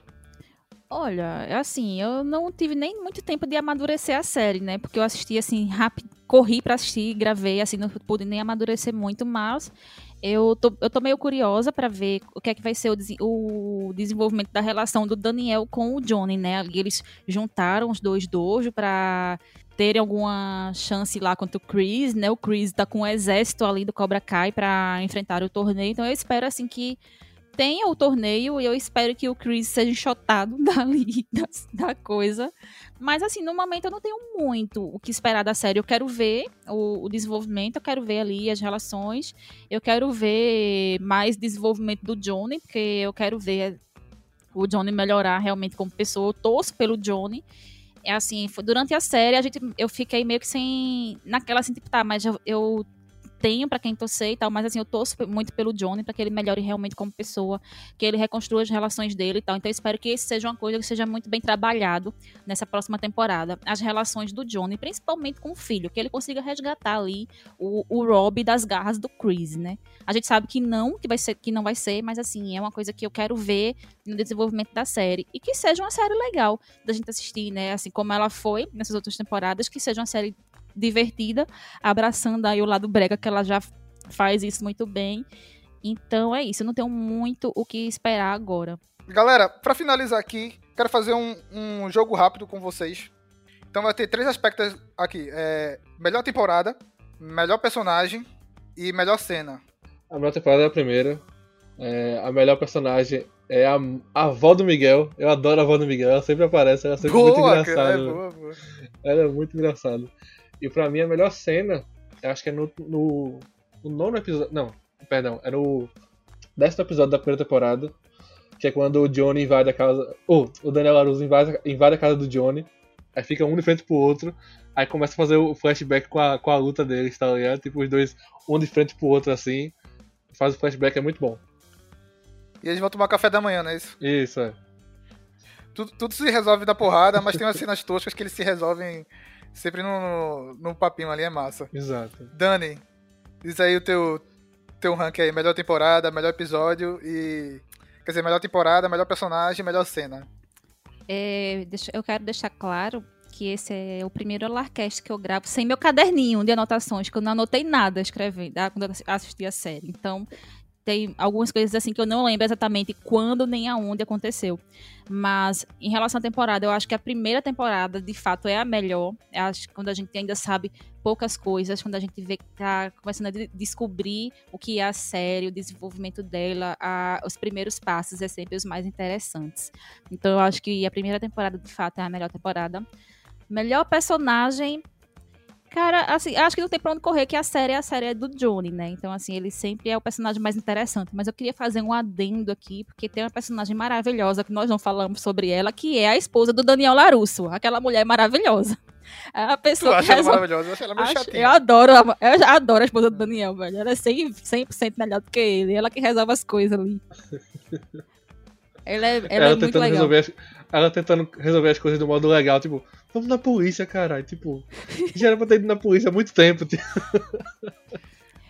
Olha, é assim, eu não tive nem muito tempo de amadurecer a série, né? Porque eu assisti assim, rápido, corri pra assistir, gravei, assim, não pude nem amadurecer muito, mas eu tô, eu tô meio curiosa pra ver o que é que vai ser o, o desenvolvimento da relação do Daniel com o Johnny, né? Eles juntaram os dois dojo pra terem alguma chance lá contra o Chris, né? O Chris tá com um exército ali do Cobra Kai pra enfrentar o torneio, então eu espero assim que tenha o torneio e eu espero que o Chris seja enxotado dali da, da coisa. Mas assim, no momento eu não tenho muito o que esperar da série. Eu quero ver o, o desenvolvimento, eu quero ver ali as relações, eu quero ver mais desenvolvimento do Johnny, porque eu quero ver o Johnny melhorar realmente como pessoa. Eu torço pelo Johnny. É assim, durante a série a gente, eu fiquei meio que sem. Naquela assim, tipo, tá, mas eu, eu tenho pra quem torcer e tal, mas assim, eu torço muito pelo Johnny pra que ele melhore realmente como pessoa, que ele reconstrua as relações dele e tal. Então eu espero que isso seja uma coisa que seja muito bem trabalhado nessa próxima temporada. As relações do Johnny, principalmente com o filho, que ele consiga resgatar ali o, o Rob das garras do Chris, né? A gente sabe que não, que vai ser, que não vai ser, mas assim, é uma coisa que eu quero ver no desenvolvimento da série. E que seja uma série legal da gente assistir, né? Assim como ela foi nessas outras temporadas, que seja uma série divertida, abraçando aí o lado brega, que ela já faz isso muito bem. Então é isso, eu não tenho muito o que esperar agora. Galera, pra finalizar aqui, quero fazer um, um jogo rápido com vocês. Então vai ter três aspectos aqui: é, melhor temporada, melhor personagem e melhor cena. A melhor temporada é a primeira. É, a melhor personagem é a, a avó do Miguel. Eu adoro a avó do Miguel, ela sempre aparece, ela é sempre muito Boa, engraçada. cara, é boa, boa. Ela é muito engraçada. E pra mim a melhor cena, eu acho que é no, no, no nono episódio. Não, perdão, é no décimo episódio da primeira temporada. Que é quando o Johnny invade a casa. Ou o Daniel LaRusso invade, invade a casa do Johnny. Aí fica um de frente pro outro. Aí começa a fazer o flashback com a, com a luta deles, tá ligado? Tipo, os dois, um de frente pro outro assim. Faz o flashback, é muito bom. E eles vão tomar café da manhã, não é isso? Isso, é. Tudo, tudo se resolve na porrada, mas tem umas cenas toscas que eles se resolvem sempre no, no, papinho ali, é massa. Exato. Dani, diz aí o teu, teu rank aí, melhor temporada, melhor episódio e. Quer dizer, melhor temporada, melhor personagem, melhor cena. É, deixa- eu quero deixar claro que esse é o primeiro Alarcast que eu gravo sem meu caderninho de anotações, que eu não anotei nada escrevendo ah, quando eu assisti a série. Então, tem algumas coisas assim que eu não lembro exatamente quando nem aonde aconteceu. Mas em relação à temporada, eu acho que a primeira temporada, de fato, é a melhor. Eu acho que quando a gente ainda sabe poucas coisas, quando a gente vê que tá começando a de- descobrir o que é a série, o desenvolvimento dela, a- os primeiros passos é sempre os mais interessantes. Então eu acho que a primeira temporada, de fato, é a melhor temporada. Melhor personagem. Cara, assim, acho que não tem pra onde correr que a série é a série do Johnny, né? Então, assim, ele sempre é o personagem mais interessante. Mas eu queria fazer um adendo aqui, porque tem uma personagem maravilhosa que nós não falamos sobre ela, que é a esposa do Daniel Larusso. Aquela mulher maravilhosa. É a Tu pessoa acha que ela maravilhosa? Eu acho ela meio Acho- chatinha. Eu adoro, a- eu adoro a esposa do Daniel, velho. Ela é 100%, 100 melhor do que ele. Ela que resolve as coisas ali. Ela é, ela é muito tentando legal. resolver as, ela tentando resolver as coisas do modo legal, tipo, vamos na polícia, caralho. Tipo, já era pra ter ido na polícia há muito tempo. Tipo.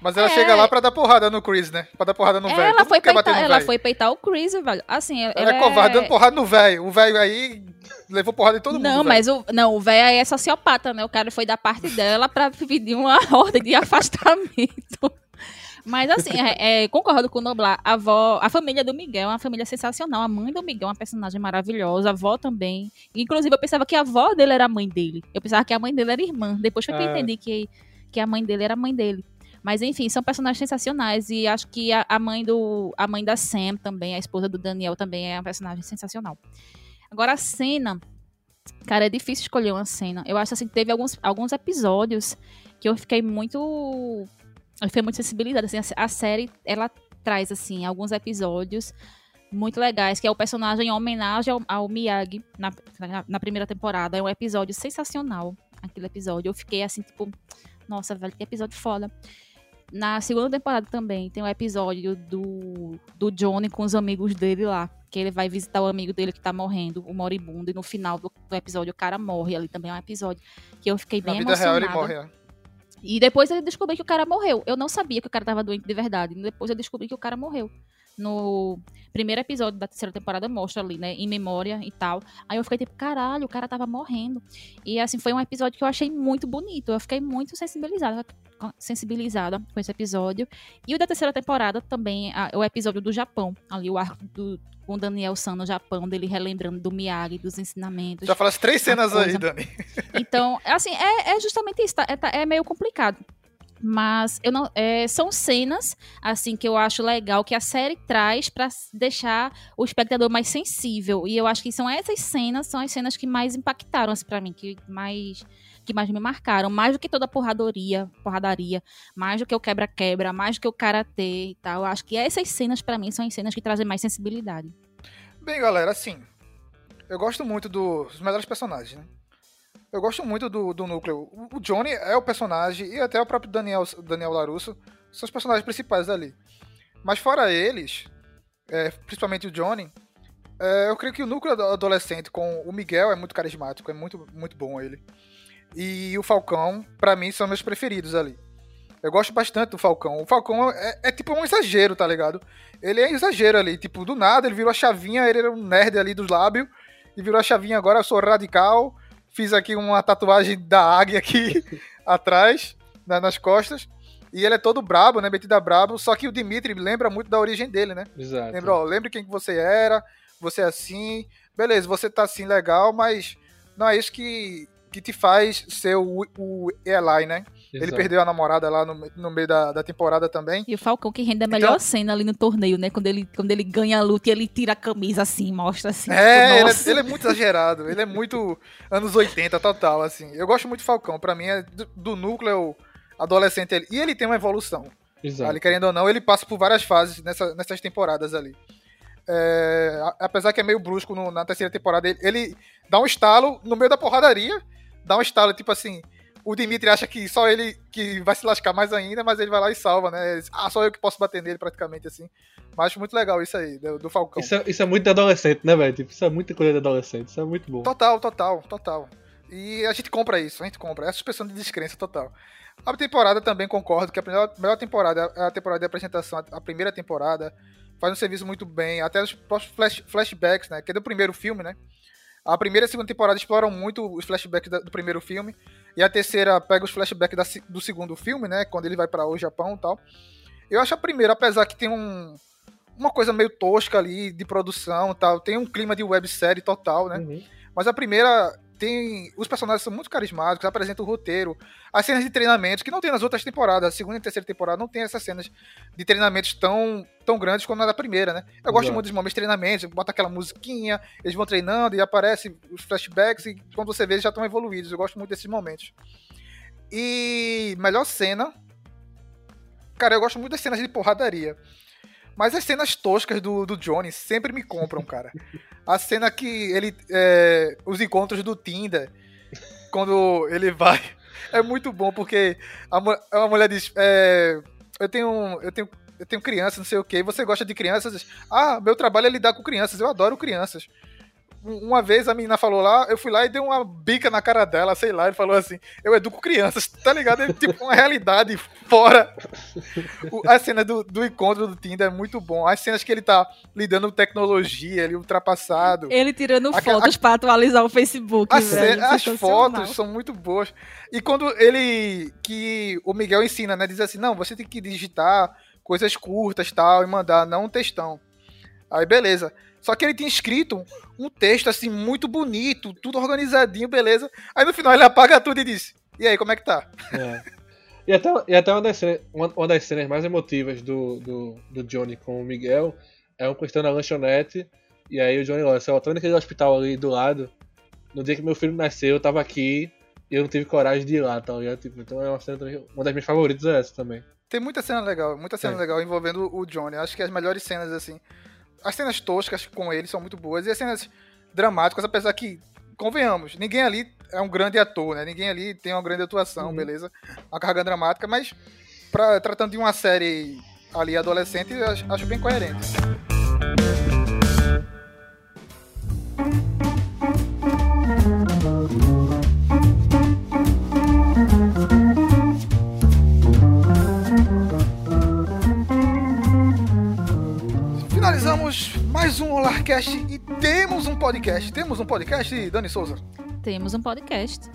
Mas ela É. chega lá pra dar porrada no Chris, né? Pra dar porrada no velho. Ela, foi peitar, no ela foi peitar o Chris, velho. Assim, ela, Ela é covarde, dando porrada no velho. O velho aí levou porrada em todo mundo. Não, mas o, não, o velho aí é sociopata, né? O cara foi da parte dela pra pedir uma ordem de afastamento. Mas assim, é, é, concordo com o Noblar. A avó, a família do Miguel é uma família sensacional. A mãe do Miguel é uma personagem maravilhosa. A avó também. Inclusive, eu pensava que a avó dele era a mãe dele. Eu pensava que a mãe dele era irmã. Depois foi que eu Ah. entendi que, que a mãe dele era a mãe dele. Mas enfim, são personagens sensacionais. E acho que a, a mãe do. A mãe da Sam também, a esposa do Daniel, também é uma personagem sensacional. Agora, a cena. Cara, é difícil escolher uma cena. Eu acho assim que teve alguns, alguns episódios que eu fiquei muito. Fiquei muito sensibilizada. Assim, a, a série, ela traz, assim, alguns episódios muito legais, que é o personagem em homenagem ao, ao Miyagi na, na, na primeira temporada. É um episódio sensacional, aquele episódio. Eu fiquei assim, tipo, nossa, velho, que episódio foda. Na segunda temporada também tem um episódio do, do Johnny com os amigos dele lá. Que ele vai visitar o amigo dele que tá morrendo, o moribundo, e no final do, do episódio o cara morre. Ali também é um episódio que eu fiquei Na bem vida real emocionada. ele morre, ó. E depois eu descobri que o cara morreu. Eu não sabia que o cara tava doente de verdade. Depois eu descobri que o cara morreu. No primeiro episódio da terceira temporada mostra ali, né, em memória e tal. Aí eu fiquei tipo, caralho, o cara tava morrendo. E assim, foi um episódio que eu achei muito bonito. Eu fiquei muito sensibilizada, sensibilizada com esse episódio. E o da terceira temporada também, a- o episódio do Japão. Ali, o arco do, com o Daniel San no Japão, dele relembrando do Miyagi, dos ensinamentos. Já falasse três cenas aí. Dani. Então, assim, é, é justamente isso. tá- é, tá- é meio complicado. Mas eu não, é, são cenas assim que eu acho legal que a série traz pra s- deixar o espectador mais sensível. E eu acho que são essas cenas, são as cenas que mais impactaram assim, para mim, que mais que mais me marcaram, mais do que toda a porradoria, porradaria, mais do que o quebra-quebra, mais do que o karatê e tal. Eu acho que essas cenas pra mim são as cenas que trazem mais sensibilidade. Bem, galera, assim. Eu gosto muito dos melhores personagens, né? Eu gosto muito do, do núcleo. O Johnny é o personagem e até o próprio Daniel, Daniel Larusso são os personagens principais ali. Mas fora eles, é, principalmente o Johnny, é, eu creio que o núcleo ado- adolescente com o Miguel é muito carismático, é muito, muito bom ele. E o Falcão, pra mim, são meus preferidos ali. Eu gosto bastante do Falcão. O Falcão é, é tipo um exagero, tá ligado? Ele é exagero ali. Tipo, do nada ele virou a chavinha, ele era um nerd ali dos lábios. E virou a chavinha agora, eu sou radical. Fiz aqui uma tatuagem da águia aqui atrás, na- nas costas. E ele é todo brabo, né? Metido a brabo. Só que o Dimitri lembra muito da origem dele, né? Exato. Lembra, ó, lembre quem que você era, você é assim. Beleza, você tá assim legal, mas não é isso que, que te faz ser o, o Eli, né? Ele Exato. perdeu a namorada lá no, no meio da, da temporada também. E o Falcão que rende a melhor cena ali no torneio, né? Quando ele, quando ele ganha a luta e ele tira a camisa assim, mostra assim. É, tipo, ele é, ele é muito exagerado. Ele é muito anos 80 total, assim. Eu gosto muito do Falcão. Pra mim é do, do núcleo adolescente ali. E ele tem uma evolução. Exato. Ali, querendo ou não, ele passa por várias fases nessa- nessas temporadas ali. É, apesar que é meio brusco no- na terceira temporada, ele, ele dá um estalo no meio da porradaria. Dá um estalo, tipo assim. O Dimitri acha que só ele que vai se lascar mais ainda, mas ele vai lá e salva, né? Ah, só eu que posso bater nele praticamente assim. Mas acho muito legal isso aí, do, do Falcão. Isso é, isso é muito de adolescente, né, velho? Tipo, isso é muita coisa de adolescente. Isso é muito bom. Total, total, total. E a gente compra isso, a gente compra. É a suspensão de descrença total. A temporada também concordo que a melhor, melhor temporada é a temporada de apresentação, a primeira temporada. Faz um serviço muito bem, até os próprios flash- flashbacks, né? Que é do primeiro filme, né? A primeira e a segunda temporada exploram muito os flashbacks do primeiro filme. E a terceira pega os flashbacks da do segundo filme, né? Quando ele vai para o Japão e tal. Eu acho a primeira, apesar que tem um, uma coisa meio tosca ali de produção e tal, tem um clima de websérie total, né? Mas a primeira tem. Os personagens são muito carismáticos, apresenta o roteiro, as cenas de treinamentos, que não tem nas outras temporadas. A segunda e terceira temporada não tem essas cenas de treinamentos tão, tão grandes quanto na da primeira, né? Eu gosto Exato. muito dos momentos de treinamentos, bota aquela musiquinha, eles vão treinando e aparecem os flashbacks, e quando você vê, eles já estão evoluídos. Eu gosto muito desses momentos. E melhor cena. Cara, eu gosto muito das cenas de porradaria. Mas as cenas toscas do, do Johnny sempre me compram, cara. A cena que ele. é, os encontros do Tinder, quando ele vai. É muito bom, porque a, a mulher diz. é, eu tenho. Eu tenho. Eu tenho crianças, não sei o que. Você gosta de crianças? Ah, meu trabalho é lidar com crianças. Eu adoro crianças. Um- Uma vez a menina falou lá, eu fui lá e dei uma bica na cara dela, sei lá, ele falou assim, eu educo crianças, tá ligado? É tipo uma realidade fora. O- a cena do, do encontro do Tinder é muito bom. As cenas que ele tá lidando com tecnologia, ele ultrapassado. Ele tirando Aquela- fotos pra atualizar o Facebook, As, velho. as fotos são muito boas. E quando ele. Que o Miguel ensina, né? Diz assim: não, você tem que digitar coisas curtas tal, e mandar, não um textão. Aí beleza. Só que ele tinha escrito um texto assim, muito bonito, tudo organizadinho, beleza. Aí no final ele apaga tudo e diz: E aí, como é que tá? É. E até, e até uma, das cenas, uma, uma das cenas mais emotivas do, do, do Johnny com o Miguel é um questão na lanchonete. E aí o Johnny olha, eu tô naquele hospital ali do lado. No dia que meu filho nasceu, eu tava aqui e eu não tive coragem de ir lá, tá ligado? Tipo, então é uma cena também- uma das minhas favoritas é essa também. Tem muita cena legal, muita cena É. legal envolvendo o Johnny. Acho que as melhores cenas, assim. As cenas toscas com ele são muito boas. E as cenas dramáticas, apesar que, convenhamos, ninguém ali é um grande ator, né? Ninguém ali tem uma grande atuação, beleza? Uma carga dramática, mas pra, tratando de uma série ali adolescente, eu acho, acho bem coerente. Finalizamos mais um Olarcast e temos um podcast. Temos um podcast, Dani Souza. Temos um podcast.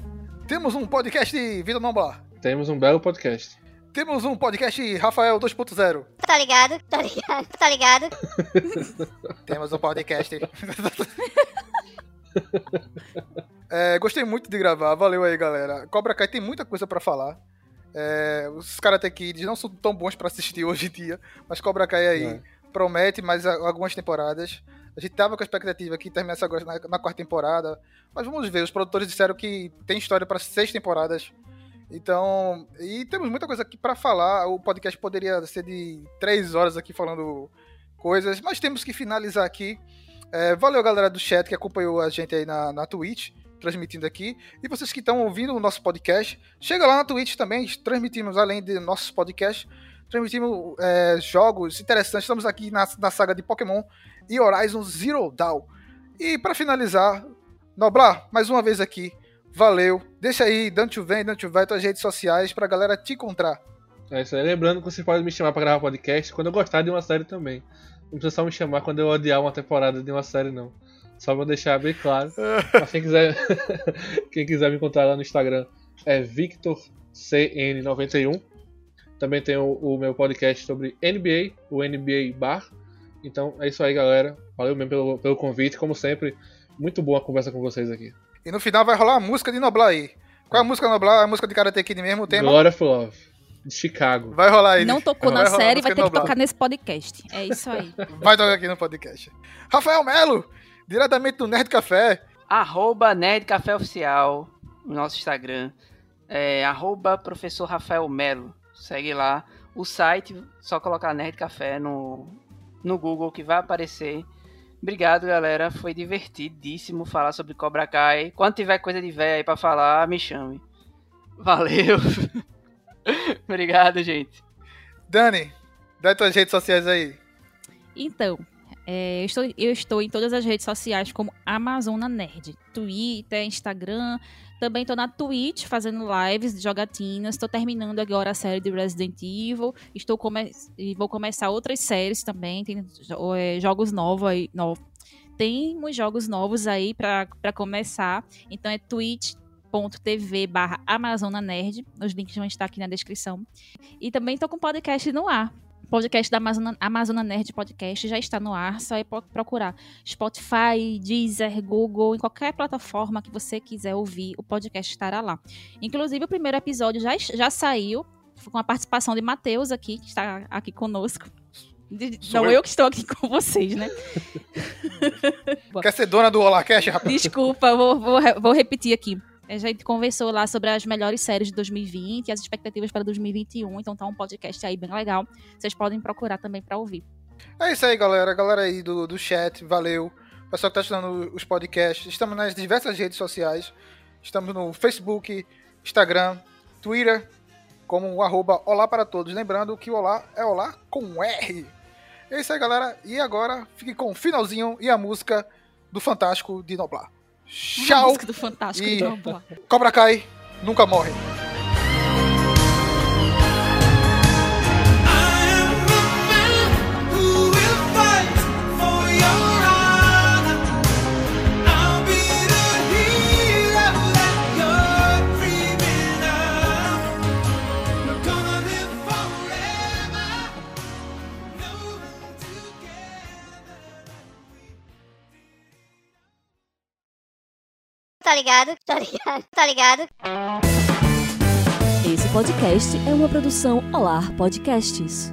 Temos um podcast, Vida Noblar. Temos um belo podcast. Temos um podcast, Rafael 2.0. Tá ligado? Tá ligado? Tá ligado? Temos um podcast. É, gostei muito de gravar, valeu aí, galera. Cobra Kai tem muita coisa pra falar. É, os Karate Kids não são tão bons pra assistir hoje em dia, mas Cobra Kai aí É. promete mais algumas temporadas. A gente tava com a expectativa que terminasse agora na, na quarta temporada, mas vamos ver. Os produtores disseram que tem história pra seis temporadas. Então, e temos muita coisa aqui pra falar. O podcast poderia ser de três horas aqui falando coisas, mas temos que finalizar aqui. É, valeu, galera do chat que acompanhou a gente aí na, na Twitch. transmitindo aqui. E vocês que estão ouvindo o nosso podcast, chega lá na Twitch também, transmitimos além de nossos podcasts, transmitimos é, jogos interessantes. Estamos aqui na, na saga de Pokémon e Horizon Zero Dawn. E para finalizar, Noblar, mais uma vez aqui, valeu. Deixa aí, Dante Vem, Dante Vai, tuas redes sociais pra galera te encontrar. É isso aí. Lembrando que você pode me chamar pra gravar podcast quando eu gostar de uma série também. Não precisa só me chamar quando eu odiar uma temporada de uma série, não. Só pra deixar bem claro. Mas quem quiser, quem quiser me encontrar lá no Instagram é VictorCN91. Também tem o, o meu podcast sobre NBA, o NBA Bar. Então é isso aí, galera. Valeu mesmo pelo, pelo convite. Como sempre, muito boa a conversa com vocês aqui. E no final vai rolar a música de Noblar aí. Qual é a música Noblar? A música de Karate Kid mesmo, o tema? Glory of Love, de Chicago. Vai rolar aí. Não tocou Vai na série, vai ter que tocar nesse podcast. É isso aí. Vai tocar aqui no podcast. Rafael Melo, diretamente do Nerd Café. Arroba Nerd Café Oficial no nosso Instagram. É, arroba Professor Rafael Melo. Segue lá. O site, só colocar Nerd Café no, no Google que vai aparecer. Obrigado, galera. Foi divertidíssimo falar sobre Cobra Kai. Quando tiver coisa de véia aí pra falar, me chame. Valeu. Obrigado, gente. Dani, dá tuas redes sociais aí. Então, é, eu, estou, eu estou em todas as redes sociais como Amazona Nerd. Twitter, Instagram. Também estou na Twitch fazendo lives de jogatinas. Estou terminando agora a série de Resident Evil. Estou come e vou começar outras séries também. Tem é, jogos novos aí. No Temos jogos novos aí para começar. Então é twitch.tv barra Amazona Nerd. Os links vão estar aqui na descrição. E também estou com podcast no ar. Podcast da Amazona, Amazona Nerd Podcast já está no ar, só é procurar Spotify, Deezer, Google, em qualquer plataforma que você quiser ouvir, o podcast estará lá. Inclusive, o primeiro episódio já, já saiu, com a participação de Matheus aqui, que está aqui conosco. De- não eu. eu que estou aqui com vocês, né? Quer ser dona do Holacast, rapaz? Desculpa, vou, vou, vou repetir aqui. A gente conversou lá sobre as melhores séries de 2020 e as expectativas para 2021. Então tá um podcast aí bem legal. Vocês podem procurar também para ouvir. É isso aí, galera. Galera aí do, do chat, valeu. Pessoal que tá assistindo os podcasts. Estamos nas diversas redes sociais. Estamos no Facebook, Instagram, Twitter, como o arroba Olá para Todos. Lembrando que o Olá é Olá com R. É isso aí, galera. E agora, fique com o finalzinho e a música do Fantástico de Noblar. Tchau! música do Fantástico E de Noblar. Cobra Kai nunca morre. Tá ligado? Tá ligado? Tá ligado? Esse podcast é uma produção Olar Podcasts.